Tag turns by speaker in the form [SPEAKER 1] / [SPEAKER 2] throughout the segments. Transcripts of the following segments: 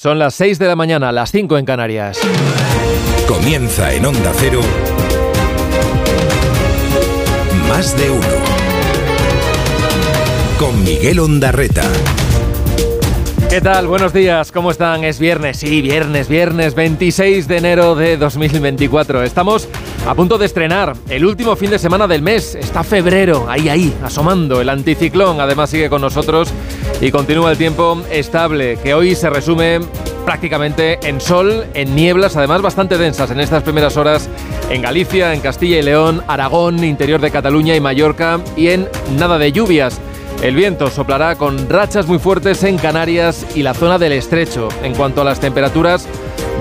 [SPEAKER 1] Son las 6 de la mañana, las 5 en Canarias.
[SPEAKER 2] Comienza en Onda Cero. Más de uno. Con Miguel Ondarreta.
[SPEAKER 1] ¿Qué tal? Buenos días, ¿cómo están? Es viernes, sí, viernes, viernes 26 de enero de 2024. Estamos a punto de estrenar el último fin de semana del mes. Está febrero, ahí, ahí, asomando. El anticiclón además sigue con nosotros y continúa el tiempo estable, que hoy se resume prácticamente en sol, en nieblas, además bastante densas en estas primeras horas en Galicia, en Castilla y León, Aragón, interior de Cataluña y Mallorca y en nada de lluvias. El viento soplará con rachas muy fuertes en Canarias y la zona del estrecho. En cuanto a las temperaturas,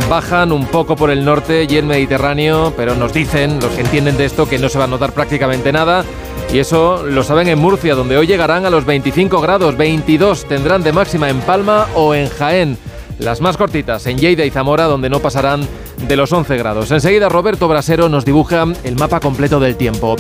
[SPEAKER 1] bajan un poco por el norte y el Mediterráneo, pero nos dicen, los que entienden de esto, que no se va a notar prácticamente nada. Y eso lo saben en Murcia, donde hoy llegarán a los 25 grados, 22 tendrán de máxima en Palma o en Jaén. Las más cortitas en Lleida y Zamora, donde no pasarán de los 11 grados. Enseguida Roberto Brasero nos dibuja el mapa completo del tiempo.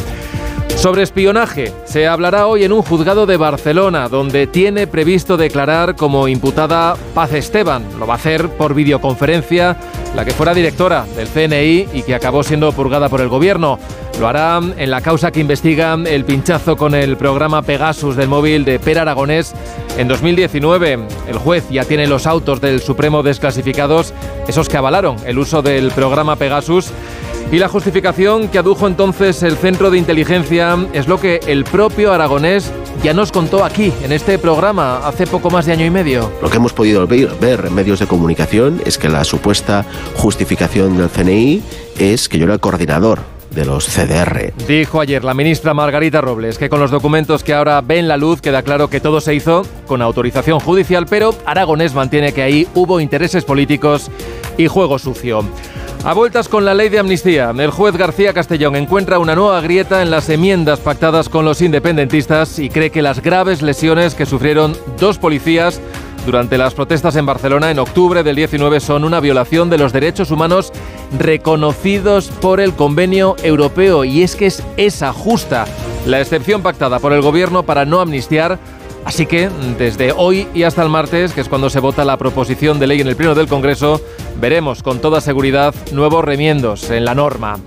[SPEAKER 1] Sobre espionaje, se hablará hoy en un juzgado de Barcelona, donde tiene previsto declarar como imputada Paz Esteban. Lo va a hacer por videoconferencia la que fuera directora del CNI y que acabó siendo purgada por el gobierno. Lo hará en la causa que investiga el pinchazo con el programa Pegasus del móvil de Per Aragonés en 2019. El juez ya tiene los autos del Supremo desclasificados, esos que avalaron el uso del programa Pegasus y la justificación que adujo entonces el Centro de Inteligencia es lo que el propio aragonés ya nos contó aquí, en este programa, hace poco más de año y medio.
[SPEAKER 3] Lo que hemos podido ver, en medios de comunicación es que la supuesta justificación del CNI es que yo era el coordinador de los CDR.
[SPEAKER 1] Dijo ayer la ministra Margarita Robles que con los documentos que ahora ven la luz queda claro que todo se hizo con autorización judicial, pero Aragonés mantiene que ahí hubo intereses políticos y juego sucio. A vueltas con la ley de amnistía, el juez García Castellón encuentra una nueva grieta en las enmiendas pactadas con los independentistas y cree que las graves lesiones que sufrieron dos policías durante las protestas en Barcelona en octubre del 19 son una violación de los derechos humanos reconocidos por el convenio europeo. Y es que es esa justa la excepción pactada por el gobierno para no amnistiar Así que desde hoy y hasta el martes, que es cuando se vota la proposición de ley en el Pleno del Congreso, veremos con toda seguridad nuevos remiendos en la norma.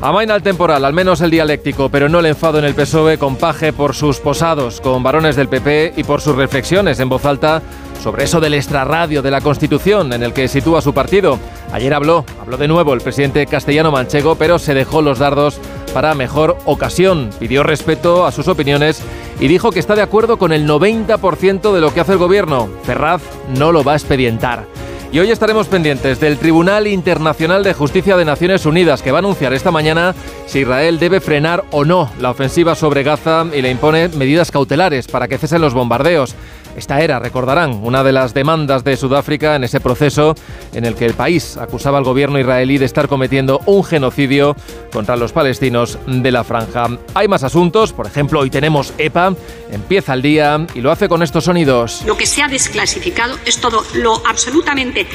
[SPEAKER 1] Amaina el temporal, al menos el dialéctico, pero no el enfado en el PSOE con Paje por sus posados con varones del PP y por sus reflexiones en voz alta sobre eso del extrarradio de la Constitución en el que sitúa su partido. Ayer habló, habló de nuevo el presidente castellano manchego, pero se dejó los dardos para mejor ocasión. Pidió respeto a sus opiniones y dijo que está de acuerdo con el 90% de lo que hace el gobierno. Ferraz no lo va a expedientar. Y hoy estaremos pendientes del Tribunal Internacional de Justicia de Naciones Unidas, que va a anunciar esta mañana si Israel debe frenar o no la ofensiva sobre Gaza y le impone medidas cautelares para que cesen los bombardeos. Esta era, recordarán, una de las demandas de Sudáfrica en ese proceso en el que el país acusaba al gobierno israelí de estar cometiendo un genocidio contra los palestinos de la franja. Hay más asuntos, por ejemplo, hoy tenemos EPA, empieza el día y lo hace con estos sonidos.
[SPEAKER 4] Lo que se ha desclasificado es todo lo absolutamente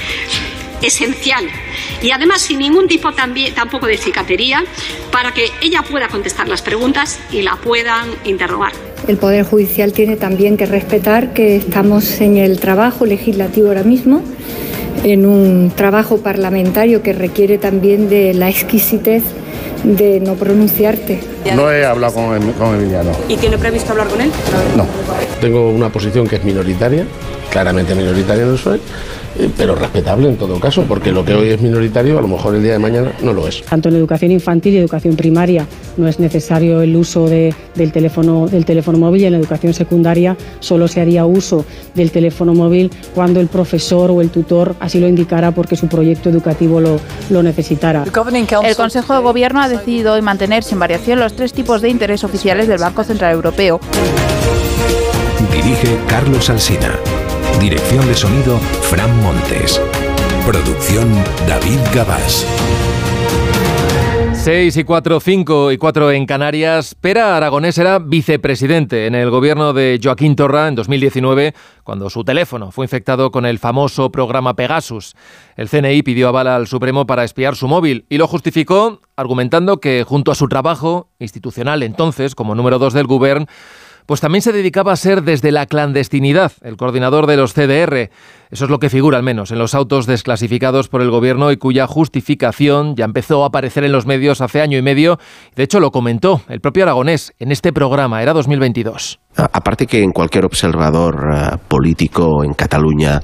[SPEAKER 4] esencial y además sin ningún tipo también, tampoco de cicatería para que ella pueda contestar las preguntas y la puedan interrogar.
[SPEAKER 5] El Poder Judicial tiene también que respetar que estamos en el trabajo legislativo ahora mismo, en un trabajo parlamentario que requiere también de la exquisitez de no pronunciarte.
[SPEAKER 6] No he hablado con, con Emiliano.
[SPEAKER 4] ¿Y tiene previsto hablar con él?
[SPEAKER 6] No. Tengo una posición que es minoritaria, claramente minoritaria no soy pero respetable en todo caso, porque lo que hoy es minoritario a lo mejor el día de mañana no lo es.
[SPEAKER 7] Tanto en educación infantil y educación primaria no es necesario el uso de, del, teléfono, del teléfono móvil y en la educación secundaria solo se haría uso del teléfono móvil cuando el profesor o el tutor así lo indicara porque su proyecto educativo lo, lo necesitara.
[SPEAKER 8] El Consejo de Gobierno ha decidido hoy mantener sin variación los tres tipos de interés oficiales del Banco Central Europeo.
[SPEAKER 2] Dirige Carlos Alsina. Dirección de sonido, Fran Montes. Producción, David Gabás.
[SPEAKER 1] 6 y 4, 5 y 4 en Canarias. Pera Aragonés era vicepresidente en el gobierno de Joaquín Torra en 2019, cuando su teléfono fue infectado con el famoso programa Pegasus. El CNI pidió aval al Supremo para espiar su móvil y lo justificó argumentando que junto a su trabajo institucional entonces como número 2 del gobierno, pues también se dedicaba a ser desde la clandestinidad el coordinador de los CDR. Eso es lo que figura al menos en los autos desclasificados por el gobierno y cuya justificación ya empezó a aparecer en los medios hace año y medio. De hecho, lo comentó el propio Aragonés en este programa, era 2022.
[SPEAKER 3] Aparte que en cualquier observador uh, político en Cataluña,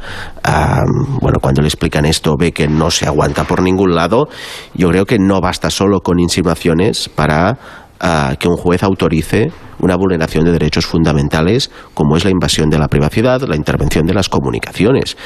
[SPEAKER 3] bueno, cuando le explican esto ve que no se aguanta por ningún lado, yo creo que no basta solo con insinuaciones para uh, que un juez autorice una vulneración de derechos fundamentales como es la invasión de la privacidad, la intervención de las comunicaciones.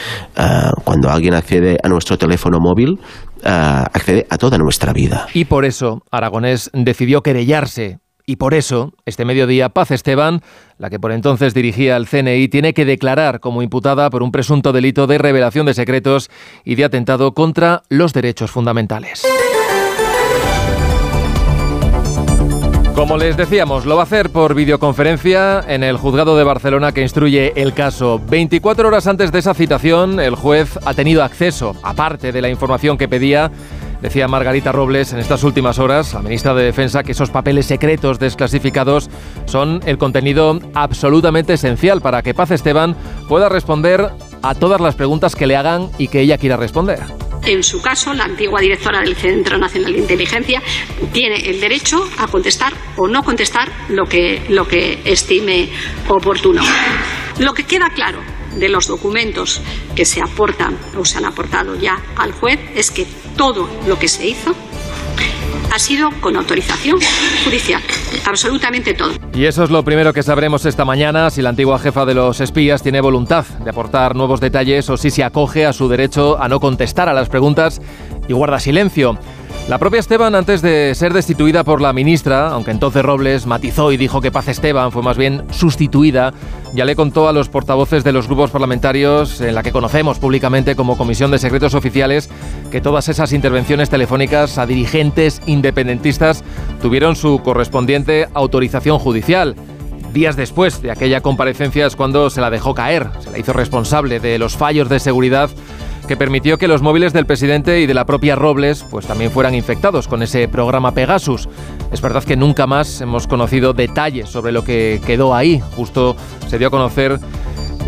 [SPEAKER 3] cuando alguien accede a nuestro teléfono móvil, accede a toda nuestra vida.
[SPEAKER 1] Y por eso Aragonés decidió querellarse y por eso, este mediodía, Paz Esteban, la que por entonces dirigía el CNI, tiene que declarar como imputada por un presunto delito de revelación de secretos y de atentado contra los derechos fundamentales. Como les decíamos, lo va a hacer por videoconferencia en el juzgado de Barcelona que instruye el caso. 24 horas antes de esa citación, el juez ha tenido acceso, aparte de la información que pedía, decía Margarita Robles en estas últimas horas, la ministra de Defensa, que esos papeles secretos desclasificados son el contenido absolutamente esencial para que Paz Esteban pueda responder a todas las preguntas que le hagan y que ella quiera responder.
[SPEAKER 4] En su caso, la antigua directora del Centro Nacional de Inteligencia tiene el derecho a contestar o no contestar lo que, lo que estime oportuno. Lo que queda claro de los documentos que se aportan o se han aportado ya al juez es que todo lo que se hizo ha sido con autorización judicial. Absolutamente todo.
[SPEAKER 1] Y eso es lo primero que sabremos esta mañana, si la antigua jefa de los espías tiene voluntad de aportar nuevos detalles o si se acoge a su derecho a no contestar a las preguntas y guarda silencio. La propia Esteban, antes de ser destituida por la ministra, aunque entonces Robles matizó y dijo que Paz Esteban fue más bien sustituida, ya le contó a los portavoces de los grupos parlamentarios, en la que conocemos públicamente como Comisión de Secretos Oficiales, que todas esas intervenciones telefónicas a dirigentes independentistas tuvieron su correspondiente autorización judicial. Días después de aquella comparecencia es cuando se la dejó caer, se la hizo responsable de los fallos de seguridad que permitió que los móviles del presidente y de la propia Robles pues también fueran infectados con ese programa Pegasus. Es verdad que nunca más hemos conocido detalles sobre lo que quedó ahí. Justo se dio a conocer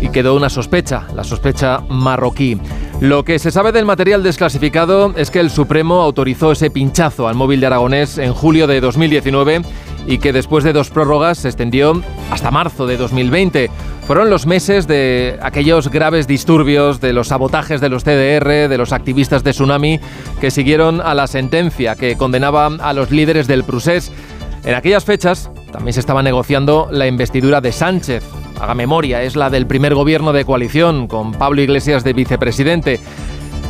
[SPEAKER 1] y quedó una sospecha, la sospecha marroquí. Lo que se sabe del material desclasificado es que el Supremo autorizó ese pinchazo al móvil de Aragonés en julio de 2019 y que después de dos prórrogas se extendió hasta marzo de 2020. Fueron los meses de aquellos graves disturbios, de los sabotajes de los CDR, de los activistas de Tsunami, que siguieron a la sentencia que condenaba a los líderes del Prusés. En aquellas fechas también se estaba negociando la investidura de Sánchez. Haga memoria, es la del primer gobierno de coalición, con Pablo Iglesias de vicepresidente.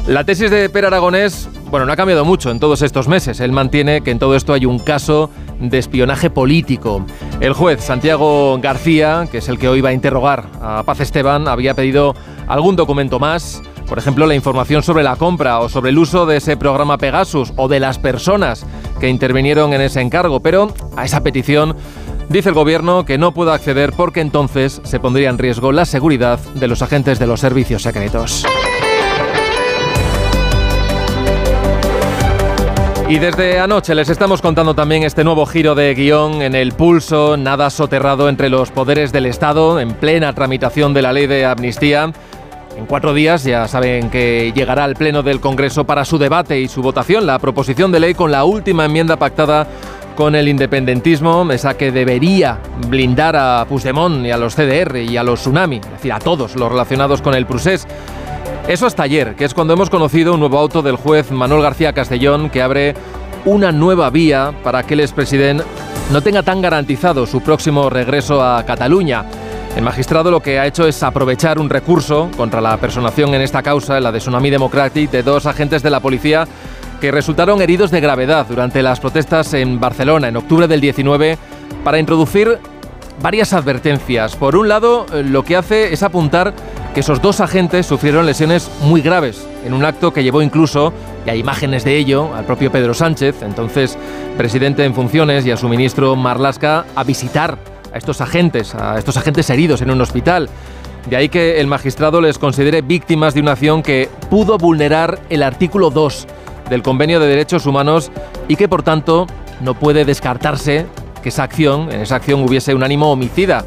[SPEAKER 1] La tesis de Per Aragonés, bueno, no ha cambiado mucho en todos estos meses. Él mantiene que en todo esto hay un caso de espionaje político. El juez Santiago García, que es el que hoy va a interrogar a Paz Esteban, había pedido algún documento más, por ejemplo, la información sobre la compra o sobre el uso de ese programa Pegasus o de las personas que intervinieron en ese encargo, pero a esa petición dice el gobierno que no puede acceder porque entonces se pondría en riesgo la seguridad de los agentes de los servicios secretos. Y desde anoche les estamos contando también este nuevo giro de guion en el pulso, nada soterrado entre los poderes del Estado, en plena tramitación de la ley de amnistía. En cuatro días ya saben que llegará al Pleno del Congreso para su debate y su votación la proposición de ley con la última enmienda pactada con el independentismo, esa que debería blindar a Puigdemont y a los CDR y a los Tsunami, es decir, a todos los relacionados con el Prusés. Eso hasta ayer, que es cuando hemos conocido un nuevo auto del juez Manuel García Castellón que abre una nueva vía para que el expresidente no tenga tan garantizado su próximo regreso a Cataluña. El magistrado lo que ha hecho es aprovechar un recurso contra la personación en esta causa, la de Tsunami Democratic, de dos agentes de la policía que resultaron heridos de gravedad durante las protestas en Barcelona en octubre del 19 para introducir varias advertencias. Por un lado, lo que hace es apuntar que esos dos agentes sufrieron lesiones muy graves en un acto que llevó incluso, y hay imágenes de ello, al propio Pedro Sánchez, entonces presidente en funciones, y a su ministro Marlasca a visitar a estos agentes, a estos agentes heridos en un hospital. De ahí que el magistrado les considere víctimas de una acción que pudo vulnerar el artículo 2 del Convenio de Derechos Humanos y que por tanto no puede descartarse que esa acción, en esa acción hubiese un ánimo homicida.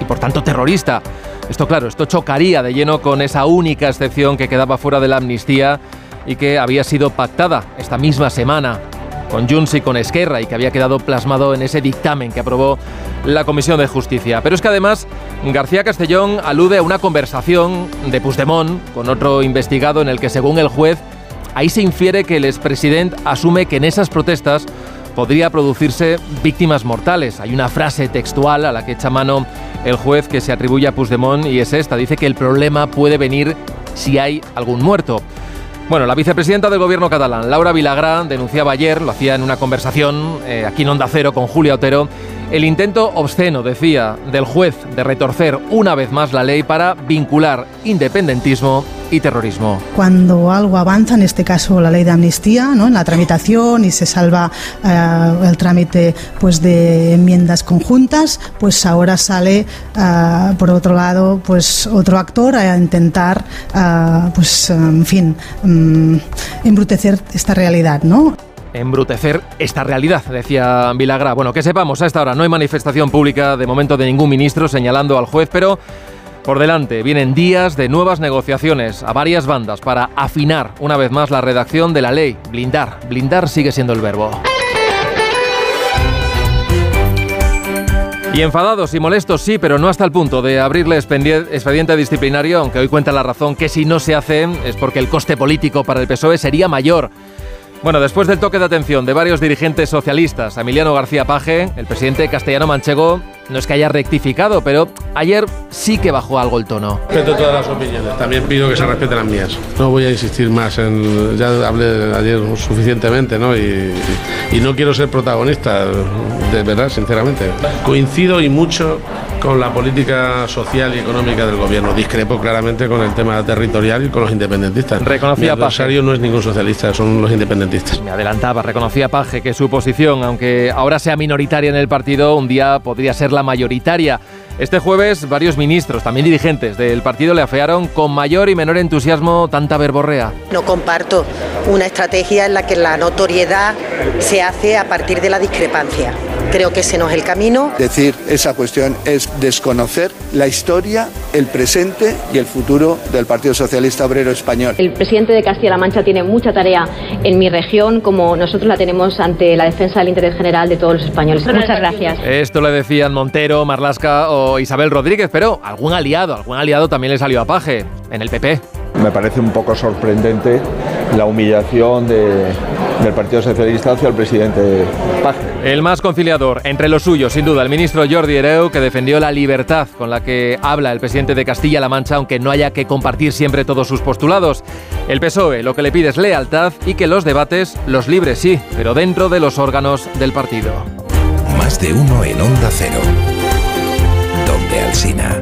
[SPEAKER 1] y por tanto terrorista. Esto claro, esto chocaría de lleno con esa única excepción que quedaba fuera de la amnistía y que había sido pactada esta misma semana con Junts y con Esquerra y que había quedado plasmado en ese dictamen que aprobó la Comisión de Justicia. Pero es que además García Castellón alude a una conversación de Puigdemont con otro investigado en el que según el juez ahí se infiere que el expresidente asume que en esas protestas podría producirse víctimas mortales. Hay una frase textual a la que echa mano el juez que se atribuye a Puigdemont y es esta. Dice que el problema puede venir si hay algún muerto. Bueno, la vicepresidenta del gobierno catalán, Laura Vilagrá, denunciaba ayer, lo hacía en una conversación eh, aquí en Onda Cero con Julia Otero, el intento obsceno, decía, del juez de retorcer una vez más la ley para vincular independentismo y terrorismo.
[SPEAKER 9] Cuando algo avanza, en este caso la ley de amnistía, ¿no? en la tramitación y se salva eh, el trámite pues, de enmiendas conjuntas, pues ahora sale, eh, por otro lado, pues otro actor a intentar, eh, pues, en fin, mm, embrutecer esta realidad, ¿no?
[SPEAKER 1] Embrutecer esta realidad, decía Vilagra. Bueno, que sepamos, a esta hora no hay manifestación pública de momento de ningún ministro señalando al juez, pero por delante vienen días de nuevas negociaciones a varias bandas para afinar una vez más la redacción de la ley. Blindar, blindar sigue siendo el verbo. Y enfadados y molestos sí, pero no hasta el punto de abrirle expediente disciplinario, aunque hoy cuenta la razón que si no se hace es porque el coste político para el PSOE sería mayor. Bueno, después del toque de atención de varios dirigentes socialistas, Emiliano García Paje, el presidente castellano manchego, no es que haya rectificado, pero ayer sí que bajó algo el tono.
[SPEAKER 6] Respeto todas las opiniones, también pido que se respeten las mías. No voy a insistir más en. Ya hablé ayer suficientemente, ¿no? Y, y no quiero ser protagonista, de verdad, sinceramente. Coincido y mucho con la política social y económica del gobierno. Discrepo claramente con el tema territorial y con los independentistas.
[SPEAKER 1] Reconocía
[SPEAKER 6] Mi adversario no es ningún socialista, son los independentistas.
[SPEAKER 1] Me adelantaba, reconocía Paje que su posición, aunque ahora sea minoritaria en el partido, un día podría ser la mayoritaria. Este jueves, varios ministros, también dirigentes del partido, le afearon con mayor y menor entusiasmo tanta verborrea.
[SPEAKER 10] No comparto una estrategia en la que la notoriedad se hace a partir de la discrepancia. Creo que ese no es el camino.
[SPEAKER 11] Decir esa cuestión es desconocer la historia, el presente y el futuro del Partido Socialista Obrero Español.
[SPEAKER 12] El presidente de Castilla-La Mancha tiene mucha tarea en mi región, como nosotros la tenemos ante la defensa del interés general de todos los españoles. Muchas gracias.
[SPEAKER 1] Esto le decían Montero, Marlasca o Isabel Rodríguez, pero algún aliado, algún aliado también le salió a Paje en el PP.
[SPEAKER 13] Me parece un poco sorprendente la humillación de, del Partido Socialista hacia el presidente Paje.
[SPEAKER 1] El más conciliador entre los suyos, sin duda, el ministro Jordi Hereu, que defendió la libertad con la que habla el presidente de Castilla-La Mancha, aunque no haya que compartir siempre todos sus postulados. El PSOE lo que le pide es lealtad y que los debates los libres, sí, pero dentro de los órganos del partido.
[SPEAKER 2] Más de uno en Onda Cero. Donde Alsina.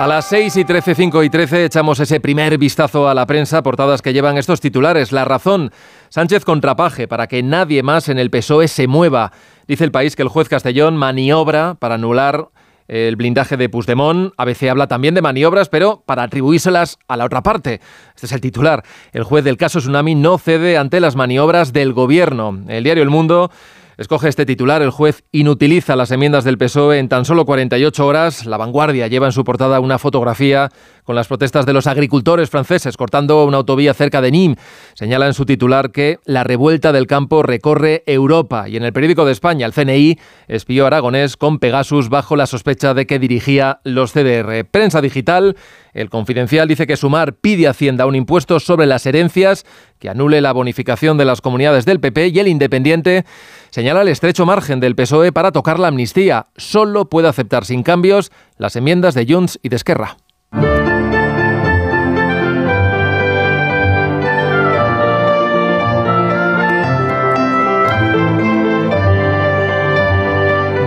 [SPEAKER 1] A las 6 y 13, 5 y 13 echamos ese primer vistazo a la prensa, portadas que llevan estos titulares. La razón, Sánchez contrapaje para que nadie más en el PSOE se mueva. Dice el país que el juez Castellón maniobra para anular el blindaje de Puigdemont. ABC habla también de maniobras, pero para atribuírselas a la otra parte. Este es el titular. El juez del caso Tsunami no cede ante las maniobras del gobierno. El diario El Mundo Escoge este titular, el juez inutiliza las enmiendas del PSOE en tan solo 48 horas. La vanguardia lleva en su portada una fotografía con las protestas de los agricultores franceses cortando una autovía cerca de Nîmes. Señala en su titular que la revuelta del campo recorre Europa y en el periódico de España el CNI espió aragonés con Pegasus bajo la sospecha de que dirigía los CDR. Prensa digital, el Confidencial dice que Sumar pide a Hacienda un impuesto sobre las herencias que anule la bonificación de las comunidades del PP y el Independiente señala el estrecho margen del PSOE para tocar la amnistía. Solo puede aceptar sin cambios las enmiendas de Junts y de Esquerra.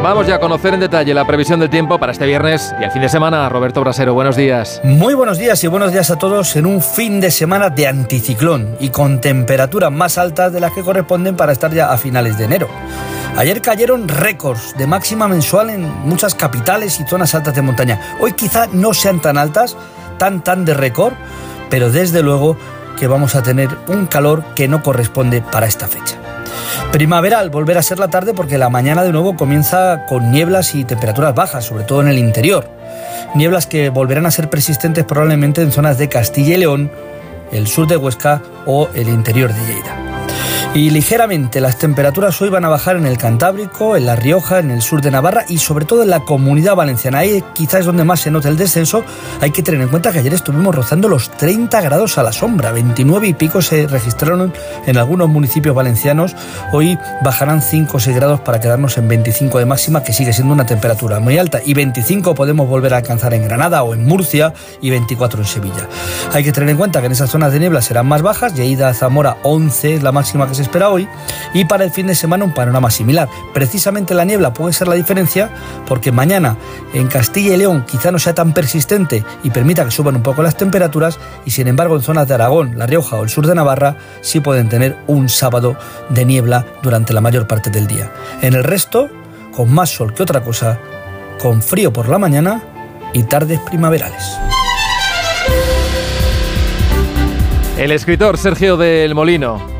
[SPEAKER 1] Vamos ya a conocer en detalle la previsión del tiempo para este viernes y el fin de semana. Roberto Brasero, buenos días.
[SPEAKER 14] Muy buenos días y buenos días a todos en un fin de semana de anticiclón y con temperaturas más altas de las que corresponden para estar ya a finales de enero. Ayer cayeron récords de máxima mensual en muchas capitales y zonas altas de montaña. Hoy quizá no sean tan altas, tan tan de récord, pero desde luego que vamos a tener un calor que no corresponde para esta fecha. Primaveral volverá a ser la tarde porque la mañana de nuevo comienza con nieblas y temperaturas bajas, sobre todo en el interior. Nieblas que volverán a ser persistentes probablemente en zonas de Castilla y León, el sur de Huesca o el interior de Lleida. Y ligeramente las temperaturas hoy van a bajar en el Cantábrico, en La Rioja, en el sur de Navarra y sobre todo en la comunidad valenciana. Ahí quizás es donde más se nota el descenso. Hay que tener en cuenta que ayer estuvimos rozando los 30 grados a la sombra. 29 y pico se registraron en algunos municipios valencianos. Hoy bajarán 5 o 6 grados para quedarnos en 25 de máxima, que sigue siendo una temperatura muy alta. Y 25 podemos volver a alcanzar en Granada o en Murcia y 24 en Sevilla. Hay que tener en cuenta que en esas zonas de niebla serán más bajas. Lleida, Zamora, 11 es la máxima que se espera hoy y para el fin de semana un panorama similar. Precisamente la niebla puede ser la diferencia porque mañana en Castilla y León quizá no sea tan persistente y permita que suban un poco las temperaturas y sin embargo en zonas de Aragón, La Rioja o el sur de Navarra sí pueden tener un sábado de niebla durante la mayor parte del día. En el resto, con más sol que otra cosa, con frío por la mañana y tardes primaverales.
[SPEAKER 1] El escritor Sergio del Molino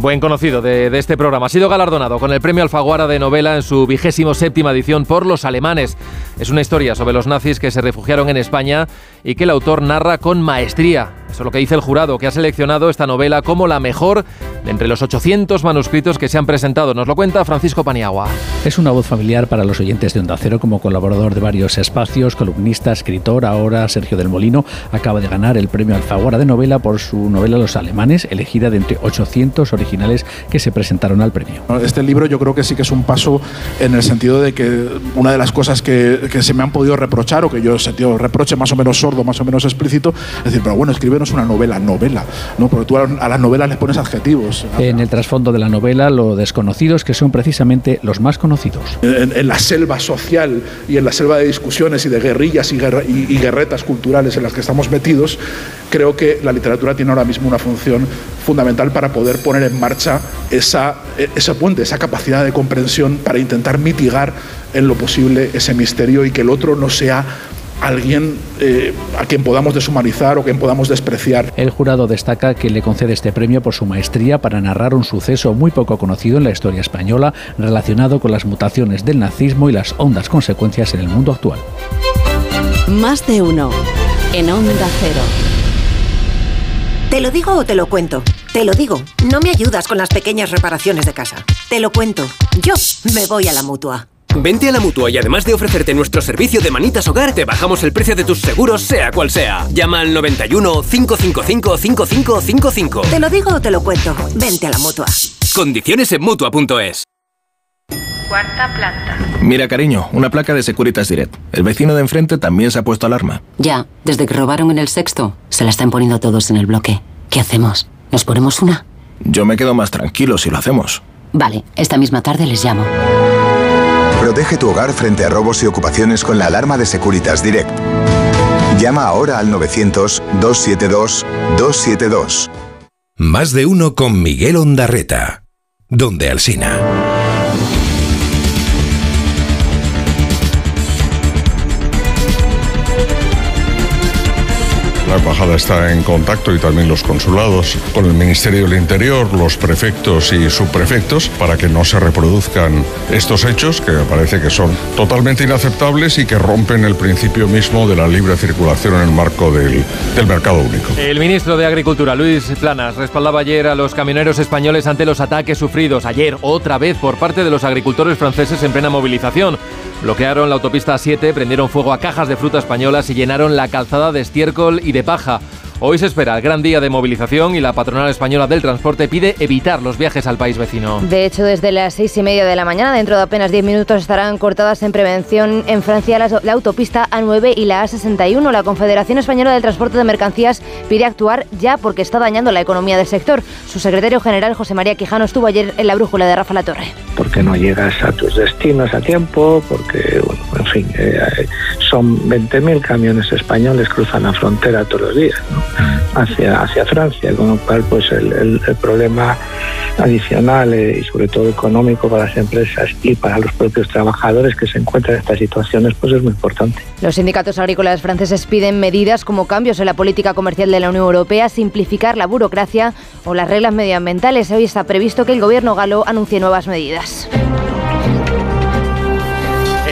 [SPEAKER 1] buen conocido de, de, este programa. Ha sido galardonado con el premio Alfaguara de novela en su vigésimo séptima edición por los alemanes. Es una historia sobre los nazis que se refugiaron en España y que el autor narra con maestría. Eso es lo que dice el jurado, que ha seleccionado esta novela como la mejor de entre los 800 manuscritos que se han presentado. Nos lo cuenta Francisco Paniagua.
[SPEAKER 15] Es una voz familiar para los oyentes de Onda Cero como colaborador de varios espacios, columnista, escritor. Ahora Sergio del Molino acaba de ganar el premio Alfaguara de novela por su novela Los alemanes, elegida de entre 800 originales que se presentaron al premio.
[SPEAKER 16] Este libro yo creo que sí que es un paso en el sentido de que una de las cosas que, que se me han podido reprochar o que yo he sentido reproche más o menos sordo, más o menos explícito, es decir, pero bueno, escríbenos una novela, novela, ¿no? Porque tú a, a las novelas les pones adjetivos.
[SPEAKER 15] En el trasfondo de la novela, lo desconocido es que son precisamente los más conocidos.
[SPEAKER 16] En, en, la selva social y en la selva de discusiones y de guerrillas y, guerra, y, y guerretas culturales en las que estamos metidos, creo que la literatura tiene ahora mismo una función fundamental para poder poner en marcha esa, ese puente, esa capacidad de comprensión para intentar mitigar en lo posible ese misterio y que el otro no sea alguien eh, a quien podamos deshumanizar o quien podamos despreciar.
[SPEAKER 15] El jurado destaca que le concede este premio por su maestría para narrar un suceso muy poco conocido en la historia española relacionado con las mutaciones del nazismo y las hondas consecuencias en el mundo actual.
[SPEAKER 17] Más de uno en Onda Cero.
[SPEAKER 18] ¿Te lo digo o te lo cuento? Te lo digo, no me ayudas con las pequeñas reparaciones de casa. Te lo cuento, yo me voy a la mutua.
[SPEAKER 19] Vente a la mutua y además de ofrecerte nuestro servicio de manitas hogar, te bajamos el precio de tus seguros, sea cual sea. Llama al 91 555 5555.
[SPEAKER 18] Te lo digo o te lo cuento. Vente a la mutua.
[SPEAKER 19] Condiciones en mutua.es.
[SPEAKER 20] Cuarta planta.
[SPEAKER 21] Mira, cariño, una placa de Securitas Direct. El vecino de enfrente también se ha puesto alarma.
[SPEAKER 17] Ya, desde que robaron en el sexto, se la están poniendo todos en el bloque. ¿Qué hacemos? ¿Nos ponemos una?
[SPEAKER 21] Yo me quedo más tranquilo si lo hacemos.
[SPEAKER 17] Vale, esta misma tarde les llamo.
[SPEAKER 22] Protege tu hogar frente a robos y ocupaciones con la alarma de Securitas Direct. Llama ahora al 900-272-272.
[SPEAKER 23] Más de uno con Miguel Ondarreta. Donde Alsina.
[SPEAKER 2] La embajada está en contacto y también los consulados con el Ministerio del Interior, los prefectos y subprefectos para que no se reproduzcan estos hechos que me parece que son totalmente inaceptables y que rompen el principio mismo de la libre circulación en el marco del, del mercado único.
[SPEAKER 1] El ministro de Agricultura, Luis Planas, respaldaba ayer a los camioneros españoles ante los ataques sufridos ayer otra vez por parte de los agricultores franceses en plena movilización. Bloquearon la autopista 7, prendieron fuego a cajas de fruta españolas y llenaron la calzada de estiércol y de paja. Hoy se espera el gran día de movilización y la patronal española del transporte pide evitar los viajes al país vecino.
[SPEAKER 24] De hecho, desde las seis y media de la mañana, dentro de apenas 10 minutos, estarán cortadas en prevención en Francia la, la, autopista A9 y la A61. La Confederación Española del Transporte de Mercancías pide actuar ya porque está dañando la economía del sector. Su secretario general, José María Quijano, estuvo ayer en la brújula de Rafa La Torre.
[SPEAKER 25] Porque no llegas a tus destinos a tiempo, porque, bueno, en fin, eh, son 20.000 camiones españoles cruzan la frontera todos los días. ¿no? Hacia, hacia Francia, con lo cual pues el, el- el problema adicional eh, y sobre todo económico para las empresas y para los propios trabajadores que se encuentran en estas situaciones pues es muy importante.
[SPEAKER 24] Los sindicatos agrícolas franceses piden medidas como cambios en la política comercial de la Unión Europea, simplificar la burocracia o las reglas medioambientales. Hoy está previsto que el gobierno galo anuncie nuevas medidas.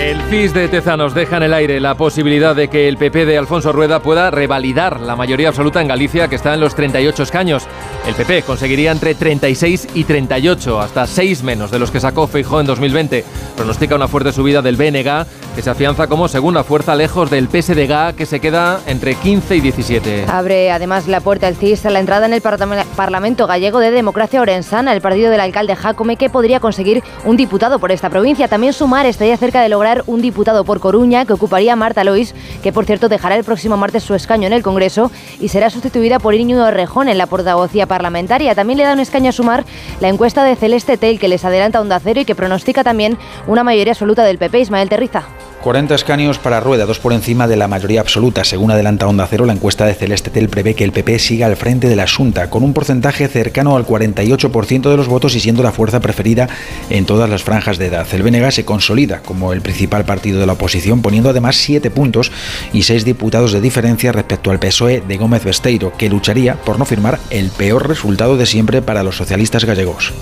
[SPEAKER 1] El CIS de Tezanos deja en el aire la posibilidad de que el PP de Alfonso Rueda pueda revalidar la mayoría absoluta en Galicia, que está en los 38 escaños. El PP conseguiría entre 36 y 38, hasta 6 menos de los que sacó Feijóo en 2020. Pronostica una fuerte subida del BNG, que se afianza como segunda fuerza lejos del PSDG, que se queda entre 15 y 17.
[SPEAKER 24] Abre además la puerta el CIS a la entrada en el Parlamento Gallego de Democracia Orensana, el partido del alcalde Jacome, que podría conseguir un diputado por esta provincia. También Sumar estaría cerca de lograr un diputado por Coruña, que ocuparía Marta Lois, que por cierto dejará el próximo martes su escaño en el Congreso y será sustituida por Íñigo Rejón en la portavocía parlamentaria. También le da un escaño a Sumar la encuesta de Celeste Tel, que les adelanta Onda Cero y que pronostica también una mayoría absoluta del PP, Ismael Terriza.
[SPEAKER 26] 40 escaños para Rueda, dos por encima de la mayoría absoluta. Según adelanta Onda Cero, la encuesta de Celeste Tel prevé que el PP siga al frente de la Junta, con un porcentaje cercano al 48% de los votos y siendo la fuerza preferida en todas las franjas de edad. El BNG se consolida como el principal partido de la oposición, poniendo además 7 puntos y 6 diputados de diferencia respecto al PSOE de Gómez Besteiro, que lucharía por no firmar el peor resultado de siempre para los socialistas gallegos.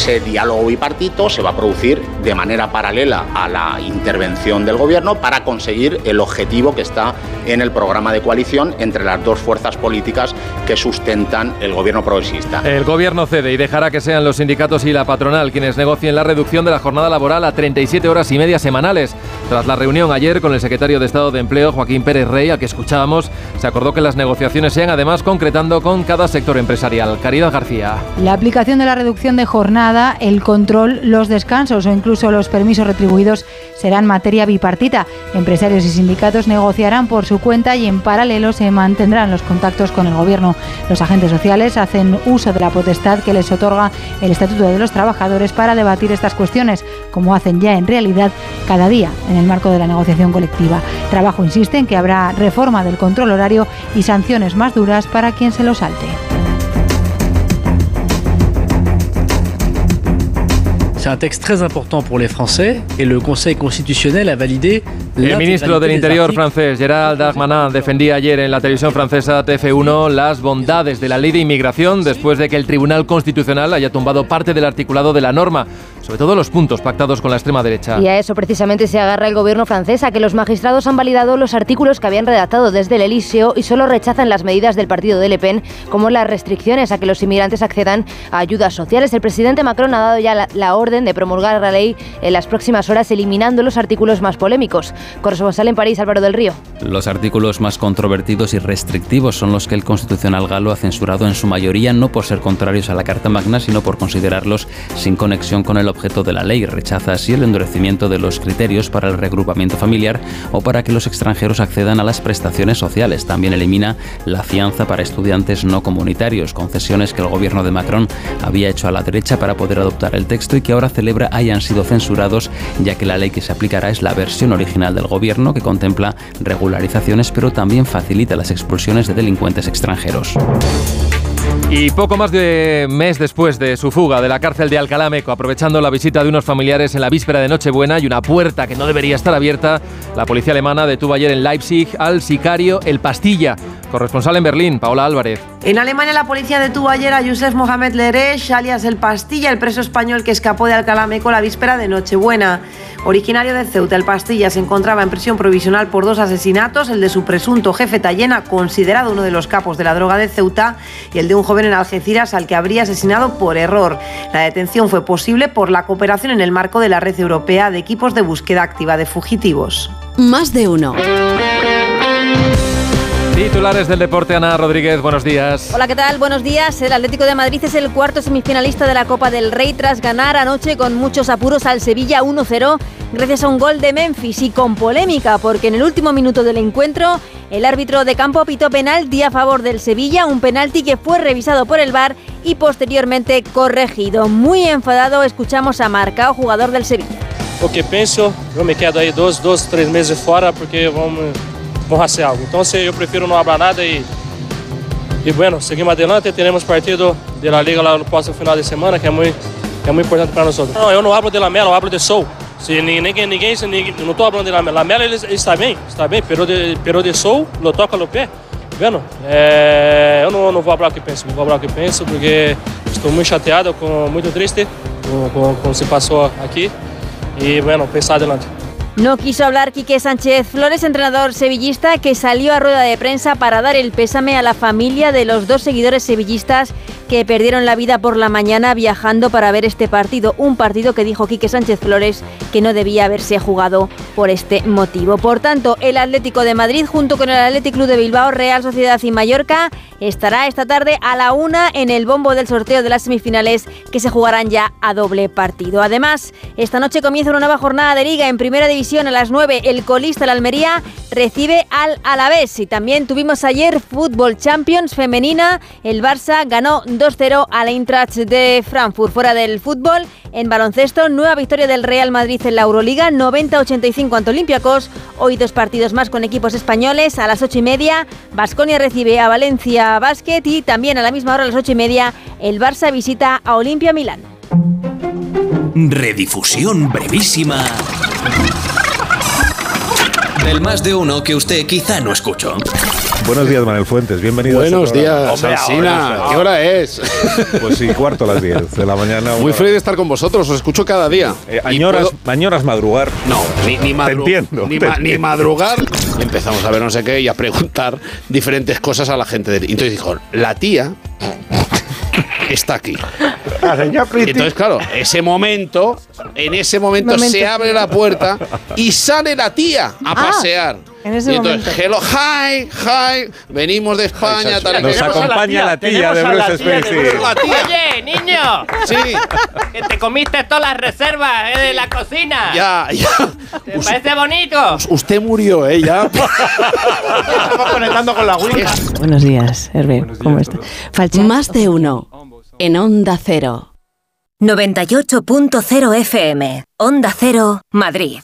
[SPEAKER 27] Ese diálogo bipartito se va a producir de manera paralela a la intervención del gobierno para conseguir el objetivo que está en el programa de coalición entre las dos fuerzas políticas que sustentan el gobierno progresista.
[SPEAKER 1] El gobierno cede y dejará que sean los sindicatos y la patronal quienes negocien la reducción de la jornada laboral a 37 horas y media semanales. Tras la reunión ayer con el secretario de Estado de Empleo, Joaquín Pérez Rey, al que escuchábamos, se acordó que las negociaciones sean además concretando con cada sector empresarial. Caridad García.
[SPEAKER 28] La aplicación de la reducción de jornada, el control, los descansos o incluso los permisos retribuidos serán materia bipartita. Empresarios y sindicatos negociarán por su cuenta y en paralelo se mantendrán los contactos con el Gobierno. Los agentes sociales hacen uso de la potestad que les otorga el Estatuto de los Trabajadores para debatir estas cuestiones, como hacen ya en realidad cada día en el marco de la negociación colectiva. Trabajo insiste en que habrá reforma del control horario y sanciones más duras para quien se lo salte.
[SPEAKER 29] C'est un texte très important pour les Français et le Conseil constitutionnel a validé
[SPEAKER 1] El ministro del Interior francés, Gérald Darmanin, defendía ayer en la televisión francesa TF1 las bondades de la ley de inmigración después de que el Tribunal Constitucional haya tumbado parte del articulado de la norma, sobre todo los puntos pactados con la extrema derecha.
[SPEAKER 24] Y a eso precisamente se agarra el gobierno francés, a que los magistrados han validado los artículos que habían redactado desde el Elíseo y solo rechazan las medidas del partido de Le Pen, como las restricciones a que los inmigrantes accedan a ayudas sociales. El presidente Macron ha dado ya la, la orden de promulgar la ley en las próximas horas, eliminando los artículos más polémicos. Corresponsal en París, Álvaro del Río.
[SPEAKER 30] Los artículos más controvertidos y restrictivos son los que el Constitucional galo ha censurado en su mayoría no por ser contrarios a la Carta Magna, sino por considerarlos sin conexión con el objeto de la ley. Rechaza así el endurecimiento de los criterios para el regrupamiento familiar o para que los extranjeros accedan a las prestaciones sociales. También elimina la fianza para estudiantes no comunitarios, concesiones que el gobierno de Macron había hecho a la derecha para poder adoptar el texto y que ahora celebra hayan sido censurados, ya que la ley que se aplicará es la versión original del gobierno que contempla regularizaciones pero también facilita las expulsiones de delincuentes extranjeros.
[SPEAKER 1] Y poco más de mes después de su fuga de la cárcel de Alcalá Meco, aprovechando la visita de unos familiares en la víspera de Nochebuena y una puerta que no debería estar abierta, la policía alemana detuvo ayer en Leipzig al sicario El Pastilla, corresponsal en Berlín, Paola Álvarez.
[SPEAKER 31] En Alemania la policía detuvo ayer a Youssef Mohamed Leresh, alias El Pastilla, el preso español que escapó de Alcalá Meco la víspera de Nochebuena. Originario de Ceuta, El Pastilla se encontraba en prisión provisional por dos asesinatos, el de su presunto jefe Tallena, considerado uno de los capos de la droga de Ceuta, y el de un joven en Algeciras al que habría asesinado por error. La detención fue posible por la cooperación en el marco de la red europea de equipos de búsqueda activa de fugitivos.
[SPEAKER 32] Más de uno.
[SPEAKER 1] Titulares del deporte, Ana Rodríguez, buenos días.
[SPEAKER 33] Hola, ¿qué tal? Buenos días. El Atlético de Madrid es el cuarto semifinalista de la Copa del Rey tras ganar anoche con muchos apuros al Sevilla 1-0 gracias a un gol de Memphis y con polémica porque en el último minuto del encuentro el árbitro de campo pitó penalti a favor del Sevilla, un penalti que fue revisado por el VAR y posteriormente corregido. Muy enfadado escuchamos a Marcao, jugador del Sevilla.
[SPEAKER 34] O que penso, eu me quedo aí dois, dois, três meses fora porque vamos a hacer algo. Entonces yo prefiero no hablar nada y, y bueno, seguimos adelante. Tenemos partido de la liga el próximo final de semana que muy, que es muy importante para nosotros. No, yo no hablo de la Mela, yo hablo de Soul. Se ninguém, ninguém, ninguém, não estou falando de Lamela. Lamela ele, está bem, está bem, pero de, pero de Soul, lo toca no pé. Vendo? É, eu não, não vou falar o que penso, não vou falar o que penso porque estou muito chateado, com, muito triste com o que se passou aqui. E, bueno, pensar adelante.
[SPEAKER 33] No quiso hablar Quique Sánchez. Flores, entrenador sevillista, que salió a rueda de prensa para dar el pésame a la familia de los dos seguidores sevillistas que perdieron la vida por la mañana viajando para ver este partido. Un partido que dijo Quique Sánchez Flores que no debía haberse jugado por este motivo. Por tanto, el Atlético de Madrid, junto con el Atlético Club de Bilbao, Real Sociedad y Mallorca, estará esta tarde a la una en el bombo del sorteo de las semifinales que se jugarán ya a doble partido. Además, esta noche comienza una nueva jornada de liga en primera división a las 9. El colista, la Almería, recibe al Alavés. Y también tuvimos ayer Fútbol Champions femenina. El Barça ganó 2-0 al Eintracht de Frankfurt. Fuera del fútbol, en baloncesto, nueva victoria del Real Madrid en la Euroliga, 90-85 ante Olympiacos. Hoy dos partidos más con equipos españoles. A las 8 y media, Basconia recibe a Valencia Basket y también a la misma hora, a las 8 y media, el Barça visita a Olimpia Milán.
[SPEAKER 2] Redifusión brevísima del más de uno que usted quizá no escuchó.
[SPEAKER 35] Buenos días, Manuel Fuentes. Bienvenido.
[SPEAKER 28] Buenos días, Alsina. ¿Qué hora es?
[SPEAKER 35] Pues sí, cuarto a las 10 de la mañana.
[SPEAKER 28] Muy feliz de estar con vosotros. Os escucho cada día.
[SPEAKER 35] Eh, añoras, madrugar.
[SPEAKER 28] No, ni, ni, ni, madrugar. Empezamos a ver no sé qué y a preguntar diferentes cosas a la gente. Y entonces dijo, la tía está aquí. entonces, claro, ese momento, en ese momento, se abre la puerta y sale la tía a ah, pasear. En ese y entonces, hello, hi, hi, venimos de España.
[SPEAKER 35] Tal, Nos acompaña la tía, de Bruce Springsteen.
[SPEAKER 36] Oye, niño.
[SPEAKER 28] Sí.
[SPEAKER 36] Que te comiste todas las reservas eh, de la cocina.
[SPEAKER 28] Ya, ya.
[SPEAKER 36] ¿Te parece bonito?
[SPEAKER 28] Usted murió, ¿eh? Ya.
[SPEAKER 36] Estamos conectando con la Wii.
[SPEAKER 37] Buenos días, Hervé. ¿Cómo está?
[SPEAKER 38] Más de uno en Onda Cero.
[SPEAKER 24] 98.0 FM, Onda Cero, Madrid.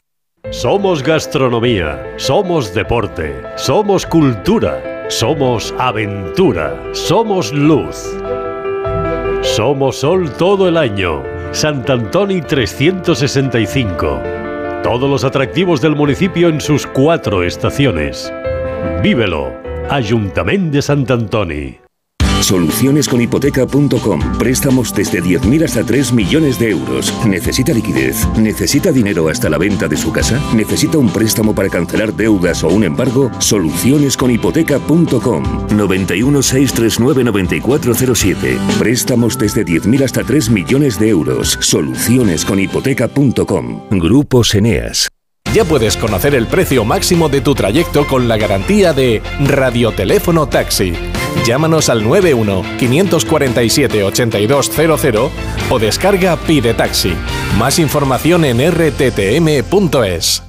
[SPEAKER 39] Somos gastronomía, somos deporte, somos cultura, somos aventura, somos luz. Somos sol todo el año. Sant Antoni 365. Todos los atractivos del municipio en sus cuatro estaciones. Vívelo. Ayuntamiento de Sant Antoni.
[SPEAKER 2] Solucionesconhipoteca.com. Préstamos desde 10.000 hasta 3 millones de euros. ¿Necesita liquidez? ¿Necesita dinero hasta la venta de su casa? ¿Necesita un préstamo para cancelar deudas o un embargo? Solucionesconhipoteca.com. 91 639 9407. Préstamos desde 10.000 hasta 3 millones de euros. Solucionesconhipoteca.com. Grupos Eneas.
[SPEAKER 40] Ya puedes conocer el precio máximo de tu trayecto con la garantía de Radioteléfono Taxi. Llámanos al 91 547 8200 o descarga Pide Taxi. Más información en rttm.es.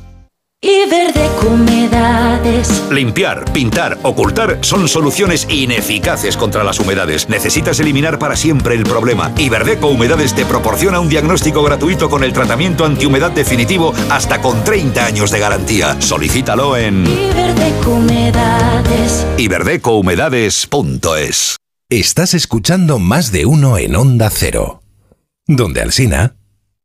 [SPEAKER 2] Humedades. Limpiar, pintar, ocultar son soluciones ineficaces contra las humedades. Necesitas eliminar para siempre el problema. Iberdeco Humedades te proporciona un diagnóstico gratuito con el tratamiento antihumedad definitivo hasta con 30 años de garantía. Solicítalo en Iberdecomedades. Iberdecohumedades.es.
[SPEAKER 23] Estás escuchando más de uno en Onda Cero. Donde Alsina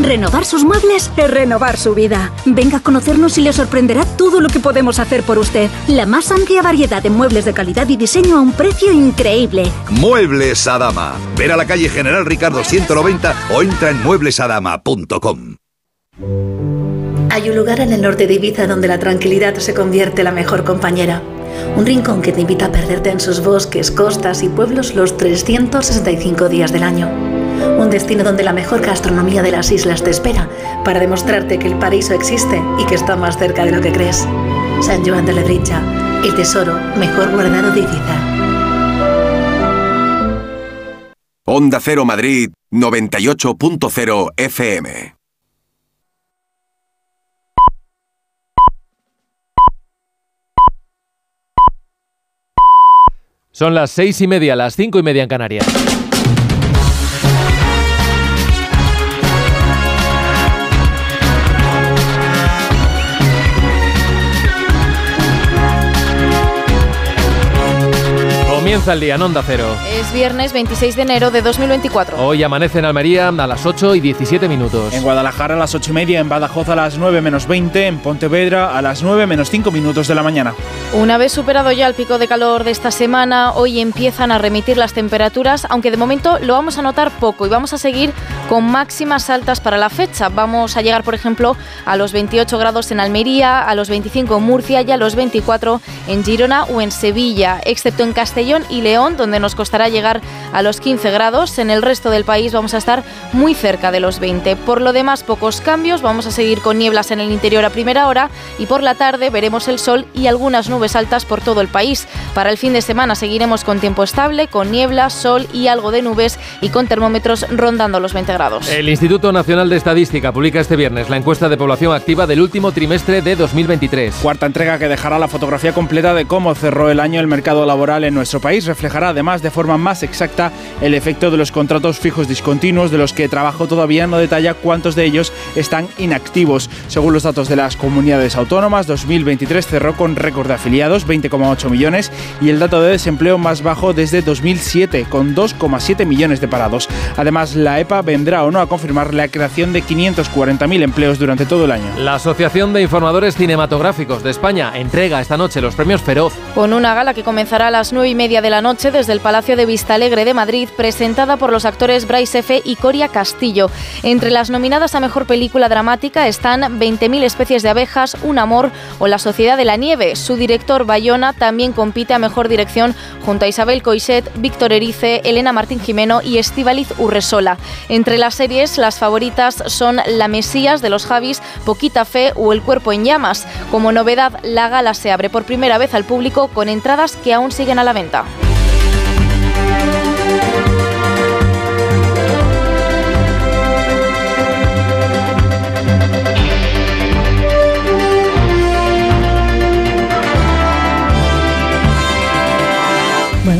[SPEAKER 41] Renovar sus muebles es renovar su vida. Venga a conocernos y le sorprenderá todo lo que podemos hacer por usted. La más amplia variedad de muebles de calidad y diseño a un precio increíble.
[SPEAKER 2] Muebles Adama. Ver a la calle General Ricardo 190 o entra en mueblesadama.com.
[SPEAKER 42] Hay un lugar en el norte de Ibiza donde la tranquilidad se convierte en la mejor compañera. Un rincón que te invita a perderte en sus bosques, costas y pueblos los 365 días del año. Un destino donde la mejor gastronomía de las islas te espera para demostrarte que el paraíso existe y que está más cerca de lo que crees. San Joan de Lebrincha, el tesoro mejor guardado de Ibiza.
[SPEAKER 43] Onda Cero Madrid 98.0 FM.
[SPEAKER 1] Son las seis y media, las cinco y media en Canarias. Comienza el día en Onda Cero.
[SPEAKER 44] Es viernes 26 de enero de 2024.
[SPEAKER 1] Hoy amanece en Almería a las 8 y 17 minutos.
[SPEAKER 45] En Guadalajara a las 8 y media, en Badajoz a las 9 menos 20, en Pontevedra a las 9 menos 5 minutos de la mañana.
[SPEAKER 44] Una vez superado ya el pico de calor de esta semana, hoy empiezan a remitir las temperaturas, aunque de momento lo vamos a notar poco y vamos a seguir con máximas altas para la fecha. Vamos a llegar, por ejemplo, a los 28 grados en Almería, a los 25 en Murcia y a los 24 en Girona o en Sevilla, excepto en Castellón y León, donde nos costará llegar a los 15 grados. En el resto del país vamos a estar muy cerca de los 20. Por lo demás, pocos cambios. Vamos a seguir con nieblas en el interior a primera hora y por la tarde veremos el sol y algunas nubes altas por todo el país. Para el fin de semana seguiremos con tiempo estable, con niebla, sol y algo de nubes y con termómetros rondando los 20 grados.
[SPEAKER 1] El Instituto Nacional de Estadística publica este viernes la encuesta de población activa del último trimestre de 2023.
[SPEAKER 45] Cuarta entrega que dejará la fotografía completa de cómo cerró el año el mercado laboral en nuestro país. Reflejará además de forma más exacta el efecto de los contratos fijos discontinuos, de los que Trabajo todavía no detalla cuántos de ellos están inactivos. Según los datos de las comunidades autónomas, 2023 cerró con récord de afiliados, 20,8 millones, y el dato de desempleo más bajo desde 2007, con 2,7 millones de parados. Además, la EPA vendrá o no a confirmar la creación de 540.000 empleos durante todo el año.
[SPEAKER 1] La Asociación de Informadores Cinematográficos de España entrega esta noche los premios Feroz.
[SPEAKER 44] Con una gala que comenzará a las 9 y media de la noche desde el Palacio de Vistalegre de Madrid, presentada por los actores Bryce F. y Coria Castillo. Entre las nominadas a Mejor Película Dramática están 20.000 especies de abejas, Un amor o La Sociedad de la Nieve. Su director Bayona también compite a Mejor Dirección junto a Isabel Coixet, Víctor Erice, Elena Martín Jimeno y Estíbaliz Urresola. Entre las series, las favoritas son La Mesías de los Javis, Poquita Fe o El Cuerpo en Llamas. Como novedad, la gala se abre por primera vez al público con entradas que aún siguen a la venta.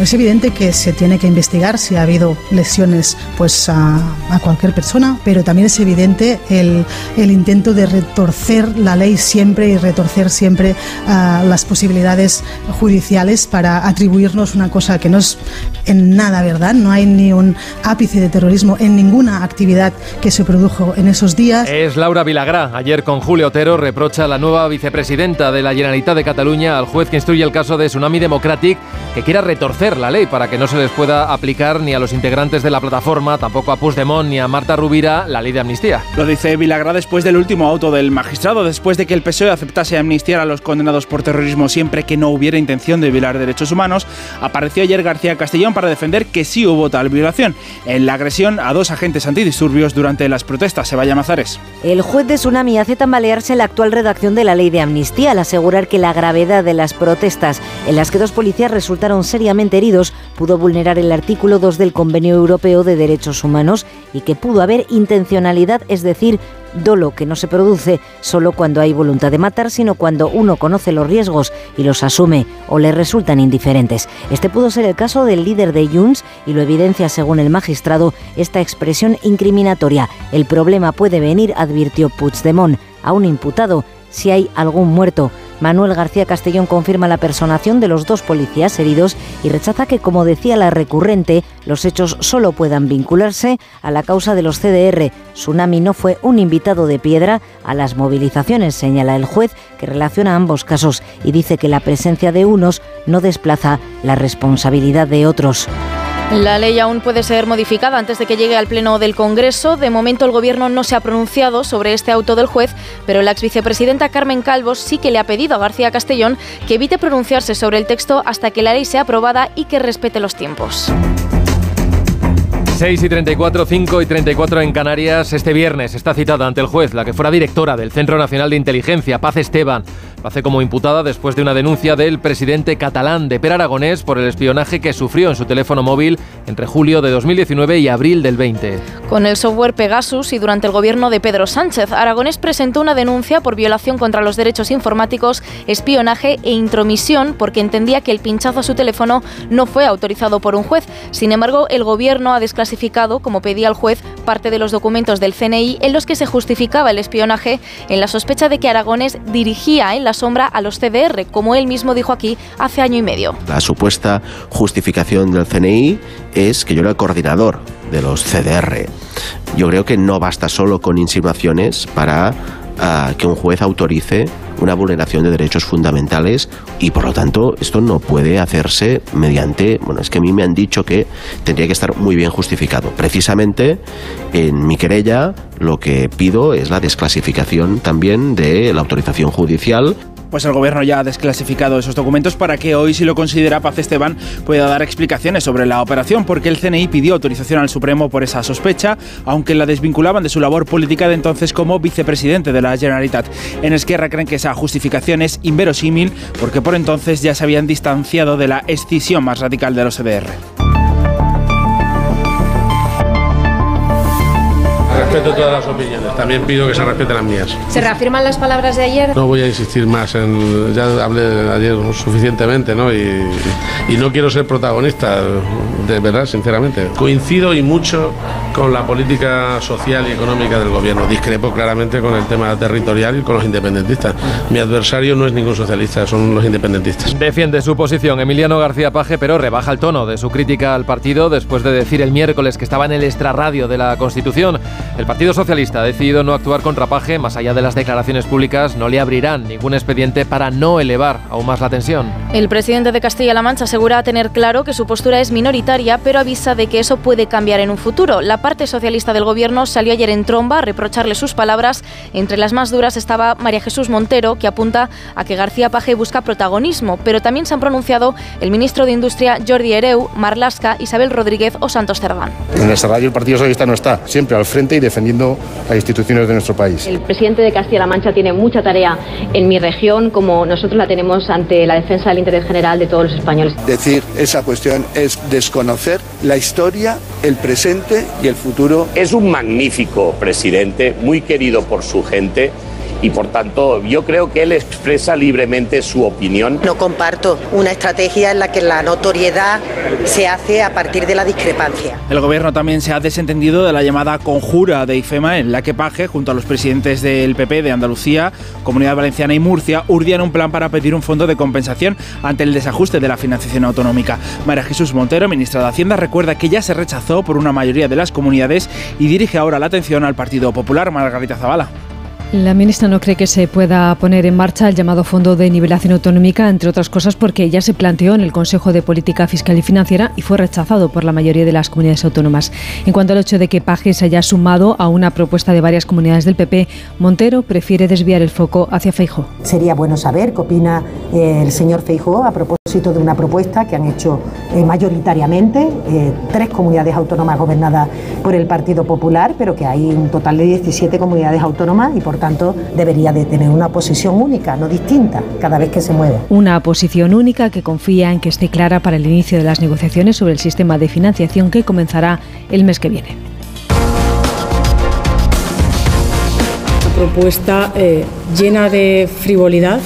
[SPEAKER 46] Es evidente que se tiene que investigar si ha habido lesiones pues, a, cualquier persona, pero también es evidente el, intento de retorcer la ley siempre y retorcer siempre uh, las posibilidades judiciales para atribuirnos una cosa que no es en nada verdad. No hay ni un ápice de terrorismo en ninguna actividad que se produjo en esos días.
[SPEAKER 1] Es Laura Vilagrá. Ayer con Julio Otero reprocha a la nueva vicepresidenta de la Generalitat de Cataluña al juez que instruye el caso de Tsunami Democratic que quiera retorcer la ley para que no se les pueda aplicar ni a los integrantes de la plataforma, tampoco a Puigdemont ni a Marta Rubira la ley de amnistía.
[SPEAKER 45] Lo dice Vilagrá después del último auto del magistrado, después de que el PSOE aceptase amnistiar a los condenados por terrorismo siempre que no hubiera intención de violar derechos humanos, apareció ayer García Castellón para defender que sí hubo tal violación en la agresión a dos agentes antidisturbios durante las protestas. Se vaya Mazares.
[SPEAKER 24] El juez de Tsunami hace tambalearse la actual redacción de la ley de amnistía al asegurar que la gravedad de las protestas en las que dos policías resultaron seriamente pudo vulnerar el artículo 2 del Convenio Europeo de Derechos Humanos y que pudo haber intencionalidad, es decir, dolo que no se produce solo cuando hay voluntad de matar, sino cuando uno conoce los riesgos y los asume o le resultan indiferentes. Este pudo ser el caso del líder de Junts y lo evidencia, según el magistrado, esta expresión incriminatoria. El problema puede venir, advirtió Puigdemont, a un imputado si hay algún muerto. Manuel García Castellón confirma la personación de los dos policías heridos y rechaza que, como decía la recurrente, los hechos solo puedan vincularse a la causa de los CDR. Tsunami no fue un invitado de piedra a las movilizaciones, señala el juez, que relaciona ambos casos y dice que la presencia de unos no desplaza la responsabilidad de otros.
[SPEAKER 44] La ley aún puede ser modificada antes de que llegue al Pleno del Congreso. De momento el Gobierno no se ha pronunciado sobre este auto del juez, pero la exvicepresidenta Carmen Calvos sí que le ha pedido a García Castellón que evite pronunciarse sobre el texto hasta que la ley sea aprobada y que respete los tiempos.
[SPEAKER 1] 6 y 34, 5 y 34 en Canarias. Este viernes está citada ante el juez la que fuera directora del Centro Nacional de Inteligencia, Paz Esteban. Hace como imputada después de una denuncia del presidente catalán de Per Aragonés por el espionaje que sufrió en su teléfono móvil entre julio de 2019 y abril del 20.
[SPEAKER 44] Con el software Pegasus y durante el gobierno de Pedro Sánchez, Aragonés presentó una denuncia por violación contra los derechos informáticos, espionaje e intromisión porque entendía que el pinchazo a su teléfono no fue autorizado por un juez. Sin embargo, el gobierno ha desclasificado, como pedía el juez, parte de los documentos del CNI en los que se justificaba el espionaje en la sospecha de que Aragonés dirigía en la sombra a los CDR, como él mismo dijo aquí hace año y medio.
[SPEAKER 47] La supuesta justificación del CNI es que yo era el coordinador de los CDR. Yo creo que no basta solo con insinuaciones para uh, que un juez autorice una vulneración de derechos fundamentales y por lo tanto esto no puede hacerse mediante, bueno, es que a mí me han dicho que tendría que estar muy bien justificado. Precisamente en mi querella lo que pido es la desclasificación también de la autorización judicial
[SPEAKER 45] pues el gobierno ya ha desclasificado esos documentos para que hoy, si lo considera Paz Esteban, pueda dar explicaciones sobre la operación, porque el CNI pidió autorización al Supremo por esa sospecha, aunque la desvinculaban de su labor política de entonces como vicepresidente de la Generalitat. En Esquerra creen que esa justificación es inverosímil, porque por entonces ya se habían distanciado de la escisión más radical de los EDR.
[SPEAKER 2] Respeto todas las opiniones, también pido que se respeten las mías.
[SPEAKER 44] ¿Se reafirman las palabras de ayer?
[SPEAKER 2] No voy a insistir más en. Ya hablé ayer suficientemente, ¿no? Y, y no quiero ser protagonista, de verdad, sinceramente. Coincido y mucho con la política social y económica del gobierno. Discrepo claramente con el tema territorial y con los independentistas. Mi adversario no es ningún socialista, son los independentistas.
[SPEAKER 1] Defiende su posición Emiliano García Paje, pero rebaja el tono de su crítica al partido después de decir el miércoles que estaba en el extrarradio de la Constitución. El Partido Socialista ha decidido no actuar contra Paje, más allá de las declaraciones públicas, no le abrirán ningún expediente para no elevar aún más la tensión.
[SPEAKER 44] El presidente de Castilla-La Mancha asegura tener claro que su postura es minoritaria, pero avisa de que eso puede cambiar en un futuro. La parte socialista del gobierno salió ayer en tromba a reprocharle sus palabras. Entre las más duras estaba María Jesús Montero, que apunta a que García Paje busca protagonismo, pero también se han pronunciado el ministro de Industria Jordi Hereu, Marlasca, Isabel Rodríguez o Santos Cerdán.
[SPEAKER 48] En el radio el Partido Socialista no está, siempre al frente y defendiendo las instituciones de nuestro país.
[SPEAKER 12] El presidente de Castilla-La Mancha tiene mucha tarea en mi región, como nosotros la tenemos ante la defensa del interés general de todos los españoles.
[SPEAKER 11] Decir esa cuestión es desconocer la historia, el presente y el futuro.
[SPEAKER 49] Es un magnífico presidente, muy querido por su gente y por tanto yo creo que él expresa libremente su opinión.
[SPEAKER 50] No comparto una estrategia en la que la notoriedad se hace a partir de la discrepancia.
[SPEAKER 45] El gobierno también se ha desentendido de la llamada conjura de IFEMA en la que Paje, junto a los presidentes del PP de Andalucía, Comunidad Valenciana y Murcia, urdían un plan para pedir un fondo de compensación ante el desajuste de la financiación autonómica. María Jesús Montero, ministra de Hacienda, recuerda que ya se rechazó por una mayoría de las comunidades y dirige ahora la atención al Partido Popular, Margarita Zavala.
[SPEAKER 51] La ministra no cree que se pueda poner en marcha el llamado Fondo de Nivelación Autonómica, entre otras cosas porque ya se planteó en el Consejo de Política Fiscal y Financiera y fue rechazado por la mayoría de las comunidades autónomas. En cuanto al hecho de que Paje se haya sumado a una propuesta de varias comunidades del PP, Montero prefiere desviar el foco hacia Feijo.
[SPEAKER 52] Sería bueno saber qué opina el señor Feijo a propósito de una propuesta que han hecho eh, mayoritariamente eh, tres comunidades autónomas gobernadas por el Partido Popular, pero que hay un total de 17 comunidades autónomas y por tanto debería de tener una posición única, no distinta, cada vez que se mueve.
[SPEAKER 51] Una posición única que confía en que esté clara para el inicio de las negociaciones sobre el sistema de financiación que comenzará el mes que viene.
[SPEAKER 53] propuesta eh, llena de frivolidad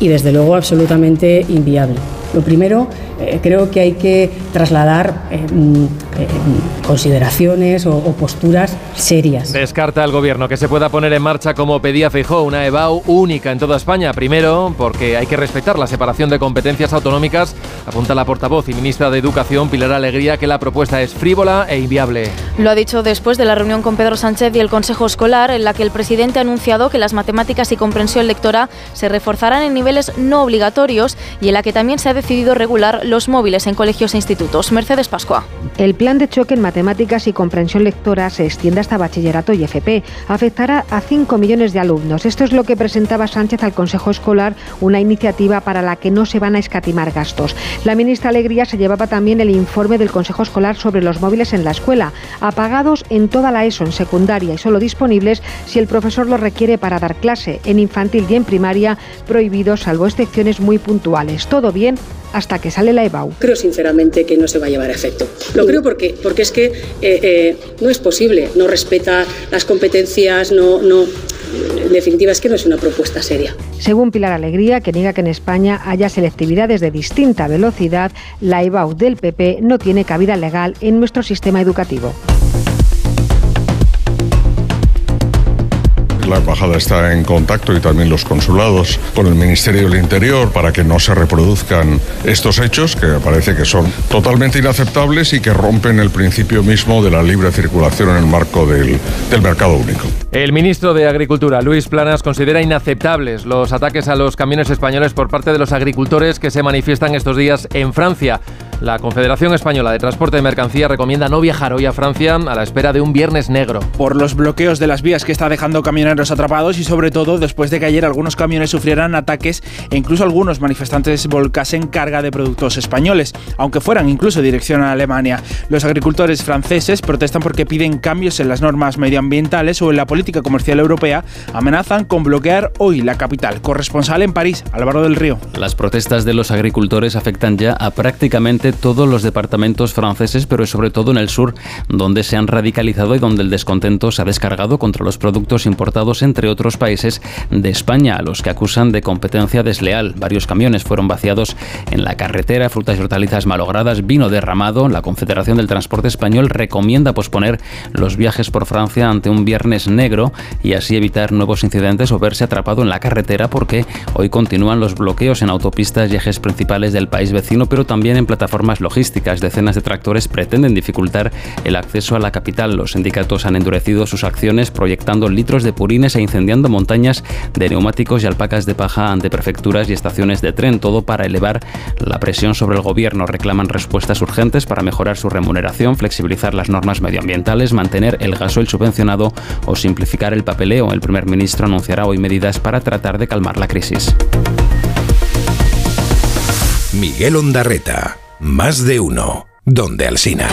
[SPEAKER 53] y desde luego absolutamente inviable. Lo primero, eh, creo que hay que trasladar eh, eh, consideraciones o, o, posturas serias.
[SPEAKER 1] Descarta el gobierno que se pueda poner en marcha como pedía Feijóo una EBAU única en toda España. Primero, porque hay que respetar la separación de competencias autonómicas, apunta la portavoz y ministra de Educación Pilar Alegría que la propuesta es frívola e inviable.
[SPEAKER 44] Lo ha dicho después de la reunión con Pedro Sánchez y el Consejo Escolar, en la que el presidente ha anunciado que las matemáticas y comprensión lectora se reforzarán en niveles no obligatorios y en la que también se ha decidido regular
[SPEAKER 54] los móviles en colegios e institutos. Mercedes Pascua.
[SPEAKER 55] El plan de choque en matemáticas y comprensión lectora se extiende hasta bachillerato y FP. Afectará a 5 millones de alumnos. Esto es lo que presentaba Sánchez al Consejo Escolar, una iniciativa para la que no se van a escatimar gastos. La ministra Alegría se llevaba también el informe del Consejo Escolar sobre los móviles en la escuela, apagados en toda la ESO, en secundaria y solo disponibles si el profesor lo requiere para dar clase. En infantil y en primaria, prohibidos salvo excepciones muy puntuales. Todo bien hasta que sale la EBAU.
[SPEAKER 53] Creo sinceramente que no se va a llevar a efecto. Lo creo porque, porque es que eh, eh, no es posible, no respeta las competencias, no, no, en definitiva es que no es una propuesta seria.
[SPEAKER 55] Según Pilar Alegría, que niega que en España haya selectividades de distinta velocidad, la EBAU del PP no tiene cabida legal en nuestro sistema educativo.
[SPEAKER 56] La embajada está en contacto y también los consulados con el Ministerio del Interior para que no se reproduzcan estos hechos que parece que son totalmente inaceptables y que rompen el principio mismo de la libre circulación en el marco del, del mercado único.
[SPEAKER 1] El ministro de Agricultura, Luis Planas, considera inaceptables los ataques a los camiones españoles por parte de los agricultores que se manifiestan estos días en Francia. La Confederación Española de Transporte de Mercancías recomienda no viajar hoy a Francia a la espera de un viernes negro.
[SPEAKER 45] Por los bloqueos de las vías que está dejando camioneros atrapados y sobre todo después de que ayer algunos camiones sufrieran ataques e incluso algunos manifestantes volcasen carga de productos españoles, aunque fueran incluso dirección a Alemania. Los agricultores franceses protestan porque piden cambios en las normas medioambientales o en la política comercial europea, amenazan con bloquear hoy la capital. Corresponsal en París, Álvaro del Río.
[SPEAKER 30] Las protestas de los agricultores afectan ya a prácticamente todos los departamentos franceses, pero sobre todo en el sur, donde se han radicalizado y donde el descontento se ha descargado contra los productos importados, entre otros países de España, a los que acusan de competencia desleal. Varios camiones fueron vaciados en la carretera, frutas y hortalizas malogradas, vino derramado. La Confederación del Transporte Español recomienda posponer los viajes por Francia ante un viernes negro y así evitar nuevos incidentes o verse atrapado en la carretera porque hoy continúan los bloqueos en autopistas y ejes principales del país vecino, pero también en plataformas logísticas. Decenas de tractores pretenden dificultar el acceso a la capital. Los sindicatos han endurecido sus acciones proyectando litros de e incendiando montañas de neumáticos y alpacas de paja ante prefecturas y estaciones de tren, todo para elevar la presión sobre el gobierno. Reclaman respuestas urgentes para mejorar su remuneración, flexibilizar las normas medioambientales, mantener el gasoil subvencionado o simplificar el papeleo. El primer ministro anunciará hoy medidas para tratar de calmar la crisis.
[SPEAKER 57] Miguel Ondarreta, más de uno, donde Alsina.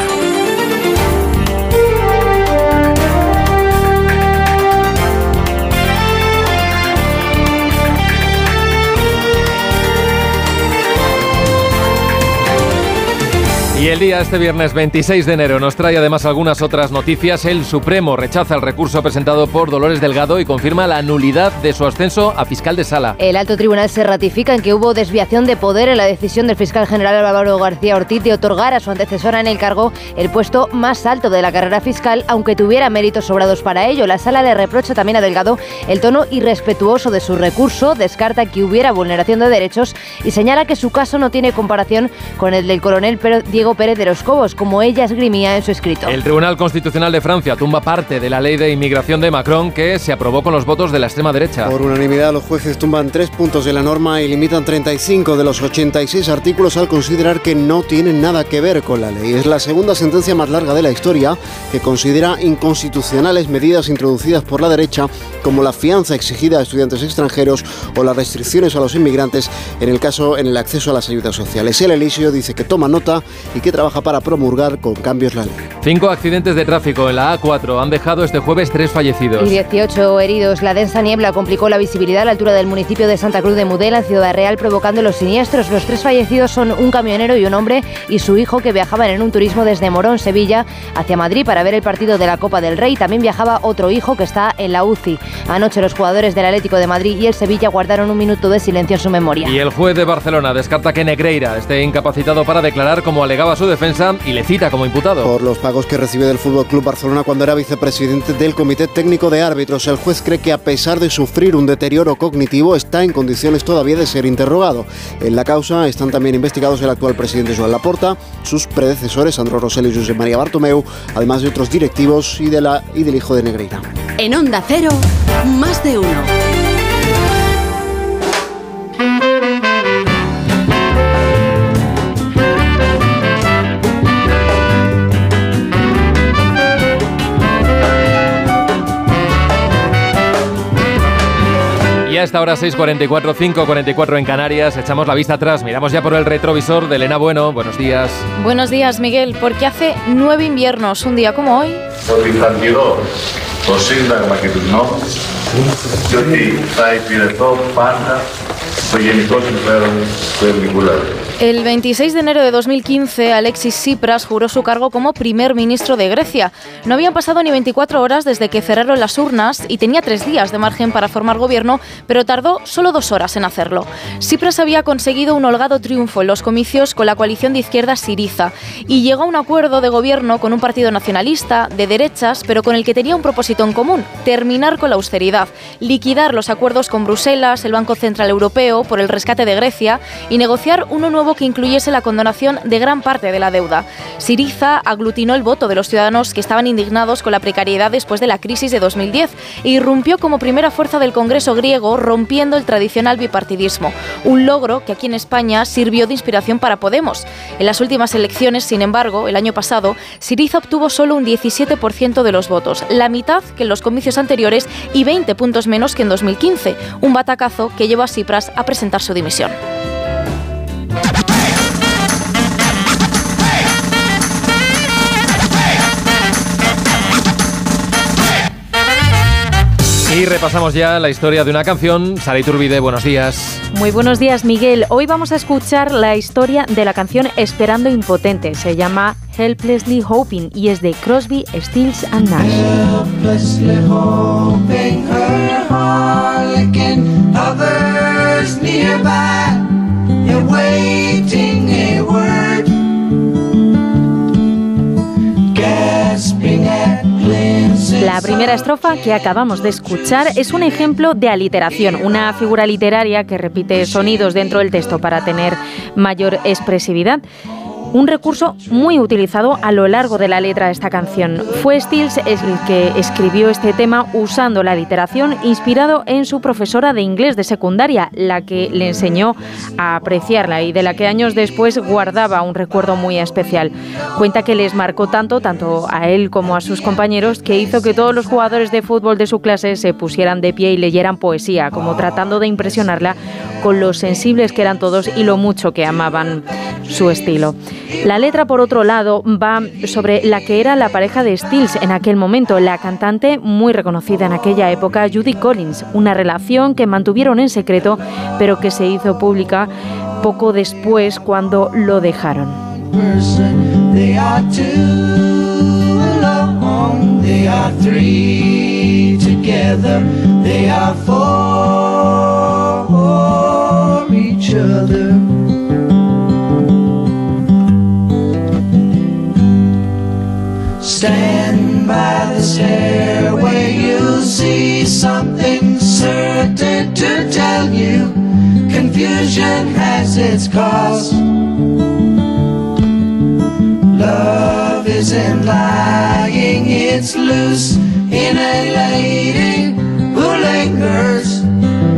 [SPEAKER 1] Y el día este viernes 26 de enero nos trae además algunas otras noticias. El Supremo rechaza el recurso presentado por Dolores Delgado y confirma la nulidad de su ascenso a fiscal de sala.
[SPEAKER 24] El alto tribunal se ratifica en que hubo desviación de poder en la decisión del fiscal general Álvaro García Ortiz de otorgar a su antecesora en el cargo el puesto más alto de la carrera fiscal, aunque tuviera méritos sobrados para ello. La sala le reprocha también a Delgado el tono irrespetuoso de su recurso, descarta que hubiera vulneración de derechos y señala que su caso no tiene comparación con el del coronel Diego Pérez de los Cobos, como ella esgrimía en su escrito.
[SPEAKER 1] El Tribunal Constitucional de Francia tumba parte de la ley de inmigración de Macron que se aprobó con los votos de la extrema derecha.
[SPEAKER 58] Por unanimidad, los jueces tumban tres puntos de la norma y limitan 35 de los 86 artículos al considerar que no tienen nada que ver con la ley. Es la segunda sentencia más larga de la historia que considera inconstitucionales medidas introducidas por la derecha, como la fianza exigida a estudiantes extranjeros o las restricciones a los inmigrantes en el caso en el acceso a las ayudas sociales. El Elisio dice que toma nota y que trabaja para promulgar con cambios la ley.
[SPEAKER 1] Cinco accidentes de tráfico en la A4 han dejado este jueves tres fallecidos.
[SPEAKER 24] Y 18 heridos. La densa niebla complicó la visibilidad a la altura del municipio de Santa Cruz de Mudela, en Ciudad Real, provocando los siniestros. Los tres fallecidos son un camionero y un hombre y su hijo que viajaban en un turismo desde Morón, Sevilla, hacia Madrid para ver el partido de la Copa del Rey. También viajaba otro hijo que está en la UCI. Anoche los jugadores del Atlético de Madrid y el Sevilla guardaron un minuto de silencio en su memoria.
[SPEAKER 1] Y el juez de Barcelona descarta que Negreira esté incapacitado para declarar como alegaba su defensa y le cita como imputado.
[SPEAKER 58] Por los pagos que recibió del Fútbol Club Barcelona cuando era vicepresidente del Comité Técnico de Árbitros, el juez cree que a pesar de sufrir un deterioro cognitivo está en condiciones todavía de ser interrogado. En la causa están también investigados el actual presidente Joan Laporta, sus predecesores Sandro Rosell y José María Bartomeu, además de otros directivos y, de la, y del hijo de Negreira.
[SPEAKER 59] En Onda Cero, más de uno.
[SPEAKER 1] Esta hora 6.44, 5.44 en Canarias. Echamos la vista atrás, miramos ya por el retrovisor de Elena Bueno. Buenos días.
[SPEAKER 44] Buenos días, Miguel. Porque hace nueve inviernos, un día como hoy. El 26 de enero de 2015, Alexis Tsipras juró su cargo como primer ministro de Grecia. No habían pasado ni 24 horas desde que cerraron las urnas y tenía tres días de margen para formar gobierno, pero tardó solo dos horas en hacerlo. Tsipras había conseguido un holgado triunfo en los comicios con la coalición de izquierda Siriza y llegó a un acuerdo de gobierno con un partido nacionalista de derechas, pero con el que tenía un propósito en común: terminar con la austeridad, liquidar los acuerdos con Bruselas, el Banco Central Europeo por el rescate de Grecia y negociar uno nuevo que incluyese la condonación de gran parte de la deuda. Siriza aglutinó el voto de los ciudadanos que estaban indignados con la precariedad después de la crisis de 2010 e irrumpió como primera fuerza del Congreso griego rompiendo el tradicional bipartidismo, un logro que aquí en España sirvió de inspiración para Podemos. En las últimas elecciones, sin embargo, el año pasado, Siriza obtuvo solo un 17% de los votos, la mitad que en los comicios anteriores y 20 puntos menos que en 2015, un batacazo que llevó a Tsipras a presentar su dimisión.
[SPEAKER 1] Y repasamos ya la historia de una canción. Sara Iturbide, buenos días.
[SPEAKER 44] Muy buenos días, Miguel. Hoy vamos a escuchar la historia de la canción Esperando Impotente. Se llama Helplessly Hoping y es de Crosby, Stills and Nash. Helplessly hoping her harlequin, others nearby, awaiting a word. Primera estrofa que acabamos de escuchar es un ejemplo de aliteración, una figura literaria que repite sonidos dentro del texto para tener mayor expresividad un recurso muy utilizado a lo largo de la letra de esta canción. Fue Stills el que escribió este tema usando la literación inspirado en su profesora de inglés de secundaria, la que le enseñó a apreciarla y de la que años después guardaba un recuerdo muy especial. Cuenta que les marcó tanto, tanto a él como a sus compañeros, que hizo que todos los jugadores de fútbol de su clase se pusieran de pie y leyeran poesía, como tratando de impresionarla con lo sensibles que eran todos y lo mucho que amaban su estilo. La letra, por otro lado, va sobre la que era la pareja de Stills en aquel momento, la cantante muy reconocida en aquella época, Judy Collins, una relación que mantuvieron en secreto, pero que se hizo pública poco después cuando lo dejaron. Stand by the stairway, you'll see something certain to tell you. Confusion has its cost. Love isn't lying, it's loose in a lady who lingers,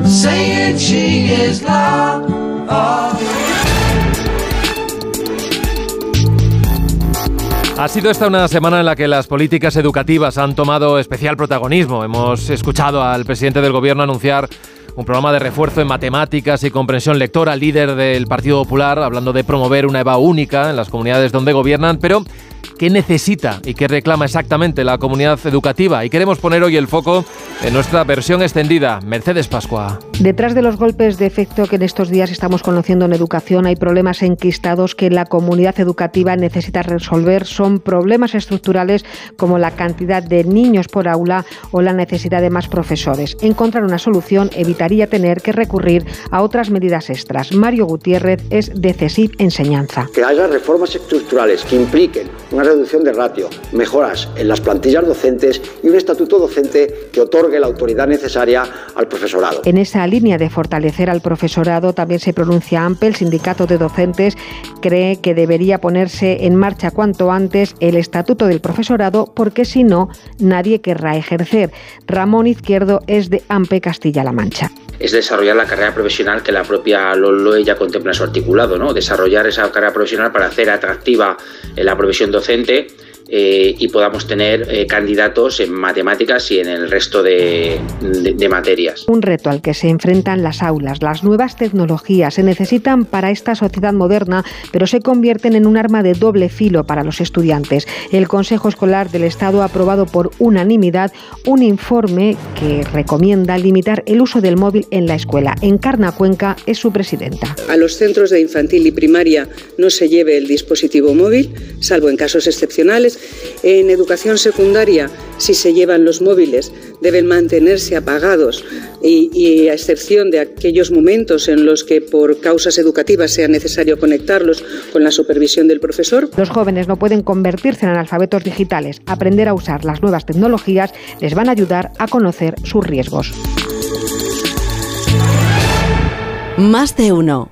[SPEAKER 44] saying she is lost.
[SPEAKER 1] Ha sido esta una semana en la que las políticas educativas han tomado especial protagonismo. Hemos escuchado al presidente del gobierno anunciar un programa de refuerzo en matemáticas y comprensión lectora, líder del Partido Popular, hablando de promover una EVA única en las comunidades donde gobiernan, pero qué necesita y qué reclama exactamente la comunidad educativa. Y queremos poner hoy el foco en nuestra versión extendida. Mercedes Pascua.
[SPEAKER 55] Detrás de los golpes de efecto que en estos días estamos conociendo en educación hay problemas enquistados que la comunidad educativa necesita resolver. Son problemas estructurales como la cantidad de niños por aula o la necesidad de más profesores. Encontrar una solución evitaría tener que recurrir a otras medidas extras. Mario Gutiérrez es de CESIP Enseñanza.
[SPEAKER 60] Que haya reformas estructurales que impliquen una reducción de ratio, mejoras en las plantillas docentes y un estatuto docente que otorgue la autoridad necesaria al profesorado.
[SPEAKER 55] En esa línea de fortalecer al profesorado también se pronuncia AMPE, el sindicato de docentes cree que debería ponerse en marcha cuanto antes el estatuto del profesorado porque si no nadie querrá ejercer. Ramón Izquierdo es de AMPE Castilla-La Mancha
[SPEAKER 61] es desarrollar la carrera profesional que la propia LOE ya contempla en su articulado, ¿no? Desarrollar esa carrera profesional para hacer atractiva la profesión docente docente
[SPEAKER 62] eh, y podamos tener eh, candidatos en matemáticas y en el resto de, de, materias.
[SPEAKER 55] Un reto al que se enfrentan las aulas. Las nuevas tecnologías se necesitan para esta sociedad moderna, pero se convierten en un arma de doble filo para los estudiantes. El Consejo Escolar del Estado ha aprobado por unanimidad un informe que recomienda limitar el uso del móvil en la escuela. Encarna Cuenca es su presidenta.
[SPEAKER 63] A los centros de infantil y primaria no se lleve el dispositivo móvil, salvo en casos excepcionales en educación secundaria, si se llevan los móviles, deben mantenerse apagados y, a excepción de aquellos momentos en los que por causas educativas sea necesario conectarlos con la supervisión del profesor.
[SPEAKER 55] Los jóvenes no pueden convertirse en analfabetos digitales. Aprender a usar las nuevas tecnologías les van a ayudar a conocer sus riesgos.
[SPEAKER 64] Más de uno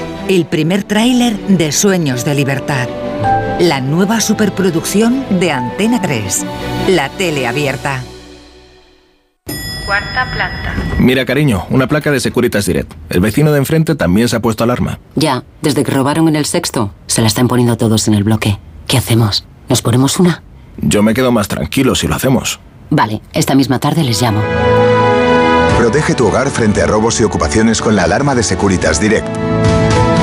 [SPEAKER 38] el primer tráiler de Sueños de Libertad. La nueva superproducción de Antena 3. La tele abierta.
[SPEAKER 17] Cuarta planta.
[SPEAKER 65] Mira, cariño, una placa de Securitas Direct. El vecino de enfrente también se ha puesto alarma.
[SPEAKER 17] Ya, desde que robaron en el sexto, se la están poniendo todos en el bloque. ¿Qué hacemos? ¿Nos ponemos una?
[SPEAKER 65] Yo me quedo más tranquilo si lo hacemos.
[SPEAKER 17] Vale, esta misma tarde les llamo.
[SPEAKER 22] Protege tu hogar frente a robos y ocupaciones con la alarma de Securitas Direct.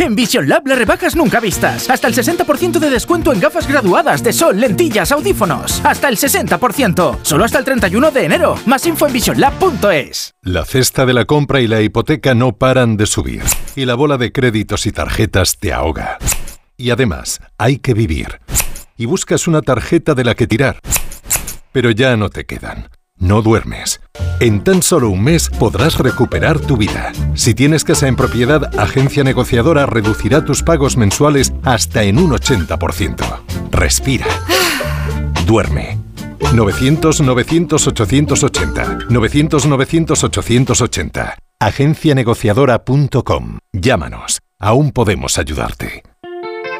[SPEAKER 66] En Vision Lab las rebajas nunca vistas. Hasta el 60% de descuento en gafas graduadas de sol, lentillas, audífonos. Hasta el 60%. Solo hasta el 31 de enero. Más info en visionlab.es.
[SPEAKER 67] La cesta de la compra y la hipoteca no paran de subir. Y la bola de créditos y tarjetas te ahoga. Y además, hay que vivir. Y buscas una tarjeta de la que tirar. Pero ya no te quedan. No duermes. En tan solo un mes podrás recuperar tu vida. Si tienes casa en propiedad, Agencia Negociadora reducirá tus pagos mensuales hasta en un 80%. Respira. Duerme. 900-900-880. 900-900-880. Agencianegociadora.com. Llámanos. Aún podemos ayudarte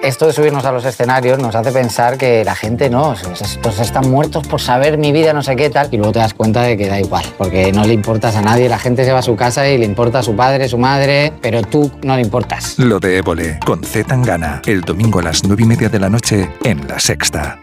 [SPEAKER 68] esto de subirnos a los escenarios nos hace pensar que la gente no, pues están muertos por saber mi vida, no sé qué tal, y luego te das cuenta de que da igual, porque no le importas a nadie, la gente se va a su casa y le importa a su padre, su madre, pero tú no le importas.
[SPEAKER 69] Lo de Évole, con Z Tangana, el domingo a las nueve y media de la noche en La Sexta.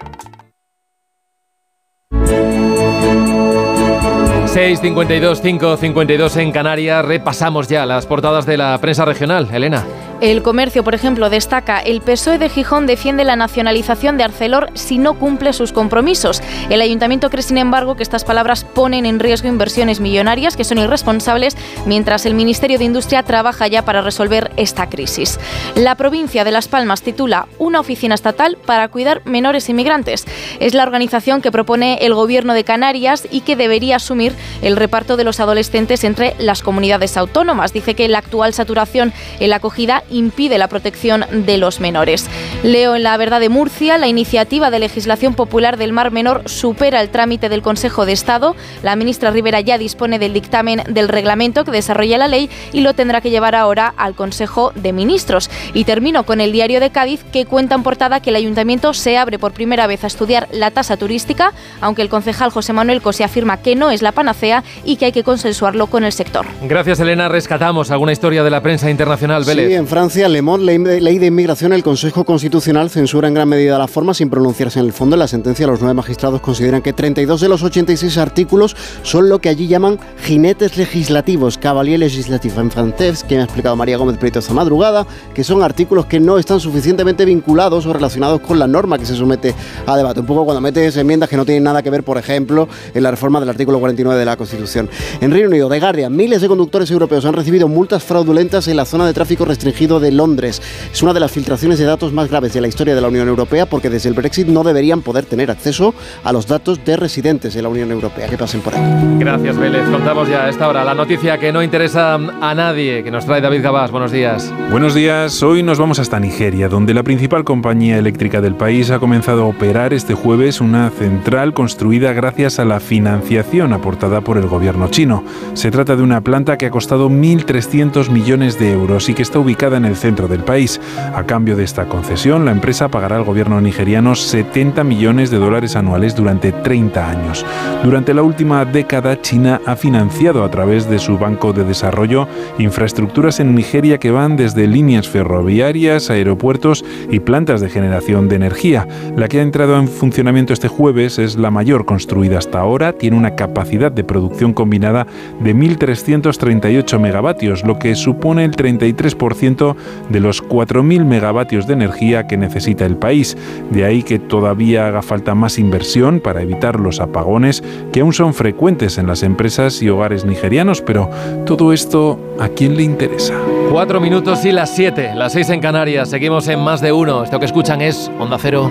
[SPEAKER 1] 6.52, 5.52 en Canarias. Repasamos ya las portadas de la prensa regional. Elena.
[SPEAKER 44] El comercio, por ejemplo, destaca el PSOE de Gijón defiende la nacionalización de Arcelor si no cumple sus compromisos. El ayuntamiento cree, sin embargo, que estas palabras ponen en riesgo inversiones millonarias que son irresponsables, mientras el Ministerio de Industria trabaja ya para resolver esta crisis. La provincia de Las Palmas titula Una oficina estatal para cuidar menores inmigrantes. Es la organización que propone el Gobierno de Canarias y que debería asumir el reparto de los adolescentes entre las comunidades autónomas. Dice que la actual saturación en la acogida impide la protección de los menores. Leo en la verdad de Murcia, la iniciativa de legislación popular del Mar Menor supera el trámite del Consejo de Estado. La ministra Rivera ya dispone del dictamen del reglamento que desarrolla la ley y lo tendrá que llevar ahora al Consejo de Ministros. Y termino con el diario de Cádiz que cuenta en portada que el ayuntamiento se abre por primera vez a estudiar la tasa turística, aunque el concejal José Manuel Cose afirma que no es la panacea y que hay que consensuarlo con el sector.
[SPEAKER 1] Gracias Elena, rescatamos alguna historia de la prensa internacional, Vélez.
[SPEAKER 58] Francia, Le Monde, ley de inmigración, el Consejo Constitucional censura en gran medida la forma sin pronunciarse en el fondo. En la sentencia, los nueve magistrados consideran que 32 de los 86 artículos son lo que allí llaman jinetes legislativos, cavalier legislatif en francés, que me ha explicado María Gómez Prieto esta madrugada, que son artículos que no están suficientemente vinculados o relacionados con la norma que se somete a debate. Un poco cuando metes enmiendas que no tienen nada que ver, por ejemplo, en la reforma del artículo 49 de la Constitución. En Reino Unido, The Guardian, miles de conductores europeos han recibido multas fraudulentas en la zona de tráfico restringido de Londres. Es una de las filtraciones de datos más graves de la historia de la Unión Europea porque desde el Brexit no deberían poder tener acceso a los datos de residentes de la Unión Europea. Que pasen por aquí.
[SPEAKER 1] Gracias, Vélez. Contamos ya a esta hora la noticia que no interesa a nadie, que nos trae David Gabás. Buenos días.
[SPEAKER 70] Buenos días. Hoy nos vamos hasta Nigeria, donde la principal compañía eléctrica del país ha comenzado a operar este jueves una central construida gracias a la financiación aportada por el gobierno chino. Se trata de una planta que ha costado 1.300 millones de euros y que está ubicada en el centro del país. A cambio de esta concesión, la empresa pagará al gobierno nigeriano 70 millones de dólares anuales durante 30 años. Durante la última década, China ha financiado a través de su Banco de Desarrollo infraestructuras en Nigeria que van desde líneas ferroviarias, aeropuertos y plantas de generación de energía. La que ha entrado en funcionamiento este jueves es la mayor construida hasta ahora, tiene una capacidad de producción combinada de 1.338 megavatios, lo que supone el 33% de los 4.000 megavatios de energía que necesita el país. De ahí que todavía haga falta más inversión para evitar los apagones que aún son frecuentes en las empresas y hogares nigerianos, pero todo esto, ¿a quién le interesa?
[SPEAKER 1] Cuatro minutos y las siete, las seis en Canarias. Seguimos en más de uno. Esto que escuchan es
[SPEAKER 71] Onda Cero.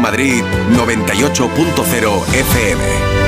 [SPEAKER 71] Madrid 98.0 FM.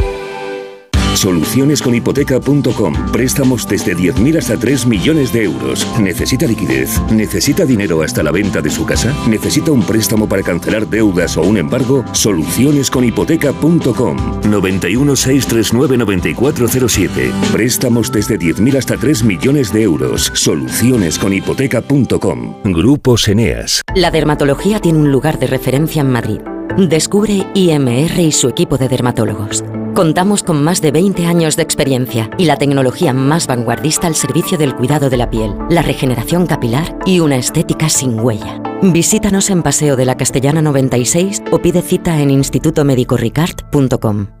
[SPEAKER 39] Solucionesconhipoteca.com. Préstamos desde 10.000 hasta 3 millones de euros. ¿Necesita liquidez? ¿Necesita dinero hasta la venta de su casa? ¿Necesita un préstamo para cancelar deudas o un embargo? Solucionesconhipoteca.com. 91 639 9407. Préstamos desde 10.000 hasta 3 millones de euros. Solucionesconhipoteca.com. Grupos Eneas.
[SPEAKER 72] La dermatología tiene un lugar de referencia en Madrid. Descubre IMR y su equipo de dermatólogos. Contamos con más de 20 años de experiencia y la tecnología más vanguardista al servicio del cuidado de la piel, la regeneración capilar y una estética sin huella. Visítanos en Paseo de la Castellana 96 o pide cita en institutomedicoricard.com.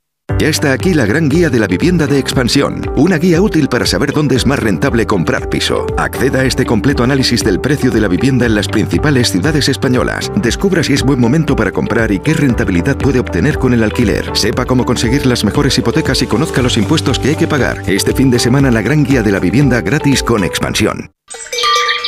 [SPEAKER 22] Ya está aquí la gran guía de la vivienda de expansión, una guía útil para saber dónde es más rentable comprar piso. Acceda a este completo análisis del precio de la vivienda en las principales ciudades españolas. Descubra si es buen momento para comprar y qué rentabilidad puede obtener con el alquiler. Sepa cómo conseguir las mejores hipotecas y conozca los impuestos que hay que pagar. Este fin de semana la gran guía de la vivienda gratis con expansión.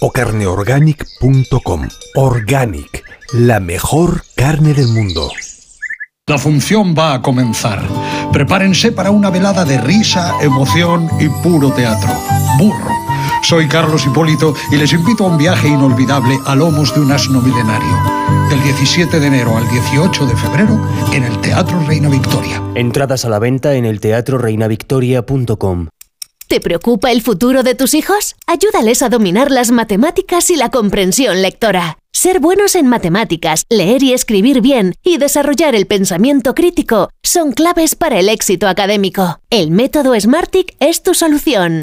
[SPEAKER 23] o carneorganic.com. Organic, la mejor carne del mundo.
[SPEAKER 2] La función va a comenzar. Prepárense para una velada de risa, emoción y puro teatro. Burro. Soy Carlos Hipólito y les invito a un viaje inolvidable a lomos de un asno milenario. Del 17 de enero al 18 de febrero en el Teatro Reina Victoria.
[SPEAKER 73] Entradas a la venta en el teatroreinavictoria.com.
[SPEAKER 64] ¿Te preocupa el futuro de tus hijos? Ayúdales a dominar las matemáticas y la comprensión lectora. Ser buenos en matemáticas, leer y escribir bien y desarrollar el pensamiento crítico son claves para el éxito académico. El método Smartick es tu solución.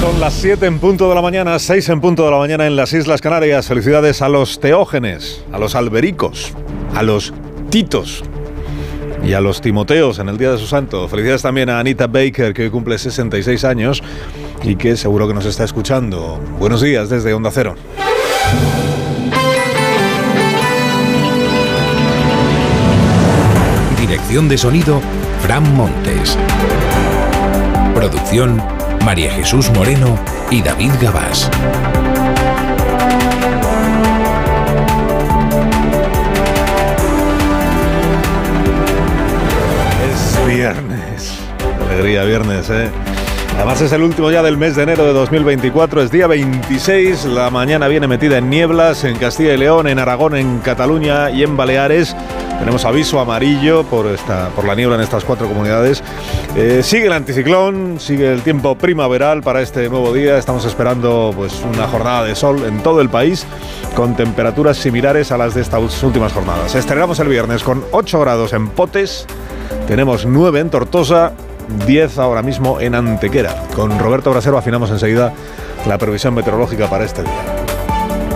[SPEAKER 35] Son las 7 en punto de la mañana, 6 en punto de la mañana en las Islas Canarias. Felicidades a los teógenes, a los albericos, a los titos y a los timoteos en el Día de su Santo. Felicidades también a Anita Baker, que hoy cumple 66 años y que seguro que nos está escuchando. Buenos días desde Onda Cero.
[SPEAKER 74] Dirección de sonido, Fran Montes. Producción, María Jesús Moreno y David Gabás.
[SPEAKER 35] Es viernes. Alegría, viernes, ¿eh? Además es el último día del mes de enero de 2024, es día 26, la mañana viene metida en nieblas en Castilla y León, en Aragón, en Cataluña y en Baleares. Tenemos aviso amarillo por, esta, por la niebla en estas cuatro comunidades. Eh, sigue el anticiclón, sigue el tiempo primaveral para este nuevo día. Estamos esperando pues, una jornada de sol en todo el país con temperaturas similares a las de estas últimas jornadas. Estrenamos el viernes con 8 grados en Potes, tenemos 9 en Tortosa, 10 ahora mismo en Antequera. Con Roberto Brasero afinamos enseguida la previsión meteorológica para este día.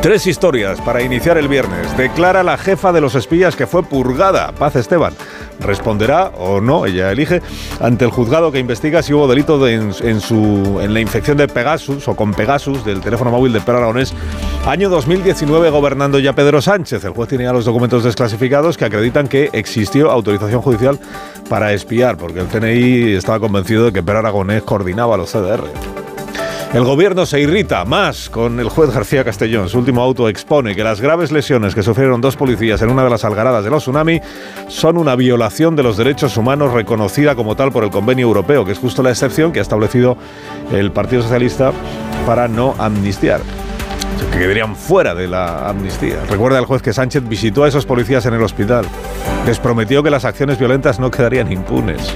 [SPEAKER 35] Tres historias para iniciar el viernes. Declara la jefa de los espías que fue purgada, Paz Esteban. Responderá o no, ella elige, ante el juzgado que investiga si hubo delito de- en, en su, en la infección de Pegasus o con Pegasus del teléfono móvil de Per Aragonés. Año 2019 gobernando ya Pedro Sánchez. El juez tiene ya los documentos desclasificados que acreditan que existió autorización judicial para espiar, porque el TNI estaba convencido de que Per Aragonés coordinaba los CDR. El gobierno se irrita más con el juez García Castellón. Su último auto expone que las graves lesiones que sufrieron dos policías en una de las algaradas de los tsunami son una violación de los derechos humanos reconocida como tal por el convenio europeo, que es justo la excepción que ha establecido el Partido Socialista para no amnistiar que quedarían fuera de la amnistía. Recuerda el juez que Sánchez visitó a esos policías en el hospital. Les prometió que las acciones violentas no quedarían impunes.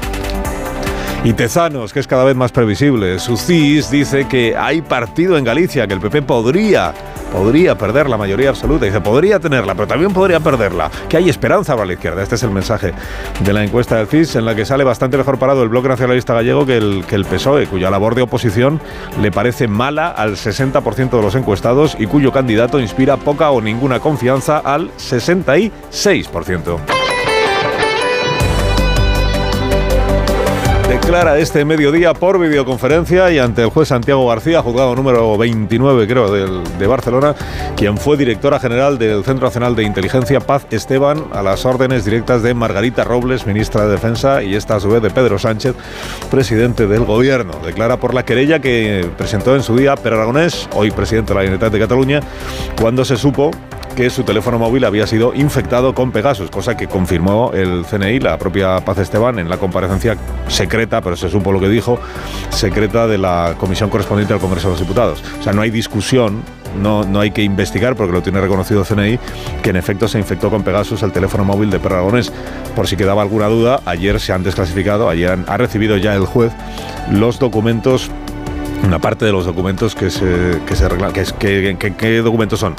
[SPEAKER 35] Y Tezanos, que es cada vez más previsible. Su CIS dice que hay partido en Galicia, que el PP podría, podría perder la mayoría absoluta. Dice, podría tenerla, pero también podría perderla. Que hay esperanza para la izquierda. Este es el mensaje de la encuesta del CIS, en la que sale bastante mejor parado el Bloque Nacionalista Gallego que el, que el PSOE, cuya labor de oposición le parece mala al 60% de los encuestados y cuyo candidato inspira poca o ninguna confianza al 66%. Declara este mediodía por videoconferencia y ante el juez Santiago García, juzgado número 29 creo del- de Barcelona, quien fue directora general del Centro Nacional de Inteligencia Paz Esteban a las órdenes directas de Margarita Robles, ministra de Defensa, y esta a su vez de Pedro Sánchez, presidente del gobierno. Declara por la querella que presentó en su día Per Aragonés, hoy presidente de la Generalitat de Cataluña, cuando se supo que su teléfono móvil había sido infectado con Pegasus, cosa que confirmó el CNI, la propia Paz Esteban, en la comparecencia secreta, pero se supo lo que dijo, secreta de la comisión correspondiente al Congreso de los Diputados. O sea, no hay discusión no, no hay que investigar porque lo tiene reconocido CNI, que en efecto se infectó con Pegasus el teléfono móvil de Perro Por si quedaba alguna duda, ayer se han desclasificado, ayer ha recibido ya el juez los documentos una parte de los documentos que se, que se Que, ¿Qué documentos son?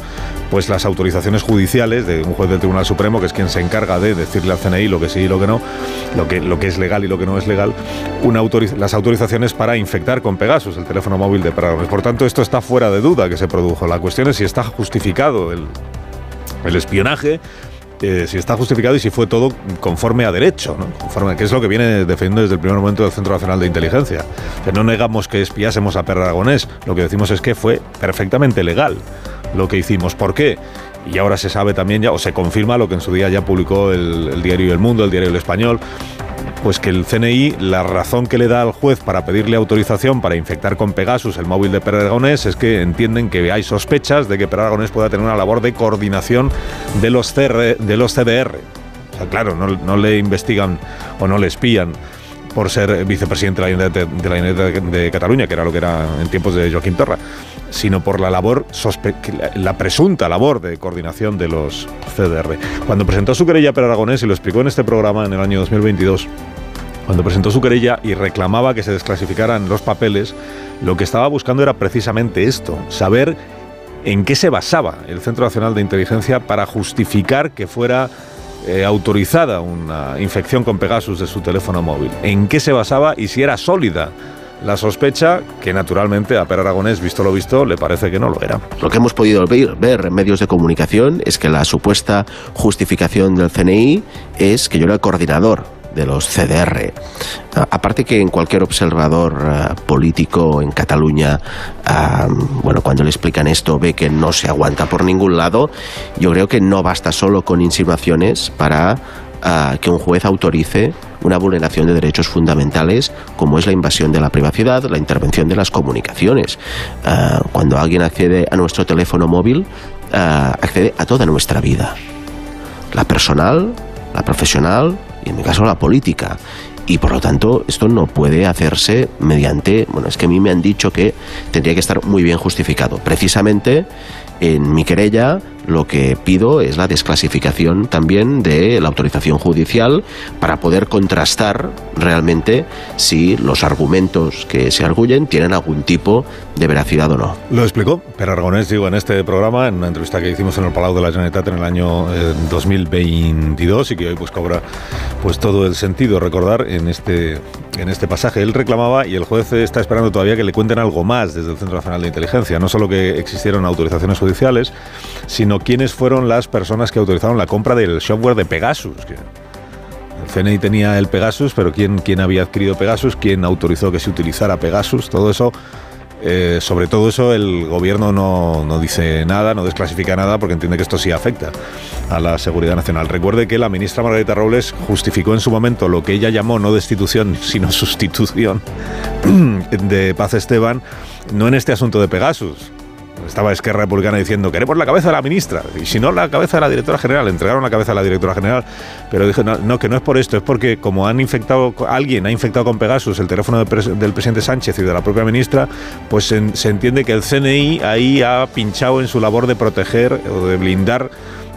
[SPEAKER 35] Pues las autorizaciones judiciales de un juez del Tribunal Supremo, que es quien se encarga de decirle al CNI lo que sí y lo que no, lo que, lo que es legal y lo que no es legal, una las autorizaciones para infectar con Pegasus el teléfono móvil de Paragones. Por tanto, esto está fuera de duda que se produjo. La cuestión es si está justificado el, el espionaje eh, si está justificado y si fue todo conforme a derecho, ¿no? conforme, que es lo que viene defendiendo desde el primer momento del Centro Nacional de Inteligencia. Que no negamos que espiásemos a Perra Aragonés, lo que decimos es que fue perfectamente legal lo que hicimos. ¿Por qué? Y ahora se sabe también ya, o se confirma lo que en su día ya publicó el, el diario El Mundo, el diario El Español, pues que el CNI, la razón que le da al juez para pedirle autorización para infectar con Pegasus el móvil de Aragonés es que entienden que hay sospechas de que Aragonés pueda tener una labor de coordinación de los, de los CDR. O sea, claro, no, le investigan o no le espían por ser vicepresidente de la Generalitat de, de, Cataluña, que era lo que era en tiempos de Joaquín Torra, sino por la labor, la presunta labor de coordinación de los CDR. Cuando presentó su querella Per Aragonés, y lo explicó en este programa en el año 2022, cuando presentó su querella y reclamaba que se desclasificaran los papeles, lo que estaba buscando era precisamente esto, saber en qué se basaba el Centro Nacional de Inteligencia para justificar que fuera eh, autorizada una infección con Pegasus de su teléfono móvil, en qué se basaba y si era sólida la sospecha que naturalmente a Per Aragonés, visto lo visto, le parece que no lo era.
[SPEAKER 47] Lo que hemos podido ver, en medios de comunicación es que la supuesta justificación del CNI es que yo era el coordinador de los CDR. Aparte que en cualquier observador eh, político en Cataluña, bueno, cuando le explican esto ve que no se aguanta por ningún lado, yo creo que no basta solo con insinuaciones para que un juez autorice una vulneración de derechos fundamentales como es la invasión de la privacidad, la intervención de las comunicaciones. Eh, cuando alguien accede a nuestro teléfono móvil, accede a toda nuestra vida. La personal, la profesional, y en mi caso la política. Y por lo tanto, esto no puede hacerse mediante, bueno, es que a mí me han dicho que tendría que estar muy bien justificado. Precisamente en mi querella lo que pido es la desclasificación también de la autorización judicial para poder contrastar realmente si los argumentos que se arguyen tienen algún tipo de veracidad o no.
[SPEAKER 35] Lo explicó Per Aragonés, digo, en este programa, en una entrevista que hicimos en el Palau de la Generalitat en el año 2022 eh, y que hoy pues cobra pues todo el sentido recordar en este, en este pasaje. Él reclamaba y el juez está esperando todavía que le cuenten algo más desde el Centro Nacional de Inteligencia, no solo que existieron autorizaciones judiciales, sino quiénes fueron las personas que autorizaron la compra del software de Pegasus. El CNI tenía el Pegasus, pero ¿quién, quién había adquirido Pegasus? ¿Quién autorizó que se utilizara Pegasus? Todo eso eh, sobre todo eso el gobierno no, no, dice nada, no desclasifica nada porque entiende que esto sí afecta a la seguridad nacional. Recuerde que la ministra Margarita Robles justificó en su momento lo que ella llamó no destitución, sino sustitución de Paz Esteban, no en este asunto de Pegasus, estaba Esquerra Republicana diciendo, queremos la cabeza de la ministra, y si no, la cabeza de la directora general, entregaron la cabeza de la directora general, pero dije, no, que no es por esto, es porque como han infectado, alguien ha infectado con Pegasus el teléfono del presidente Sánchez y de la propia ministra, pues se entiende que el CNI ahí ha pinchado en su labor de proteger o de blindar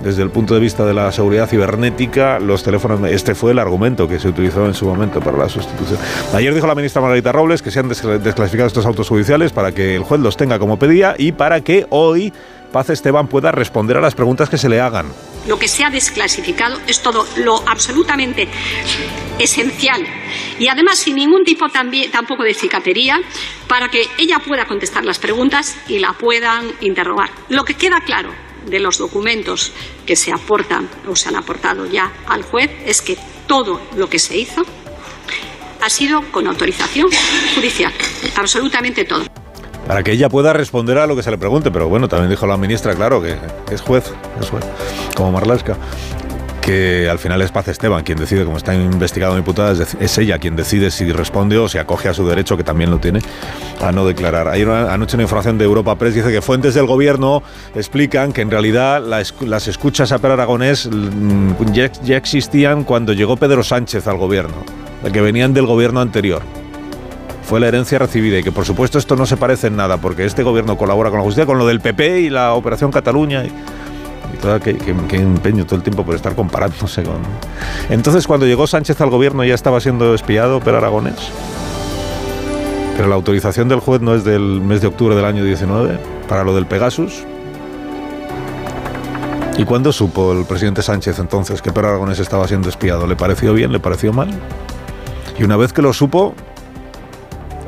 [SPEAKER 35] desde el punto de vista de la seguridad cibernética, los teléfonos. Este fue el argumento que se utilizó en su momento para la sustitución. Ayer dijo la ministra Margarita Robles que se han desclasificado estos autos judiciales para que el juez los tenga como pedía y para que hoy Paz Esteban pueda responder a las preguntas que se le hagan.
[SPEAKER 75] Lo que se ha desclasificado es todo lo absolutamente esencial y además sin ningún tipo tampoco de cicatería para que ella pueda contestar las preguntas y la puedan interrogar. Lo que queda claro de los documentos que se aportan o se han aportado ya al juez es que todo lo que se hizo ha sido con autorización judicial, absolutamente todo.
[SPEAKER 35] Para que ella pueda responder a lo que se le pregunte, pero bueno, también dijo la ministra, claro, que es juez, es juez, como Marlaska. Que al final es Paz Esteban quien decide, como está investigado diputada, es, ella quien decide si responde o si acoge a su derecho, que también lo tiene, a no declarar. Hay una, anoche una información de Europa Press, dice que fuentes del gobierno explican que en realidad las escuchas a Per Aragonés mm, ya, existían cuando llegó Pedro Sánchez al gobierno, que venían del gobierno anterior fue la herencia recibida y que por supuesto esto no se parece en nada porque este gobierno colabora con la justicia, con lo del PP y la Operación Cataluña. Que, empeño todo el tiempo por estar comparándose con... Entonces, cuando llegó Sánchez al gobierno ya estaba siendo espiado per Aragonés. Pero la autorización del juez no es del mes de octubre del año 19, para lo del Pegasus. ¿Y cuándo supo el presidente Sánchez entonces que Per Aragonés estaba siendo espiado? ¿Le pareció bien? ¿Le pareció mal? Y una vez que lo supo,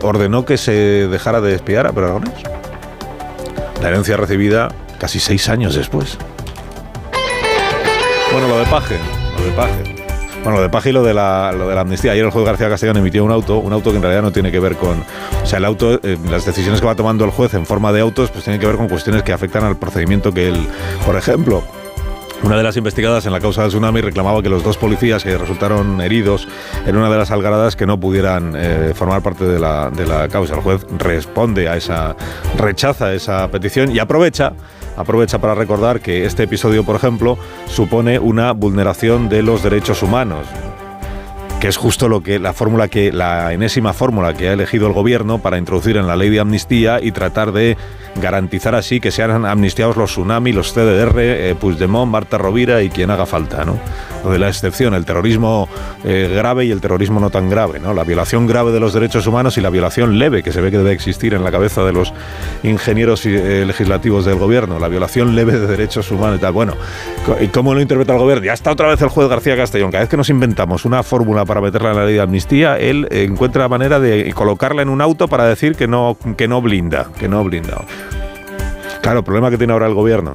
[SPEAKER 35] ordenó que se dejara de espiar a Per Aragonés. La herencia recibida casi seis años después. Bueno, lo de Paje, lo de Paje. Bueno, lo de Paje y lo de, la, lo de la amnistía. Ayer el juez García Castellón emitió un auto, un auto que en realidad no tiene que ver con... O sea, el auto, eh, las decisiones que va tomando el juez en forma de autos, pues tienen que ver con cuestiones que afectan al procedimiento que él... Por ejemplo, una de las investigadas en la causa del tsunami reclamaba que los dos policías que resultaron heridos en una de las algaradas que no pudieran eh, formar parte de la, de la causa. El juez responde a esa, rechaza esa petición y aprovecha aprovecha para recordar que este episodio, por ejemplo, supone una vulneración de los derechos humanos que es justo lo que la fórmula que la enésima fórmula que ha elegido el gobierno para introducir en la ley de amnistía y tratar de garantizar así que sean amnistiados los tsunami, los CDR, eh, Puigdemont, Marta Rovira y quien haga falta, ¿no? Lo de la excepción, el terrorismo eh, grave y el terrorismo no tan grave, ¿no? La violación grave de los derechos humanos y la violación leve que se ve que debe existir en la cabeza de los ingenieros eh, legislativos del gobierno, la violación leve de derechos humanos y tal. Bueno, ¿y cómo lo interpreta el gobierno? Ya está otra vez el juez García Castellón. Cada vez que nos inventamos una fórmula para meterla en la ley de amnistía, él encuentra la manera de colocarla en un auto para decir que no, que no blinda, que no blinda. Claro, el problema que tiene ahora el gobierno,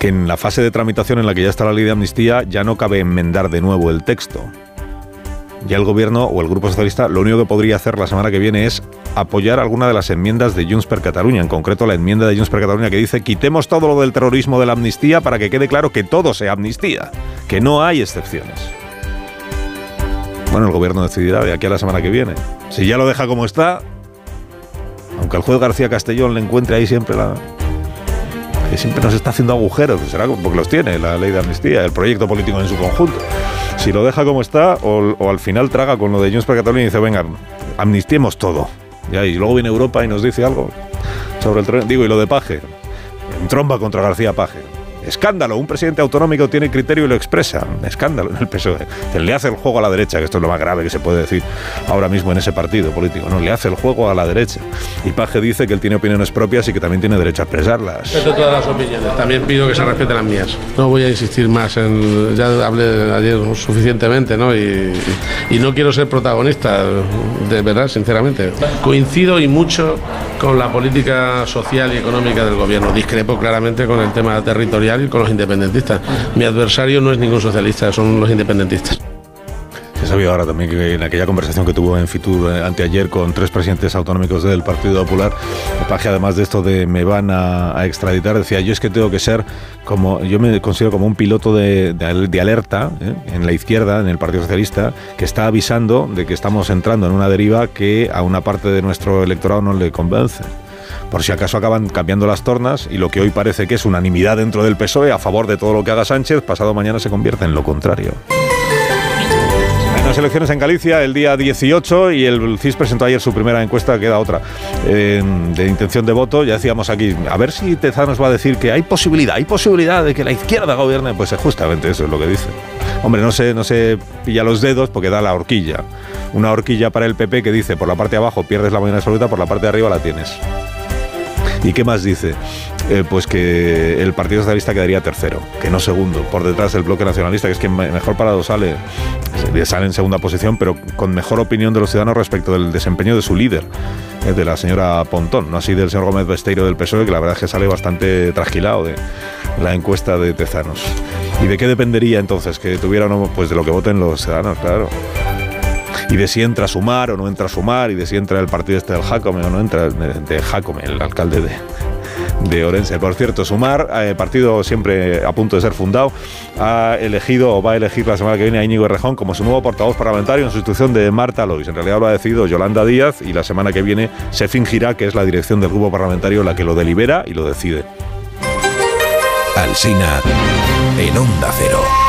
[SPEAKER 35] que en la fase de tramitación en la que ya está la ley de amnistía ya no cabe enmendar de nuevo el texto. Ya el gobierno o el Grupo Socialista lo único que podría hacer la semana que viene es apoyar alguna de las enmiendas de Junts per Cataluña, en concreto la enmienda de Junts per Cataluña que dice quitemos todo lo del terrorismo de la amnistía para que quede claro que todo sea amnistía, que no hay excepciones. Bueno, el gobierno decidirá de aquí a la semana que viene. Si ya lo deja como está, aunque el juez García Castellón le encuentre ahí siempre la. que siempre nos está haciendo agujeros, será porque los tiene la ley de amnistía, el proyecto político en su conjunto. Si lo deja como está, o, al final traga con lo de Junts per Catalunya y dice, venga, amnistiemos todo. Y, luego viene Europa y nos dice algo sobre el tren. Digo, y lo de Paje. En tromba contra García Paje. Escándalo, un presidente autonómico tiene criterio y lo expresa. Escándalo en el PSOE. Le hace el juego a la derecha, que esto es lo más grave que se puede decir ahora mismo en ese partido político. No, le hace el juego a la derecha. Y Paje dice que él tiene opiniones propias y que también tiene derecho a expresarlas.
[SPEAKER 76] Respeto todas las opiniones. También pido que se respeten las mías. No voy a insistir más en. Ya hablé ayer suficientemente, ¿no? Y, y no quiero ser protagonista, de verdad, sinceramente. Coincido y mucho con la política social y económica del gobierno. Discrepo claramente con el tema territorial y con los independentistas. Mi adversario no es ningún socialista, son los independentistas.
[SPEAKER 35] Sabía ahora también que en aquella conversación que tuvo en Fitur eh, anteayer con tres presidentes autonómicos del Partido Popular, Paje, además de esto de me van a, extraditar, decía yo es que tengo que ser como, yo me considero como un piloto de, de, alerta ¿eh? en la izquierda, en el Partido Socialista, que está avisando de que estamos entrando en una deriva que a una parte de nuestro electorado no le convence por si acaso acaban cambiando las tornas y lo que hoy parece que es unanimidad dentro del PSOE a favor de todo lo que haga Sánchez, pasado mañana se convierte en lo contrario. Elecciones en Galicia el día 18 y el CIS presentó ayer su primera encuesta, queda otra, de intención de voto. Ya decíamos aquí, a ver si Tezanos va a decir que hay posibilidad, hay posibilidad de que la izquierda gobierne. Pues justamente eso es lo que dice. Hombre, no se, no se pilla los dedos porque da la horquilla. Una horquilla para el PP que dice por la parte de abajo pierdes la mayoría absoluta, por la parte de arriba la tienes. ¿Y qué más dice? Eh, pues que el Partido Socialista quedaría tercero, que no segundo, por detrás del bloque nacionalista, que es quien mejor parado sale, sale en segunda posición, pero con mejor opinión de los ciudadanos respecto del desempeño de su líder, eh, de la señora Pontón, no así del señor Gómez Besteiro del PSOE, que la verdad es que sale bastante trasquilado de la encuesta de Tezanos. ¿Y de qué dependería entonces que tuviera uno? Pues de lo que voten los ciudadanos, claro y de si entra a sumar o no entra a sumar y de si entra el partido este del Jacome o no entra de, Jacome, el alcalde de, de Orense. Por cierto, Sumar, eh, partido siempre a punto de ser fundado, ha elegido o va a elegir la semana que viene a Íñigo Errejón como su nuevo portavoz parlamentario en sustitución de Marta Lois. En realidad lo ha decidido Yolanda Díaz y la semana que viene se fingirá que es la dirección del grupo parlamentario la que lo delibera y lo decide.
[SPEAKER 23] Alsina en Onda Cero.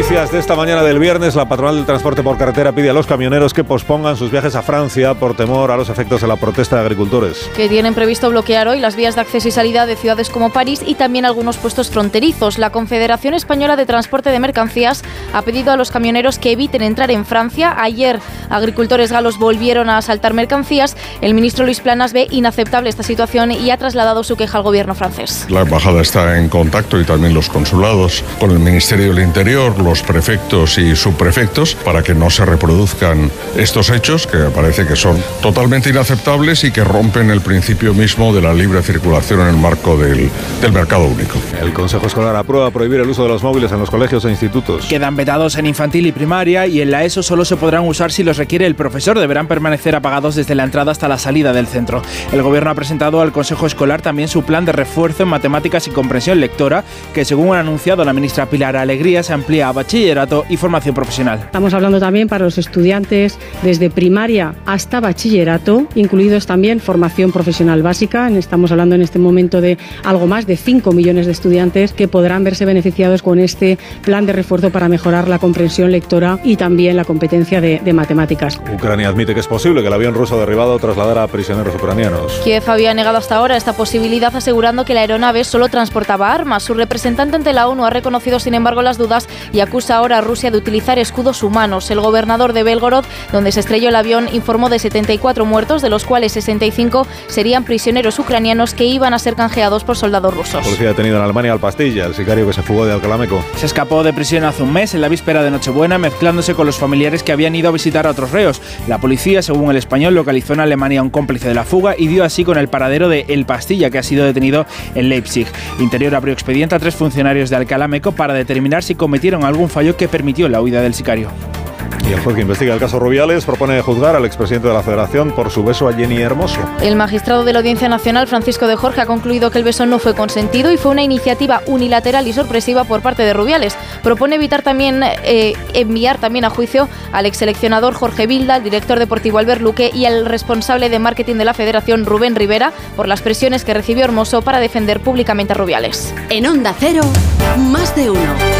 [SPEAKER 35] Noticias de esta mañana del viernes, la patronal del transporte por carretera pide a los camioneros que pospongan sus viajes a Francia por temor a los efectos de la protesta de agricultores.
[SPEAKER 44] Que tienen previsto bloquear hoy las vías de acceso y salida de ciudades como París y también algunos puestos fronterizos. La Confederación Española de Transporte de Mercancías ha pedido a los camioneros que eviten entrar en Francia. Ayer agricultores galos volvieron a asaltar mercancías. El ministro Luis Planas ve inaceptable esta situación y ha trasladado su queja al gobierno francés.
[SPEAKER 76] La embajada está en contacto y también los consulados con el Ministerio del Interior, los prefectos y subprefectos para que no se reproduzcan estos hechos que parece que son totalmente inaceptables y que rompen el principio mismo de la libre circulación en el marco del, del mercado único.
[SPEAKER 35] El Consejo Escolar aprueba prohibir el uso de los móviles en los colegios e institutos.
[SPEAKER 45] Quedan vetados en infantil y primaria y en la ESO solo se podrán usar si los requiere el profesor. Deberán permanecer apagados desde la entrada hasta la salida del centro. El gobierno ha presentado al Consejo Escolar también su plan de refuerzo en matemáticas y comprensión lectora, que según ha anunciado la ministra Pilar Alegría se amplía a bachillerato y formación profesional.
[SPEAKER 53] Estamos hablando también para los estudiantes desde primaria hasta bachillerato, incluidos también formación profesional básica. Estamos hablando en este momento de algo más de 5 millones de estudiantes que podrán verse beneficiados con este plan de refuerzo para mejorar la comprensión lectora y también la competencia de, de matemáticas.
[SPEAKER 35] Ucrania admite que es posible que el avión ruso derribado trasladara a prisioneros ucranianos.
[SPEAKER 44] Kiev había negado hasta ahora esta posibilidad asegurando que la aeronave solo transportaba armas. Su representante ante la ONU ha reconocido sin embargo las dudas y acusa ahora a Rusia de utilizar escudos humanos. El gobernador de Belgorod, donde se estrelló el avión, informó de 74 muertos, de los cuales 65 serían prisioneros ucranianos que iban a ser canjeados por soldados rusos.
[SPEAKER 35] La policía ha detenido en Alemania al Pastilla, el sicario que se fugó de Alcalameco.
[SPEAKER 45] Se escapó de prisión hace un mes, en la víspera de Nochebuena, mezclándose con los familiares que habían ido a visitar a otros reos. La policía, según el español, localizó en Alemania a un cómplice de la fuga y dio así con el paradero de El Pastilla, que ha sido detenido en Leipzig. Interior abrió expediente a tres funcionarios de Alcalameco para determinar si cometieron algún fallo que permitió la huida del sicario.
[SPEAKER 35] Y el juez que investiga el caso Rubiales propone juzgar al expresidente de la Federación por su beso a Jenny Hermoso.
[SPEAKER 44] El magistrado de la Audiencia Nacional, Francisco de Jorge, ha concluido que el beso no fue consentido y fue una iniciativa unilateral y sorpresiva por parte de Rubiales. Propone evitar también eh, enviar también a juicio al exseleccionador Jorge Vilda, al director deportivo Albert Luque y al responsable de marketing de la Federación Rubén Rivera por las presiones que recibió Hermoso para defender públicamente a Rubiales.
[SPEAKER 64] En Onda Cero, más de uno.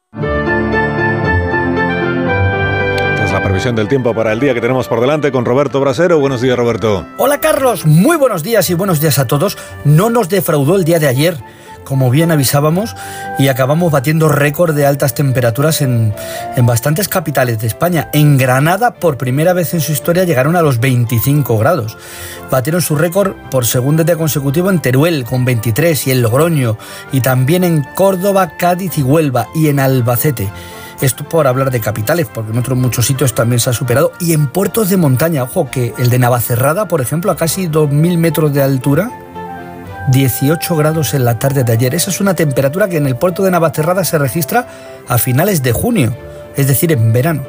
[SPEAKER 35] La previsión del tiempo para el día que tenemos por delante con Roberto Brasero. Buenos días, Roberto.
[SPEAKER 14] Hola, Carlos. Muy buenos días y buenos días a todos. No nos defraudó el día de ayer como bien avisábamos, y acabamos batiendo récord de altas temperaturas en, en, bastantes capitales de España. En Granada, por primera vez en su historia, llegaron a los 25 grados. Batieron su récord por segundo día consecutivo en Teruel, con 23, y en Logroño, y también en Córdoba, Cádiz y Huelva, y en Albacete. Esto por hablar de capitales, porque en otros muchos sitios también se ha superado. Y en puertos de montaña, ojo, que el de Navacerrada, por ejemplo, a casi 2.000 metros de altura, 18 grados en la tarde de ayer. Esa es una temperatura que en el puerto de Navacerrada se registra a finales de junio, es decir, en verano.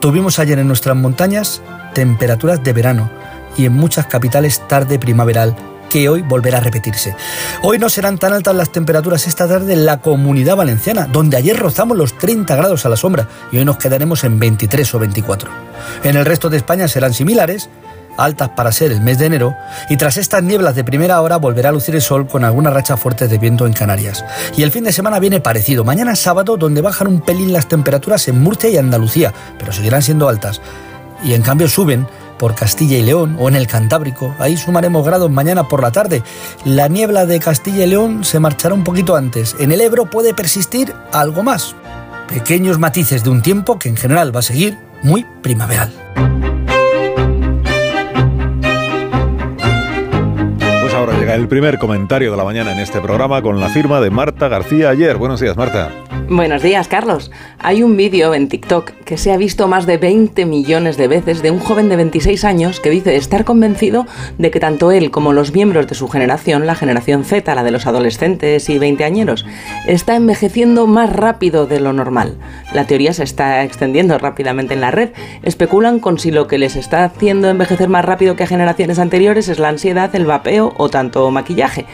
[SPEAKER 14] Tuvimos ayer en nuestras montañas temperaturas de verano y en muchas capitales tarde primaveral que hoy volverá a repetirse. Hoy no serán tan altas las temperaturas esta tarde en la comunidad valenciana, donde ayer rozamos los 30 grados a la sombra y hoy nos quedaremos en 23 o 24. En el resto de España serán similares, altas para ser el mes de enero, y tras estas nieblas de primera hora volverá a lucir el sol con algunas rachas fuertes de viento en Canarias. Y el fin de semana viene parecido, mañana sábado donde bajan un pelín las temperaturas en Murcia y Andalucía, pero seguirán siendo altas. Y en cambio suben por Castilla y León o en el Cantábrico. Ahí sumaremos grados mañana por la tarde. La niebla de Castilla y León se marchará un poquito antes. En el Ebro puede persistir algo más. Pequeños matices de un tiempo que en general va a seguir muy primaveral.
[SPEAKER 35] Pues ahora llega el primer comentario de la mañana en este programa con la firma de Marta García Ayer. Buenos días, Marta.
[SPEAKER 37] Buenos días, Carlos. Hay un vídeo en TikTok que se ha visto más de 20 millones de veces de un joven de 26 años que dice estar convencido de que tanto él como los miembros de su generación, la generación Z, la de los adolescentes y veinteañeros, está envejeciendo más rápido de lo normal. La teoría se está extendiendo rápidamente en la red. Especulan con si lo que les está haciendo envejecer más rápido que a generaciones anteriores es la ansiedad, el vapeo o tanto maquillaje.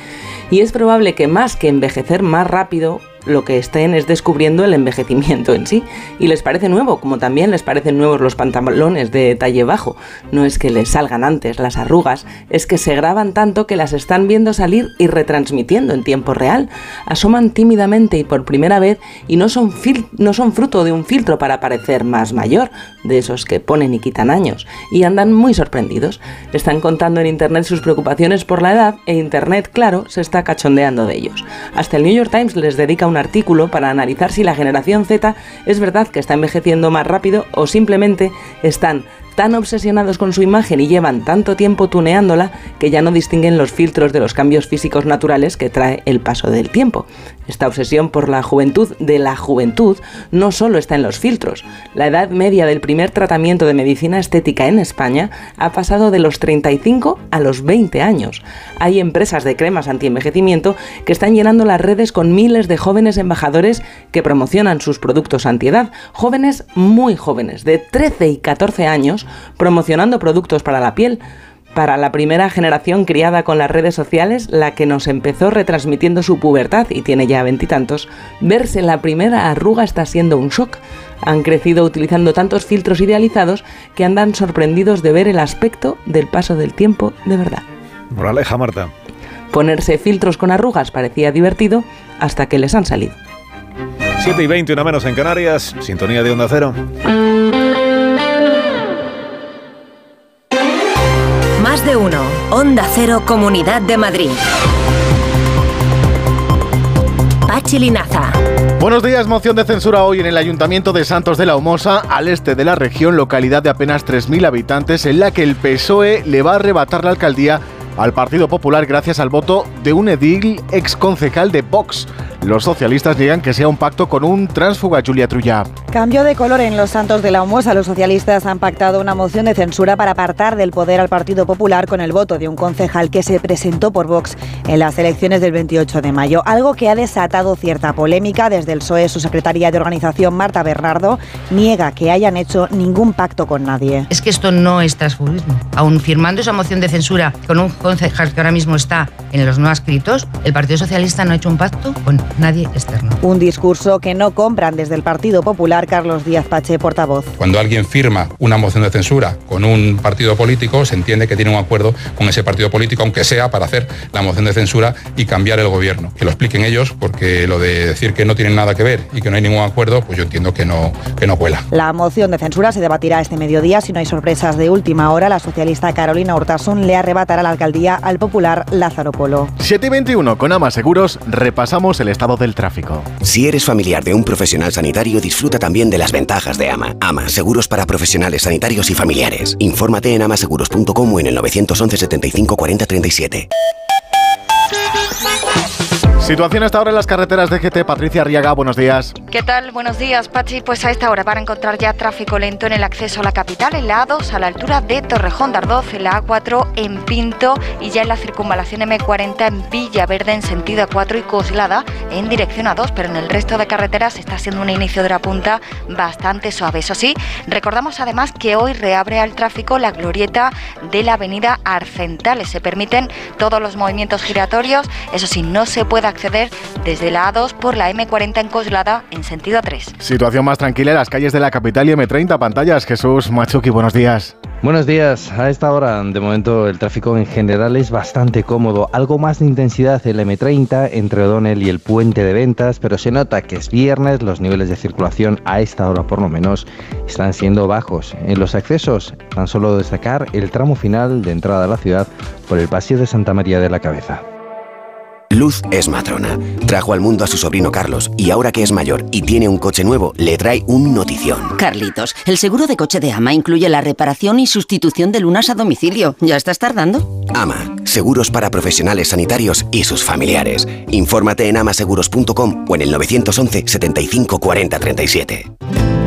[SPEAKER 37] Y es probable que más que envejecer más rápido, lo que estén es descubriendo el envejecimiento en sí. Y les parece nuevo, como también les parecen nuevos los pantalones de talle bajo. No es que les salgan antes las arrugas, es que se graban tanto que las están viendo salir y retransmitiendo en tiempo real. Asoman tímidamente y por primera vez y no son, no son fruto de un filtro para parecer más mayor, de esos que ponen y quitan años. Y andan muy sorprendidos. Están contando en Internet sus preocupaciones por la edad e Internet, claro, se está cachondeando de ellos. Hasta el New York Times les dedica un artículo para analizar si la generación Z es verdad que está envejeciendo más rápido o simplemente están tan obsesionados con su imagen y llevan tanto tiempo tuneándola que ya no distinguen los filtros de los cambios físicos naturales que trae el paso del tiempo. Esta obsesión por la juventud de la juventud no solo está en los filtros. La edad media del primer tratamiento de medicina estética en España ha pasado de los 35 a los 20 años. Hay empresas de cremas anti-envejecimiento que están llenando las redes con miles de jóvenes embajadores que promocionan sus productos antiedad. Jóvenes muy jóvenes, de 13 y 14 años, promocionando productos para la piel para la primera generación criada con las redes sociales, la que nos empezó retransmitiendo su pubertad y tiene ya veintitantos, verse la primera arruga está siendo un shock. Han crecido utilizando tantos filtros idealizados que andan sorprendidos de ver el aspecto del paso del tiempo de verdad.
[SPEAKER 35] Moraleja, Marta.
[SPEAKER 37] Ponerse filtros con arrugas parecía divertido hasta que les han salido.
[SPEAKER 35] 7 y 20, una menos en Canarias, sintonía de Onda Cero.
[SPEAKER 77] Más de uno. Onda Cero, Comunidad de Madrid. Pachi Linaza.
[SPEAKER 78] Buenos días, moción de censura hoy en el Ayuntamiento de Santos de la Humosa, al este de la región, localidad de apenas 3.000 habitantes, en la que el PSOE le va a arrebatar la alcaldía al Partido Popular gracias al voto de un edil ex concejal de Vox. Los socialistas niegan que sea un pacto con un tránsfuga, Julia Trulla.
[SPEAKER 79] Cambio de color en los Santos de la Humosa. Los socialistas han pactado una moción de censura para apartar del poder al Partido Popular con el voto de un concejal que se presentó por Vox en las elecciones del 28 de mayo. Algo que ha desatado cierta polémica. Desde el PSOE, su secretaria de organización, Marta Bernardo, niega que hayan hecho ningún pacto con nadie.
[SPEAKER 80] Es que esto no es transfugismo. Aún firmando esa moción de censura con un concejal que ahora mismo está en los no escritos, el Partido Socialista no ha hecho un pacto con nadie externo.
[SPEAKER 79] Un discurso que no compran desde el Partido Popular, Carlos Díaz Pache, portavoz.
[SPEAKER 81] Cuando alguien firma una moción de censura con un partido político, se entiende que tiene un acuerdo con ese partido político, aunque sea para hacer la moción de censura y cambiar el gobierno. Que lo expliquen ellos, porque lo de decir que no tienen nada que ver y que no hay ningún acuerdo, pues yo entiendo que no, que no cuela.
[SPEAKER 79] La moción de censura se debatirá este mediodía. Si no hay sorpresas de última hora, la socialista Carolina Hurtasun le arrebatará la alcaldía al popular Lázaro Polo.
[SPEAKER 78] 7 y 21, con Ama Seguros, repasamos el estado
[SPEAKER 82] Si eres familiar de un profesional sanitario, disfruta también de las ventajas de AMA. AMA, seguros para profesionales sanitarios y familiares. Infórmate en amaseguros.com o en el 911 75 40 37.
[SPEAKER 78] Situación hasta ahora en las carreteras de GT. Patricia Arriaga, buenos días.
[SPEAKER 83] ¿Qué tal? Buenos días, Pachi. Pues a esta hora van a encontrar ya tráfico lento en el acceso a la capital, en la A2 a la altura de Torrejón de en la A4 en Pinto y ya en la circunvalación M40 en Villaverde en sentido A4 y Coslada en dirección A2, pero en el resto de carreteras está siendo un inicio de la punta bastante suave. Eso sí, recordamos además que hoy reabre al tráfico la glorieta de la avenida Arcentales. Se permiten todos los movimientos giratorios, eso sí, no se puede acceder desde la A2 por la M40 en Coslada en sentido A3.
[SPEAKER 78] Situación más tranquila en las calles de la capital y M30 pantallas. Jesús Machuki, buenos días.
[SPEAKER 84] Buenos días. A esta hora, de momento, el tráfico en general es bastante cómodo. Algo más de intensidad en la M30 entre O'Donnell y el puente de ventas, pero se nota que es viernes. Los niveles de circulación a esta hora, por lo menos, están siendo bajos. En los accesos, tan solo destacar el tramo final de entrada a la ciudad por el Paseo de Santa María de la Cabeza.
[SPEAKER 82] Luz es matrona. Trajo al mundo a su sobrino Carlos y ahora que es mayor y tiene un coche nuevo, le trae un notición.
[SPEAKER 85] Carlitos, el seguro de coche de Ama incluye la reparación y sustitución de lunas a domicilio. ¿Ya estás tardando?
[SPEAKER 82] Ama, seguros para profesionales sanitarios y sus familiares. Infórmate en amaseguros.com o en el 911 75 40 37.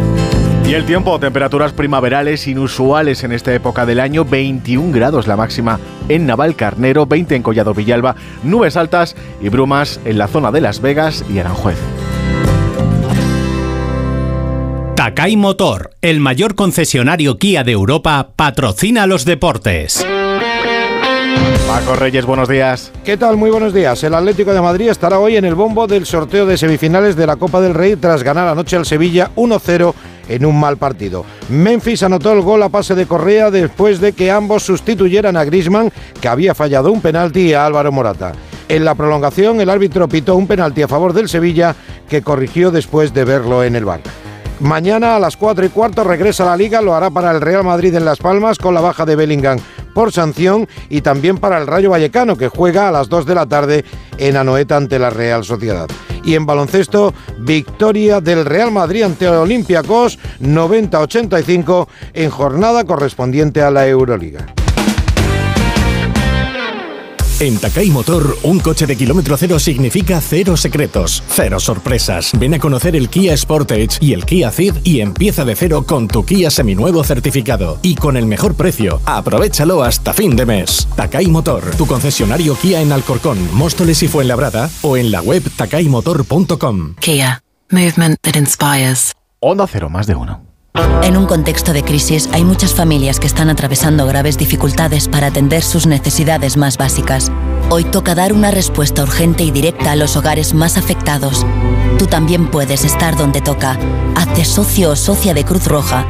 [SPEAKER 78] Y el tiempo, temperaturas primaverales inusuales en esta época del año, 21 grados la máxima en Navalcarnero, 20 en Collado Villalba, nubes altas y brumas en la zona de Las Vegas y Aranjuez.
[SPEAKER 86] Takai Motor, el mayor concesionario Kia de Europa, patrocina los deportes.
[SPEAKER 78] Paco Reyes, buenos días.
[SPEAKER 87] ¿Qué tal? Muy buenos días. El Atlético de Madrid estará hoy en el bombo del sorteo de semifinales de la Copa del Rey tras ganar anoche al Sevilla 1-0 en un mal partido. Memphis anotó el gol a pase de Correa después de que ambos sustituyeran a Grisman, que había fallado un penalti, a Álvaro Morata. En la prolongación, el árbitro pitó un penalti a favor del Sevilla, que corrigió después de verlo en el bar. Mañana a las 4 y cuarto regresa a la liga, lo hará para el Real Madrid en Las Palmas con la baja de Bellingham por sanción y también para el Rayo Vallecano que juega a las 2 de la tarde en Anoeta ante la Real Sociedad. Y en baloncesto, victoria del Real Madrid ante Olympiacos 90-85 en jornada correspondiente a la Euroliga.
[SPEAKER 86] En Takai Motor, un coche de kilómetro cero significa cero secretos, cero sorpresas. Ven a conocer el Kia Sportage y el Kia Ceed y empieza de cero con tu Kia seminuevo certificado. Y con el mejor precio, aprovechalo hasta fin de mes. Takai Motor, tu concesionario Kia en Alcorcón, Móstoles y Fuenlabrada o en la web takaimotor.com.
[SPEAKER 24] Kia, movement that inspires.
[SPEAKER 78] Onda Cero, más de uno.
[SPEAKER 24] En un contexto de crisis hay muchas familias que están atravesando graves dificultades para atender sus necesidades más básicas. Hoy toca dar una respuesta urgente y directa a los hogares más afectados. Tú también puedes estar donde toca. Hazte socio o socia de Cruz Roja.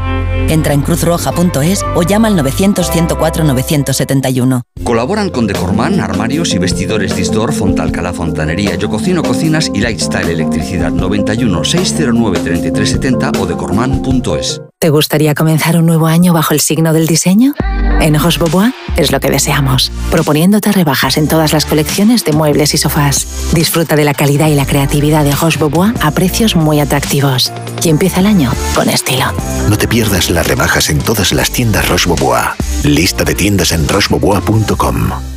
[SPEAKER 24] Entra en cruzroja.es o llama al 900-104-971.
[SPEAKER 88] Colaboran con Decorman, armarios y vestidores Distor, Fontalcala Fontanería, Yo Cocino Cocinas y Lifestyle Electricidad 91 609 3370 o decorman.es.
[SPEAKER 24] ¿Te gustaría comenzar un nuevo año bajo el signo del diseño? En Roche Bobois es lo que deseamos, proponiéndote rebajas en todas las colecciones de muebles y sofás. Disfruta de la calidad y la creatividad de Roche Bobois a precios muy atractivos. Y empieza el año con estilo.
[SPEAKER 89] No te pierdas las rebajas en todas las tiendas Roche-Bobois. Lista de tiendas en rochebobois.com.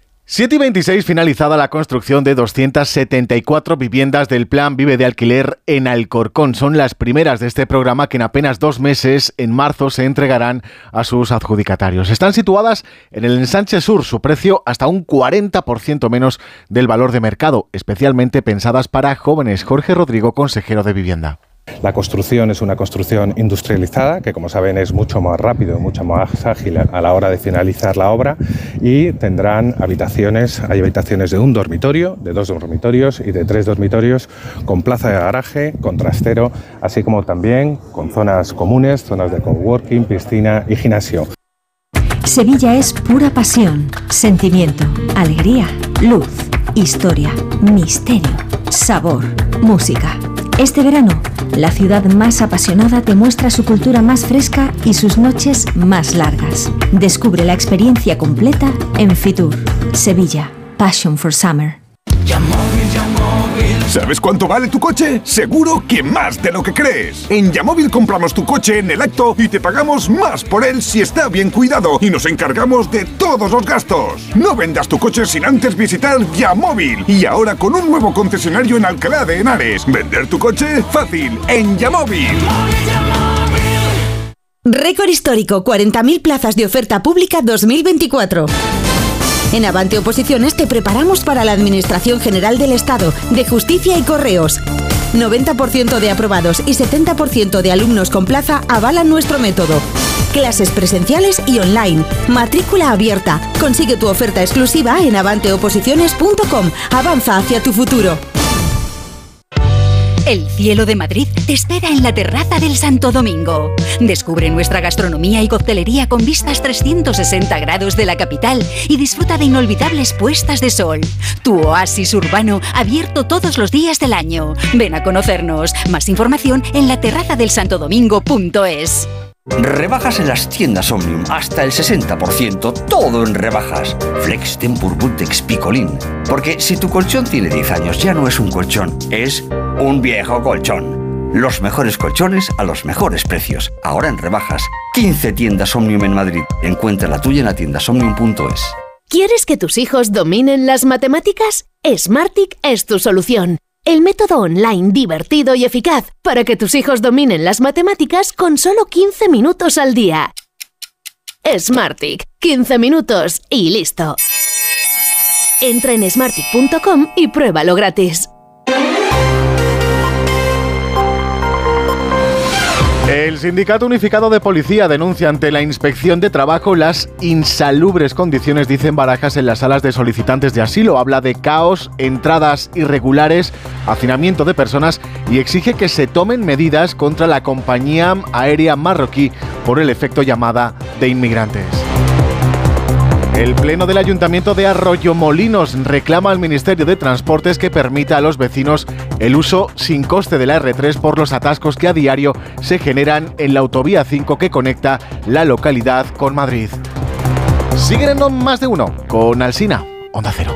[SPEAKER 78] 7 y 26 finalizada la construcción de 274 viviendas del Plan Vive de Alquiler en Alcorcón. Son las primeras de este programa que en apenas dos meses, en marzo, se entregarán a sus adjudicatarios. Están situadas en el ensanche sur, su precio hasta un 40% menos del valor de mercado, especialmente pensadas para jóvenes. Jorge Rodrigo, consejero de Vivienda.
[SPEAKER 90] La construcción es una construcción industrializada, que como saben es mucho más rápido, mucho más ágil a la hora de finalizar la obra y tendrán habitaciones, hay habitaciones de un dormitorio, de dos dormitorios y de tres dormitorios con plaza de garaje, con trastero, así como también con zonas comunes, zonas de coworking, piscina y gimnasio.
[SPEAKER 64] Sevilla es pura pasión, sentimiento, alegría, luz, historia, misterio, sabor, música. Este verano, la ciudad más apasionada te muestra su cultura más fresca y sus noches más largas. Descubre la experiencia completa en Fitur, Sevilla, Passion for Summer.
[SPEAKER 83] ¿Sabes cuánto vale tu coche? Seguro que más de lo que crees. En Yamóvil compramos tu coche en el acto y te pagamos más por él si está bien cuidado y nos encargamos de todos los gastos. No vendas tu coche sin antes visitar Yamóvil y ahora con un nuevo concesionario en Alcalá de Henares. Vender tu coche fácil en Yamóvil.
[SPEAKER 64] Récord histórico, 40.000 plazas de oferta pública 2024. En Avante Oposiciones te preparamos para la Administración General del Estado, de Justicia y Correos. 90% de aprobados y 70% de alumnos con plaza avalan nuestro método.
[SPEAKER 91] Clases presenciales y online. Matrícula abierta. Consigue tu oferta exclusiva en avanteoposiciones.com. Avanza hacia tu futuro.
[SPEAKER 92] El cielo de Madrid te espera en la terraza del Santo Domingo. Descubre nuestra gastronomía y coctelería con vistas 360 grados de la capital y disfruta de inolvidables puestas de sol. Tu oasis urbano abierto todos los días del año. Ven a conocernos. Más información en la terraza del.
[SPEAKER 93] Rebajas en las tiendas Omnium, hasta el 60%, todo en rebajas. Flex Tempur Bultex Picolín. Porque si tu colchón tiene 10 años, ya no es un colchón, es un viejo colchón. Los mejores colchones a los mejores precios. Ahora en rebajas. 15 tiendas Omnium en Madrid. Encuentra la tuya en la tienda somnium.es.
[SPEAKER 64] ¿Quieres que tus hijos dominen las matemáticas? Smartic es tu solución. El método online divertido y eficaz para que tus hijos dominen las matemáticas con solo 15 minutos al día. Smartic, 15 minutos y listo. Entra en smartic.com y pruébalo gratis.
[SPEAKER 78] El Sindicato Unificado de Policía denuncia ante la Inspección de Trabajo las insalubres condiciones, dicen Barajas, en las salas de solicitantes de asilo. Habla de caos, entradas irregulares, hacinamiento de personas y exige que se tomen medidas contra la compañía aérea marroquí por el efecto llamada de inmigrantes. El Pleno del Ayuntamiento de Arroyo Molinos reclama al Ministerio de Transportes que permita a los vecinos el uso sin coste de la R3 por los atascos que a diario se generan en la autovía 5 que conecta la localidad con Madrid. Siguen en más de uno con Alsina, Onda Cero.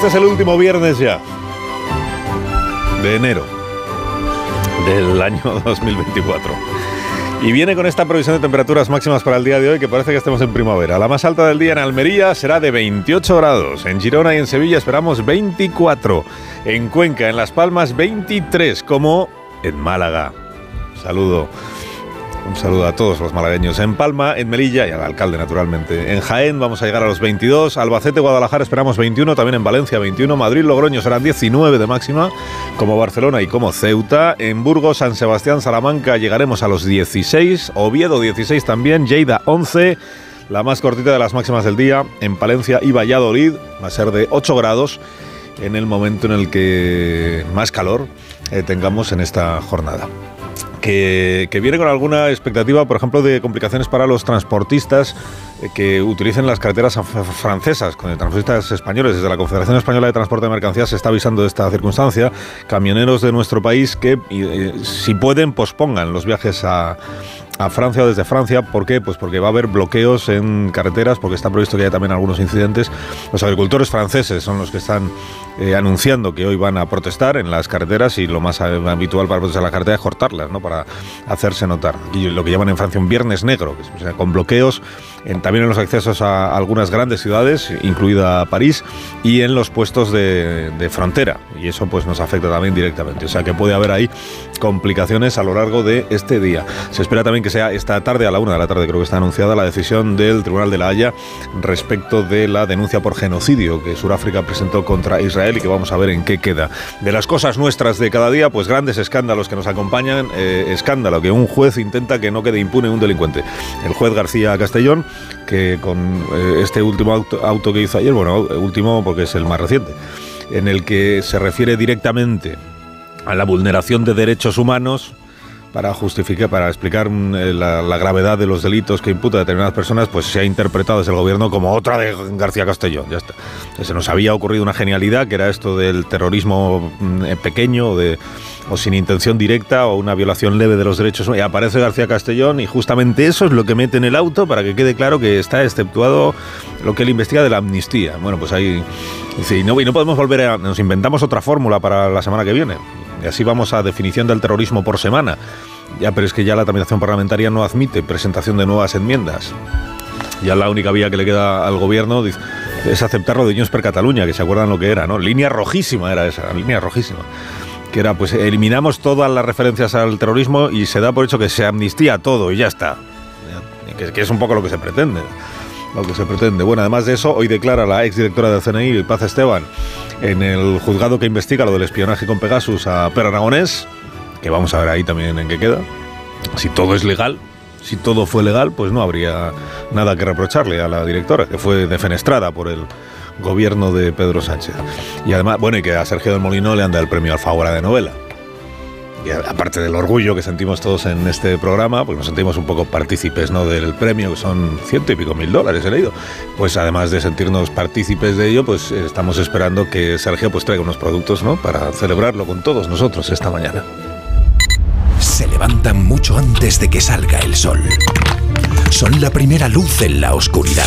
[SPEAKER 35] Este es el último viernes ya de enero del año 2024. Y viene con esta previsión de temperaturas máximas para el día de hoy que parece que estemos en primavera. La más alta del día en Almería será de 28 grados. En Girona y en Sevilla esperamos 24. En Cuenca, en Las Palmas, 23, como en Málaga. Saludo. Un saludo a todos los malagueños. En Palma, en Melilla y al alcalde, naturalmente. En Jaén vamos a llegar a los 22. Albacete, Guadalajara esperamos 21. También en Valencia 21. Madrid, Logroño serán 19 de máxima, como Barcelona y como Ceuta. En Burgos, San Sebastián, Salamanca llegaremos a los 16. Oviedo 16 también. Lleida 11. La más cortita de las máximas del día. En Palencia y Valladolid va a ser de 8 grados en el momento en el que más calor eh, tengamos en esta jornada que, viene con alguna expectativa, por ejemplo, de complicaciones para los transportistas eh, que utilicen las carreteras francesas, con transportistas españoles. Desde la Confederación Española de Transporte de Mercancías se está avisando de esta circunstancia. Camioneros de nuestro país que, eh, si pueden, pospongan los viajes a a Francia o desde Francia. ¿Por qué? Pues porque va a haber bloqueos en carreteras, porque está previsto que haya también algunos incidentes. Los agricultores franceses son los que están eh, anunciando que hoy van a protestar en las carreteras y lo más habitual para protestar en la carretera es cortarlas, ¿no? Para hacerse notar. Y lo que llaman en Francia un viernes negro, o sea, con bloqueos también en los accesos a algunas grandes ciudades, incluida París, y en los puestos de, de frontera. Y eso pues nos afecta también directamente. O sea que puede haber ahí complicaciones a lo largo de este día. Se espera también que sea esta tarde, a la una de la tarde creo que está anunciada, la decisión del Tribunal de la Haya respecto de la denuncia por genocidio que Sudáfrica presentó contra Israel y que vamos a ver en qué queda. De las cosas nuestras de cada día, pues grandes escándalos que nos acompañan. Eh, escándalo que un juez intenta que no quede impune un delincuente. El juez García Castellón, que con eh, este último auto, que hizo ayer, bueno, último porque es el más reciente, en el que se refiere directamente a la vulneración de derechos humanos, para justificar, para explicar mm, eh, la, la gravedad de los delitos que imputa a determinadas personas, pues se ha interpretado desde el gobierno como otra de García Castellón. Ya está. Se nos había ocurrido una genialidad que era esto del terrorismo mm, eh, pequeño de, o sin intención directa o una violación leve de los derechos humanos. Y aparece García Castellón y justamente eso es lo que mete en el auto para que quede claro que está exceptuado lo que él investiga de la amnistía. Bueno, pues ahí dice, y no, y no podemos volver a... Nos inventamos otra fórmula para la semana que viene. Y así vamos a definición del terrorismo por semana. Ya, pero es que ya la tramitación parlamentaria no admite presentación de nuevas enmiendas. Ya la única vía que le queda al gobierno es aceptar lo de Junts per Cataluña, que se acuerdan lo que era, ¿no? Línea rojísima era esa, línea rojísima. Que era, pues eliminamos todas las referencias al terrorismo y se da por hecho que se amnistía todo y ya está. Que, es un poco lo que se pretende. Lo que se pretende. Bueno, además de eso, hoy declara la exdirectora del CNI, Paz Esteban, en el juzgado que investiga lo del espionaje con Pegasus a Per Aragonés, que vamos a ver ahí también en qué queda. Si todo es legal, si todo fue legal, pues no habría nada que reprocharle a la directora, que fue defenestrada por el gobierno de Pedro Sánchez. Y además, bueno, y que a Sergio del Molino le anda el premio Alfaguara de novela. Y aparte del orgullo que sentimos todos en este programa, pues nos sentimos un poco partícipes ¿no? del premio, que son ciento y pico mil dólares, he leído. Pues además de sentirnos partícipes de ello, pues eh, estamos esperando que Sergio pues traiga unos productos ¿no? para celebrarlo con todos nosotros esta mañana.
[SPEAKER 94] Se levantan mucho antes de que salga el sol. Son la primera luz en la oscuridad.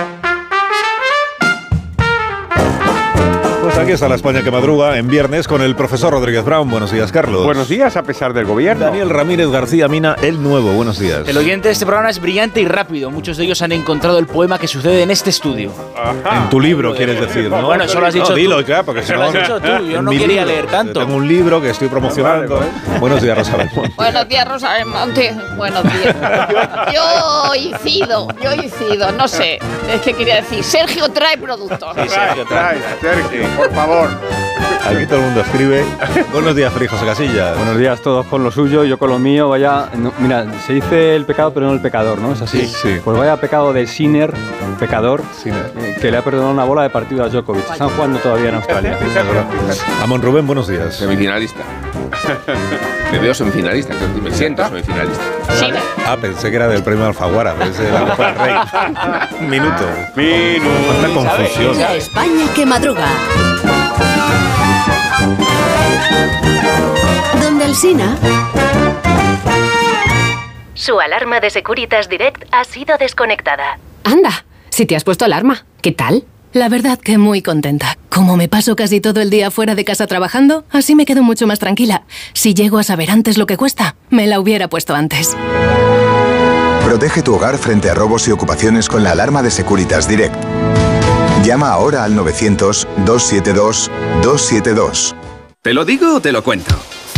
[SPEAKER 35] Aquí está la España que madruga en viernes con el profesor Rodríguez Brown. Buenos días, Carlos.
[SPEAKER 95] Buenos días, a pesar del gobierno.
[SPEAKER 35] Daniel Ramírez García Mina, el nuevo. Buenos días.
[SPEAKER 96] El oyente de este programa es brillante y rápido. Muchos de ellos han encontrado el poema que sucede en este estudio.
[SPEAKER 35] En tu libro, quieres decir, ¿no?
[SPEAKER 96] Bueno, eso lo has dicho
[SPEAKER 35] No, dilo,
[SPEAKER 96] tú.
[SPEAKER 35] claro, porque si no...
[SPEAKER 96] lo has dicho tú, yo no quería
[SPEAKER 35] libro.
[SPEAKER 96] leer tanto.
[SPEAKER 35] Yo Tengo un libro que estoy promocionando. Buenos días, Rosa.
[SPEAKER 97] Buenos días, Rosa Belmonte. Buenos días. Yo incido, yo incido, no sé. Es que quería decir, Sergio trae productos.
[SPEAKER 35] Sergio, trae.
[SPEAKER 95] Sergio, por favor.
[SPEAKER 35] Aquí todo el mundo escribe. Buenos días, Feliz José Casilla.
[SPEAKER 98] Buenos días, todos con lo suyo, yo con lo mío, vaya... no, mira, se dice el pecado pero no el pecador, ¿no? Es así.
[SPEAKER 35] Sí, sí.
[SPEAKER 98] Pues vaya pecado de Sinner, pecador, eh, que le ha perdonado una bola de partido a Djokovic. Están jugando todavía en Australia.
[SPEAKER 35] Amon Rubén, buenos días.
[SPEAKER 99] Semifinalista. Me veo semifinalista, creo que me siento semifinalista.
[SPEAKER 35] Ah, pensé que era del premio Alfaguara, es de la Copa del Rey. Un minuto. Cuánta confusión.
[SPEAKER 64] La España que madruga. Donde el Sina.
[SPEAKER 100] Su alarma de Securitas Direct ha sido desconectada.
[SPEAKER 101] Anda, si te has puesto alarma, ¿qué tal? La verdad que muy contenta. Como me paso casi todo el día fuera de casa trabajando, así me quedo mucho más tranquila. Si llego a saber antes lo que cuesta, me la hubiera puesto antes.
[SPEAKER 22] Protege tu hogar frente a robos y ocupaciones con la alarma de Securitas Direct. Llama ahora al 900-272-272.
[SPEAKER 102] ¿Te lo digo o te lo cuento?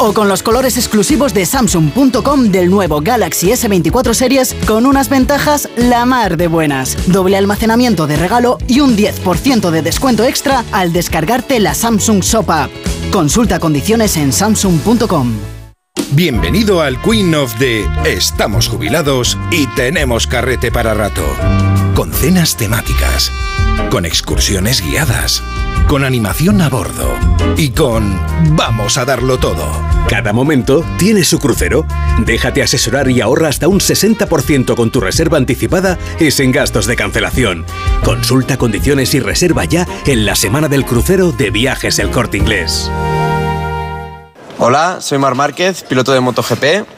[SPEAKER 103] O con los colores exclusivos de Samsung.com del nuevo Galaxy S24 Series con unas ventajas la mar de buenas. Doble almacenamiento de regalo y un 10% de descuento extra al descargarte la Samsung Shop App. Consulta condiciones en Samsung.com.
[SPEAKER 23] Bienvenido al Queen of the Estamos jubilados y tenemos carrete para rato. Con cenas temáticas, con excursiones guiadas, con animación a bordo y con Vamos a darlo todo. Cada momento tiene su crucero. Déjate asesorar y ahorra hasta un 60% con tu reserva anticipada y sin gastos de cancelación. Consulta condiciones y reserva ya en la semana del crucero de Viajes El Corte Inglés.
[SPEAKER 104] Hola, soy Mar Márquez, piloto de MotoGP.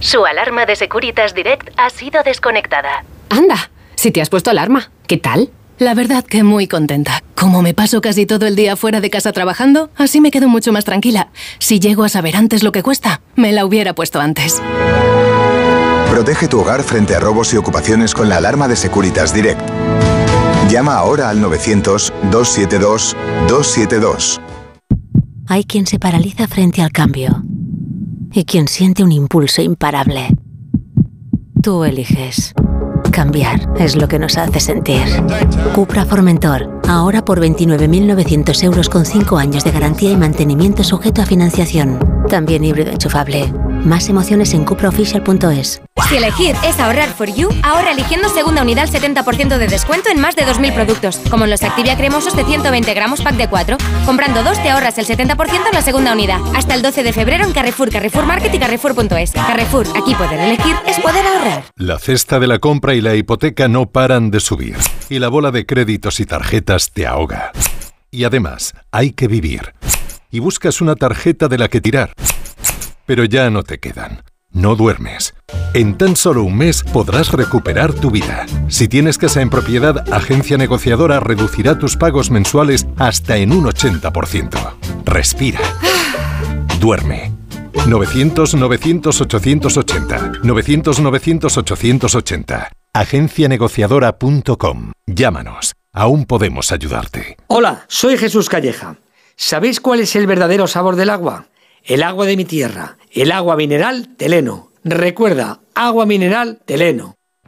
[SPEAKER 105] Su alarma de Securitas Direct ha sido desconectada.
[SPEAKER 101] Anda, si te has puesto alarma, ¿qué tal? La verdad que muy contenta. Como me paso casi todo el día fuera de casa trabajando, así me quedo mucho más tranquila. Si llego a saber antes lo que cuesta, me la hubiera puesto antes.
[SPEAKER 22] Protege tu hogar frente a robos y ocupaciones con la alarma de Securitas Direct. Llama ahora al 900-272-272.
[SPEAKER 106] Hay quien se paraliza frente al cambio y quien siente un impulso imparable. Tú eliges. Cambiar es lo que nos hace sentir. Cupra Formentor, ahora por 29.900 euros con 5 años de garantía y mantenimiento sujeto a financiación. También híbrido enchufable. Más emociones en cupraofficial.es.
[SPEAKER 64] Si elegir es ahorrar for you, ahorra eligiendo segunda unidad al 70% de descuento en más de 2.000 productos, como en los Activia cremosos de 120 gramos pack de 4. Comprando dos te ahorras el 70% en la segunda unidad. Hasta el 12 de febrero en Carrefour, Carrefour Market y Carrefour.es. Carrefour, aquí poder elegir es poder ahorrar.
[SPEAKER 107] La cesta de la compra y la hipoteca no paran de subir. Y la bola de créditos y tarjetas te ahoga. Y además, hay que vivir. Y buscas una tarjeta de la que tirar. Pero ya no te quedan. No duermes. En tan solo un mes podrás recuperar tu vida. Si tienes casa en propiedad, Agencia Negociadora reducirá tus pagos mensuales hasta en un 80%. Respira. Duerme. 900-900-880. 900-900-880. Agencianegociadora.com. Llámanos. Aún podemos ayudarte.
[SPEAKER 108] Hola, soy Jesús Calleja. ¿Sabéis cuál es el verdadero sabor del agua? El agua de mi tierra, el agua mineral Teleno. Recuerda, agua mineral Teleno.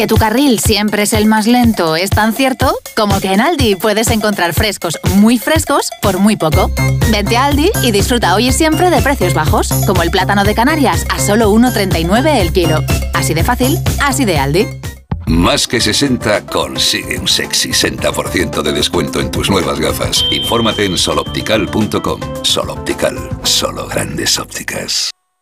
[SPEAKER 101] Que tu carril siempre es el más lento es tan cierto como que en Aldi puedes encontrar frescos muy frescos por muy poco. Vente a Aldi y disfruta hoy y siempre de precios bajos, como el plátano de Canarias a solo 1,39 el kilo. Así de fácil, así de Aldi.
[SPEAKER 109] Más que 60 consigue un sexy 60% de descuento en tus nuevas gafas. Infórmate en soloptical.com. Soloptical, solo grandes ópticas.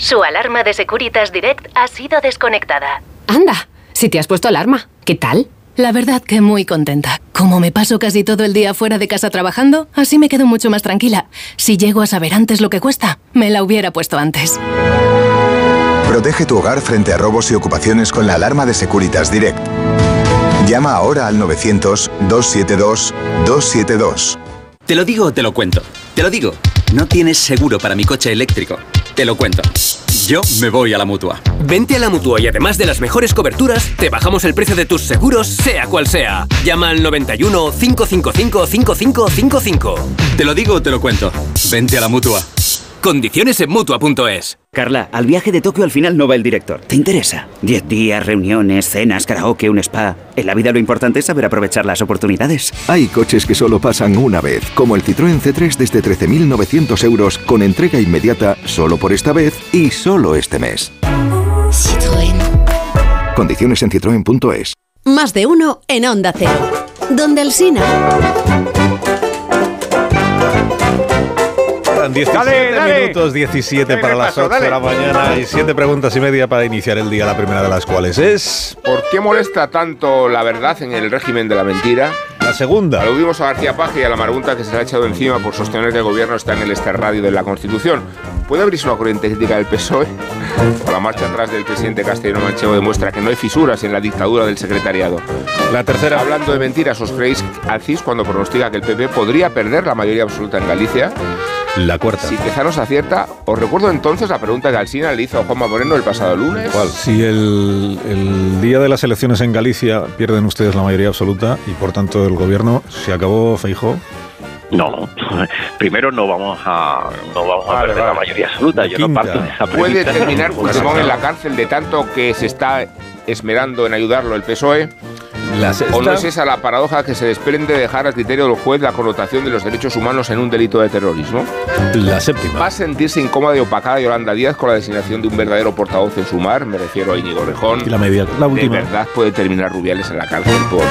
[SPEAKER 105] Su alarma de Securitas Direct ha sido desconectada.
[SPEAKER 101] Anda, si te has puesto alarma, ¿qué tal? La verdad que muy contenta. Como me paso casi todo el día fuera de casa trabajando, así me quedo mucho más tranquila. Si llego a saber antes lo que cuesta, me la hubiera puesto antes.
[SPEAKER 22] Protege tu hogar frente a robos y ocupaciones con la alarma de Securitas Direct. Llama ahora al 900-272-272.
[SPEAKER 110] Te lo digo o te lo cuento. Te lo digo. No tienes seguro para mi coche eléctrico. Te lo cuento. Yo me voy a la mutua.
[SPEAKER 111] Vente a la mutua y además de las mejores coberturas, te bajamos el precio de tus seguros, sea cual sea. Llama al 91 555 5555.
[SPEAKER 110] Te lo digo o te lo cuento. Vente a la mutua.
[SPEAKER 111] Condiciones en mutua.es.
[SPEAKER 112] Carla, al viaje de Tokio al final no va el director. ¿Te interesa? Diez días, reuniones, cenas, karaoke, un spa. En la vida lo importante es saber aprovechar las oportunidades.
[SPEAKER 113] Hay coches que solo pasan una vez, como el Citroën C3 desde 13.900 euros con entrega inmediata solo por esta vez y solo este mes. Citroën. Condiciones en citroen.es.
[SPEAKER 64] Más de uno en Onda Cero. Donde el Sina.
[SPEAKER 114] Quedan 17 minutos, 17 para las 8 de la mañana y 7 preguntas y media para iniciar el día, la primera de las cuales es...
[SPEAKER 99] ¿Por qué molesta tanto la verdad en el régimen de la mentira?
[SPEAKER 114] La segunda.
[SPEAKER 99] Aludimos a García Paje y a la margunta que se le ha echado encima por sostener que el gobierno está en el exterradio de la Constitución. ¿Puede abrirse una corriente crítica del PSOE? O la marcha atrás del presidente Castellano Manchego demuestra que no hay fisuras en la dictadura del secretariado.
[SPEAKER 114] La tercera.
[SPEAKER 99] Hablando de mentiras, ¿os creéis al CIS cuando pronostica que el PP podría perder la mayoría absoluta en Galicia?
[SPEAKER 114] La cuarta.
[SPEAKER 99] Si Tezanos acierta, os recuerdo entonces la pregunta que Alsina le hizo a Juanma Moreno el pasado lunes.
[SPEAKER 114] ¿Cuál? Si el, el día de las elecciones en Galicia pierden ustedes la mayoría absoluta y por tanto el gobierno se acabó Feijó.
[SPEAKER 115] No, primero no vamos a no vamos a perder la mayoría absoluta. Yo no parto de esa
[SPEAKER 99] ¿Puede terminar Puigdemont en la cárcel de tanto que se está esmerando en ayudarlo el PSOE?
[SPEAKER 114] La
[SPEAKER 99] ¿O no es esa la paradoja que se desprende de dejar al criterio del juez la connotación de los derechos humanos en un delito de terrorismo?
[SPEAKER 114] La séptima.
[SPEAKER 99] ¿Va a sentirse incómoda y opacada Yolanda Díaz con la designación de un verdadero portavoz en su mar? Me refiero a Íñigo Rejón.
[SPEAKER 114] Y la media, la última.
[SPEAKER 99] ¿De verdad puede terminar Rubiales en la cárcel por...?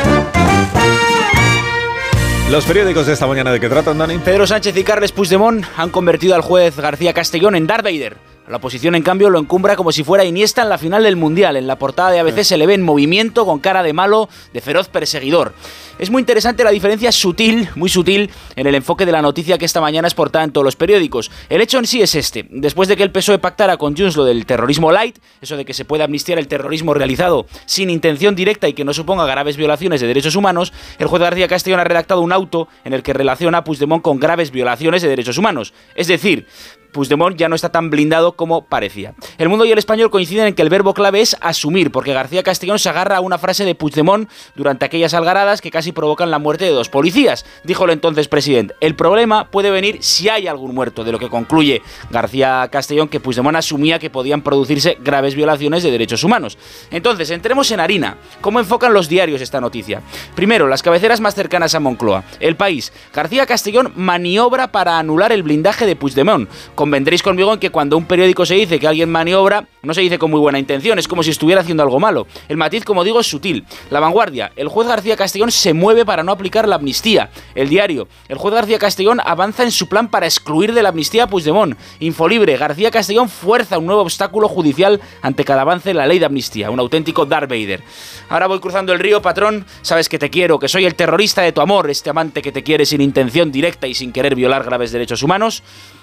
[SPEAKER 114] Los periódicos de esta mañana de qué tratan, Dani.
[SPEAKER 96] Pedro Sánchez y Carles Puigdemont han convertido al juez García Castellón en Darth Vader. La oposición, en cambio, lo encumbra como si fuera Iniesta en la final del Mundial. En la portada de ABC se le ve en movimiento, con cara de malo, de feroz perseguidor. Es muy interesante la diferencia sutil, muy sutil, en el enfoque de la noticia que esta mañana es portada en todos los periódicos. El hecho en sí es este. Después de que el PSOE pactara con Junts lo del terrorismo light, eso de que se pueda amnistiar el terrorismo realizado sin intención directa y que no suponga graves violaciones de derechos humanos, el juez García Castellón ha redactado un auto en el que relaciona a Puigdemont con graves violaciones de derechos humanos. Es decir, Puigdemont ya no está tan blindado como parecía. El mundo y el español coinciden en que el verbo clave es asumir, porque García Castellón se agarra a una frase de Puigdemont durante aquellas algaradas que casi provocan la muerte de dos policías. Dijo el entonces presidente, el problema puede venir si hay algún muerto, de lo que concluye García Castellón que Puigdemont asumía que podían producirse graves violaciones de derechos humanos. Entonces, entremos en harina. ¿Cómo enfocan los diarios esta noticia? Primero, las cabeceras más cercanas a Moncloa. El país. García Castellón maniobra para anular el blindaje de Puigdemont. Convendréis conmigo en que cuando un periódico se dice que alguien maniobra, no se dice con muy buena intención, es como si estuviera haciendo algo malo. El matiz, como digo, es sutil. La vanguardia, el juez García Castellón se mueve para no aplicar la amnistía. El diario, el juez García Castellón avanza en su plan para excluir de la amnistía a Puigdemont. Infolibre, García Castellón fuerza un nuevo obstáculo judicial ante cada avance en la ley de amnistía. Un auténtico Darth Vader. Ahora voy cruzando el río, patrón, sabes que te quiero, que soy el terrorista de tu amor, este amante que te quiere sin intención directa y sin querer violar graves derechos humanos.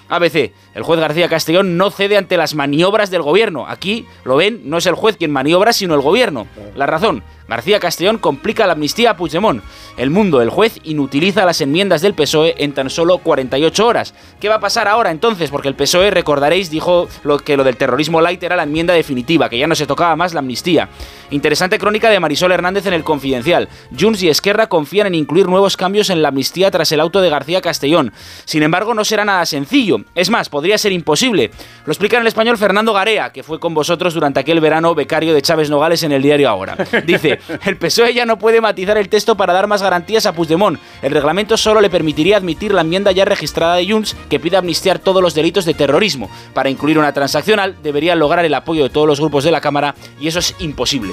[SPEAKER 96] ABC. El juez García Castellón no cede ante las maniobras del gobierno. Aquí, lo ven, no es el juez quien maniobra, sino el gobierno. La razón. García Castellón complica la amnistía a Puigdemont. El mundo, el juez, inutiliza las enmiendas del PSOE en tan solo 48 horas. ¿Qué va a pasar ahora entonces? Porque el PSOE, recordaréis, dijo lo, que lo del terrorismo light era la enmienda definitiva, que ya no se tocaba más la amnistía. Interesante crónica de Marisol Hernández en el Confidencial. Junts y Esquerra confían en incluir nuevos cambios en la amnistía tras el auto de García Castellón. Sin embargo, no será nada sencillo. Es más, podría ser imposible. Lo explica en el español Fernando Garea, que fue con vosotros durante aquel verano becario de Chávez Nogales en el diario Ahora. Dice, el PSOE ya no puede matizar el texto para dar más garantías a Puigdemont. El reglamento solo le permitiría admitir la enmienda ya registrada de Junts que pide amnistiar todos los delitos de terrorismo. Para incluir una transaccional debería lograr el apoyo de todos los grupos de la Cámara y eso es imposible.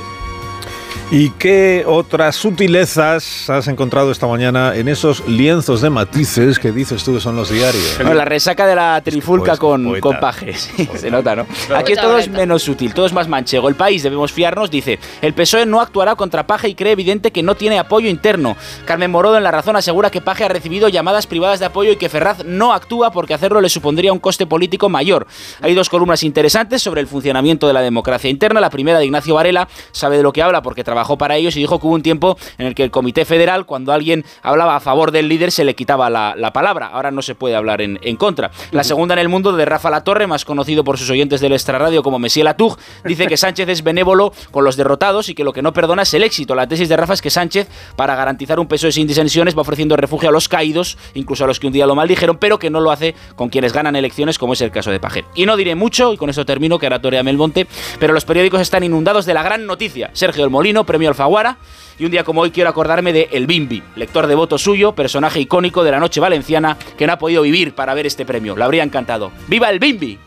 [SPEAKER 114] ¿Y qué otras sutilezas has encontrado esta mañana en esos lienzos de matices que dices tú que son los diarios?
[SPEAKER 96] Bueno, la resaca de la trifulca con, con pajes. Se nota, ¿no? Aquí todo es menos sutil, todo es más manchego. El país, debemos fiarnos, dice, el PSOE no actuará contra Paje y cree evidente que no tiene apoyo interno. Carmen Morodo en La Razón asegura que Paje ha recibido llamadas privadas de apoyo y que Ferraz no actúa porque hacerlo le supondría un coste político mayor. Hay dos columnas interesantes sobre el funcionamiento de la democracia interna. La primera de Ignacio Varela sabe de lo que habla porque que trabajó para ellos y dijo que hubo un tiempo en el que el Comité Federal, cuando alguien hablaba a favor del líder, se le quitaba la, la palabra. Ahora no se puede hablar en, en contra. La segunda en el mundo de Rafa Latorre, más conocido por sus oyentes del extrarradio como Messier Latug, dice que Sánchez es benévolo con los derrotados y que lo que no perdona es el éxito. La tesis de Rafa es que Sánchez, para garantizar un peso sin disensiones, va ofreciendo refugio a los caídos, incluso a los que un día lo maldijeron, pero que no lo hace con quienes ganan elecciones, como es el caso de Paje. Y no diré mucho, y con eso termino, que ahora torea Melmonte, pero los periódicos están inundados de la gran noticia. Sergio El Molino, premio Alfaguara, y un día como hoy quiero acordarme de El Bimbi, lector devoto suyo, personaje icónico de la noche valenciana, que no ha podido vivir para ver este premio. Le habría encantado. ¡Viva el Bimbi!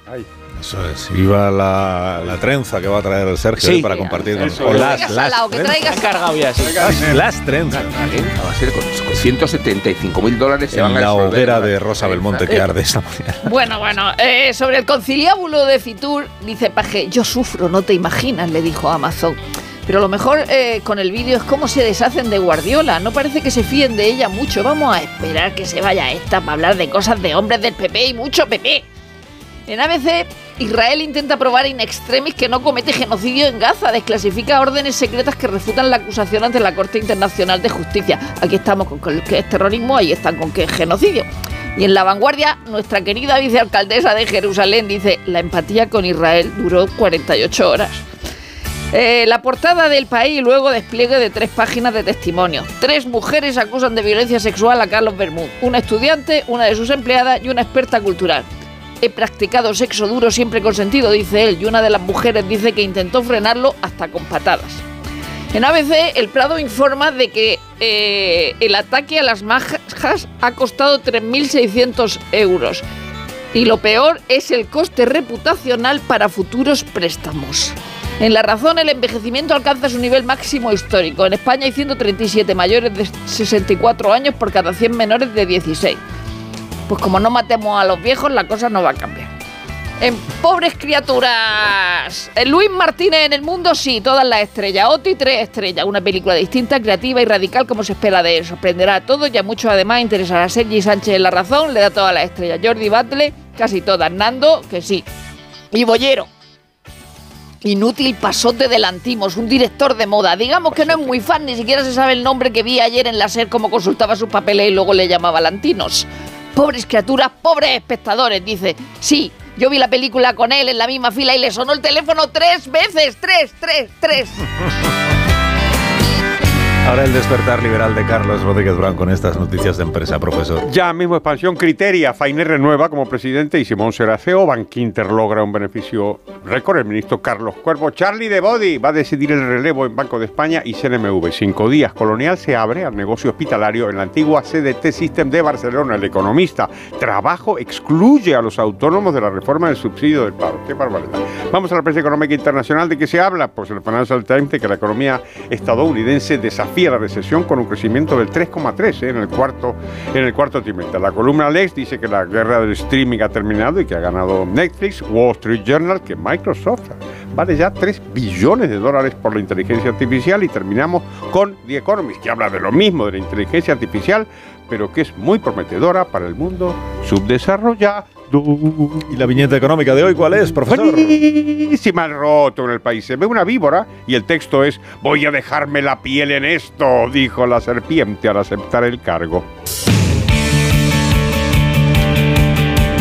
[SPEAKER 114] Eso es. Viva la, la trenza que va a traer el Sergio
[SPEAKER 96] Sí.
[SPEAKER 114] para compartir con o las, las
[SPEAKER 96] salado, que
[SPEAKER 114] trenzas.
[SPEAKER 96] traigas- Han cargado ya, sí.
[SPEAKER 114] Las, las trenzas.
[SPEAKER 99] Va a ser con, con 175 mil dólares se van
[SPEAKER 114] En
[SPEAKER 99] a
[SPEAKER 114] la hoguera de Rosa Belmonte que arde esta mañana.
[SPEAKER 97] Bueno, bueno, eh, sobre el conciliábulo de Fitur, dice Paje, yo sufro, no te imaginas, le dijo Amazon. Pero lo mejor eh, con el vídeo es cómo se deshacen de Guardiola. No parece que se fíen de ella mucho. Vamos a esperar que se vaya esta para hablar de cosas de hombres del PP y mucho PP. En ABC, Israel intenta probar in extremis que no comete genocidio en Gaza, desclasifica órdenes secretas que refutan la acusación ante la Corte Internacional de Justicia. Aquí estamos con que es terrorismo, ahí están con que es genocidio. Y en la vanguardia, nuestra querida vicealcaldesa de Jerusalén dice, la empatía con Israel duró 48 horas. Eh, la portada del país luego despliegue de tres páginas de testimonio. Tres mujeres acusan de violencia sexual a Carlos Bermúdez, una estudiante, una de sus empleadas y una experta cultural. He practicado sexo duro siempre consentido, dice él, y una de las mujeres dice que intentó frenarlo hasta con patadas. En ABC, el Prado informa de que eh, el ataque a las majas ha costado 3.600 euros. Y lo peor es el coste reputacional para futuros préstamos. En la razón, el envejecimiento alcanza su nivel máximo histórico. En España hay 137 mayores de 64 años por cada 100 menores de 16. Pues como no matemos a los viejos, la cosa no va a cambiar. En Pobres Criaturas. Luis Martínez en el mundo, sí, todas las estrellas. Oti, tres estrellas. Una película distinta, creativa y radical como se espera de él. Sorprenderá a todos y a muchos además interesará a Sergi Sánchez en La Razón, le da todas las estrellas. Jordi Batle, casi todas. Nando, que sí. Y Bollero. Inútil pasote de Lantimos, un director de moda. Digamos que no es muy fan, ni siquiera se sabe el nombre que vi ayer en la SER, como consultaba sus papeles y luego le llamaba Lantinos. Pobres criaturas, pobres espectadores, dice. Sí, yo vi la película con él en la misma fila y le sonó el teléfono tres veces. Tres, tres, tres.
[SPEAKER 114] Ahora el despertar liberal de Carlos Rodríguez Durán con estas noticias de empresa, profesor.
[SPEAKER 116] Ya mismo expansión Criteria, Fainer renueva como presidente y Simón será CEO. Bankinter logra un beneficio récord. El ministro Carlos Cuervo, Charlie de Body va a decidir el relevo en Banco de España y CNMV. Cinco días. Colonial se abre al negocio hospitalario en la antigua CDT System de Barcelona. El economista, trabajo excluye a los autónomos de la reforma del subsidio del paro. Qué barbaridad. Vamos a la prensa económica internacional. ¿De qué se habla? Pues el Financial Times de que la economía estadounidense desafía la recesión con un crecimiento del 3,3 ¿eh? en el cuarto en el cuarto trimestre. La columna Lex dice que la guerra del streaming ha terminado y que ha ganado Netflix. Wall Street Journal que Microsoft vale ya 3 billones de dólares por la inteligencia artificial y terminamos con The Economist que habla de lo mismo de la inteligencia artificial pero que es muy prometedora para el mundo subdesarrollado.
[SPEAKER 114] ¿Y la viñeta económica de hoy cuál es, profesor?
[SPEAKER 116] Buenísima, roto en el país. Se ve una víbora y el texto es: Voy a dejarme la piel en esto, dijo la serpiente al aceptar el cargo.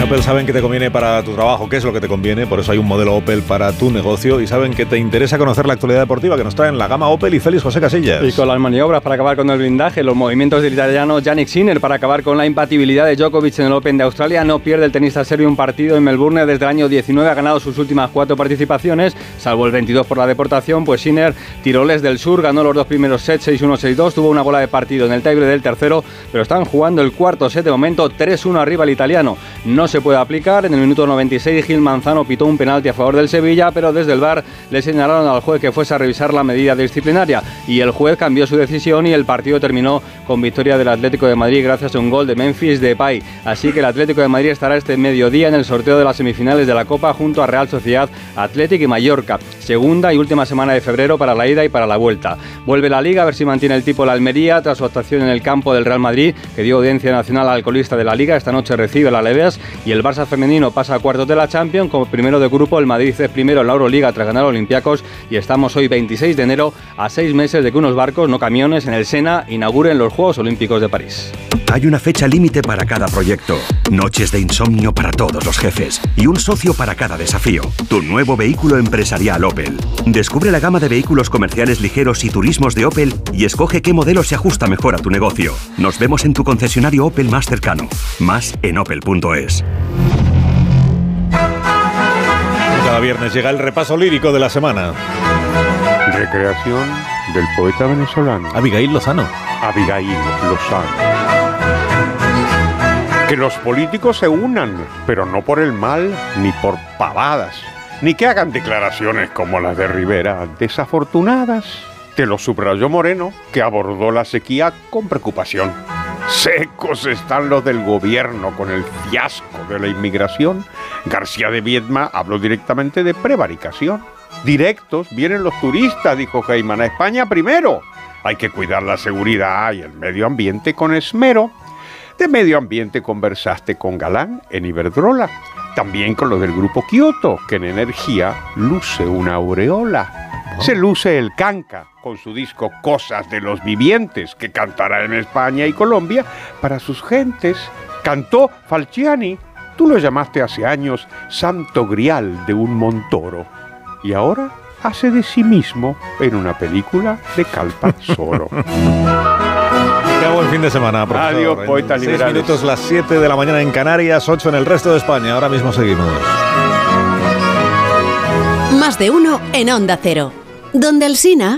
[SPEAKER 114] Opel saben que te conviene para tu trabajo, qué es lo que te conviene, por eso hay un modelo Opel para tu negocio y saben que te interesa conocer la actualidad deportiva que nos traen la gama Opel y Félix José Casillas.
[SPEAKER 103] Y con las maniobras para acabar con el blindaje, los movimientos del italiano Yannick Sinner para acabar con la impatibilidad de Djokovic en el Open de Australia, no pierde el tenista serbio un partido en Melbourne desde el año 19, ha ganado sus últimas cuatro participaciones, salvo el 22 por la deportación, pues Sinner, tiroles del sur, ganó los dos primeros sets, 6-1, 6-2, tuvo una bola de partido en el tiebreak del tercero, pero están jugando el cuarto set de momento, 3-1 arriba el italiano. No se puede aplicar, en el minuto 96 Gil Manzano pitó un penalti a favor del Sevilla, pero desde el VAR le señalaron al juez que fuese a revisar la medida disciplinaria y el juez cambió su decisión y el partido terminó con victoria del Atlético de Madrid gracias a un gol de Memphis Depay. Así que el Atlético de Madrid estará este mediodía en el sorteo de las semifinales de la Copa junto a Real Sociedad, Atlético y Mallorca. Segunda y última semana de febrero para la ida y para la vuelta. Vuelve la Liga a ver si mantiene el tipo la Almería tras su actuación en el campo del Real Madrid, que dio audiencia nacional al colista de la Liga. Esta noche recibe la Leves y el Barça femenino pasa a cuartos de la Champions. Como primero de grupo, el Madrid es primero en la Euroliga tras ganar Olympiacos y estamos hoy 26 de enero a seis meses de que unos barcos, no camiones, en el Sena inauguren los Juegos Olímpicos de París.
[SPEAKER 117] Hay una fecha límite para cada proyecto, noches de insomnio para todos los jefes y un socio para cada desafío. Tu nuevo vehículo empresarial Opel. Descubre la gama de vehículos comerciales ligeros y turismos de Opel y escoge qué modelo se ajusta mejor a tu negocio. Nos vemos en tu concesionario Opel más cercano. Más en opel.es.
[SPEAKER 114] Cada viernes llega el repaso lírico de la semana.
[SPEAKER 116] Recreación del poeta venezolano.
[SPEAKER 114] Abigail Lozano.
[SPEAKER 116] Abigail Lozano. Que los políticos se unan, pero no por el mal ni por pavadas, ni que hagan declaraciones como las de Rivera, desafortunadas. Te lo subrayó Moreno, que abordó la sequía con preocupación. Secos están los del gobierno con el fiasco de la inmigración. García de Viedma habló directamente de prevaricación. Directos vienen los turistas, dijo Gaiman, a España primero. Hay que cuidar la seguridad y el medio ambiente con esmero. De medio ambiente conversaste con Galán en Iberdrola. También con los del grupo Kioto, que en energía luce una aureola. Se luce el canca con su disco Cosas de los Vivientes, que cantará en España y Colombia para sus gentes. Cantó Falciani. Tú lo llamaste hace años Santo Grial de un Montoro. Y ahora hace de sí mismo en una película de Calpa Soro.
[SPEAKER 114] Buen fin de semana, profesor.
[SPEAKER 116] Adiós,
[SPEAKER 114] En
[SPEAKER 116] poetas
[SPEAKER 114] seis
[SPEAKER 116] liberales.
[SPEAKER 114] minutos, las 7 de la mañana en Canarias, 8 en el resto de España. Ahora mismo seguimos.
[SPEAKER 64] Más de uno en Onda Cero. Donde el Sina...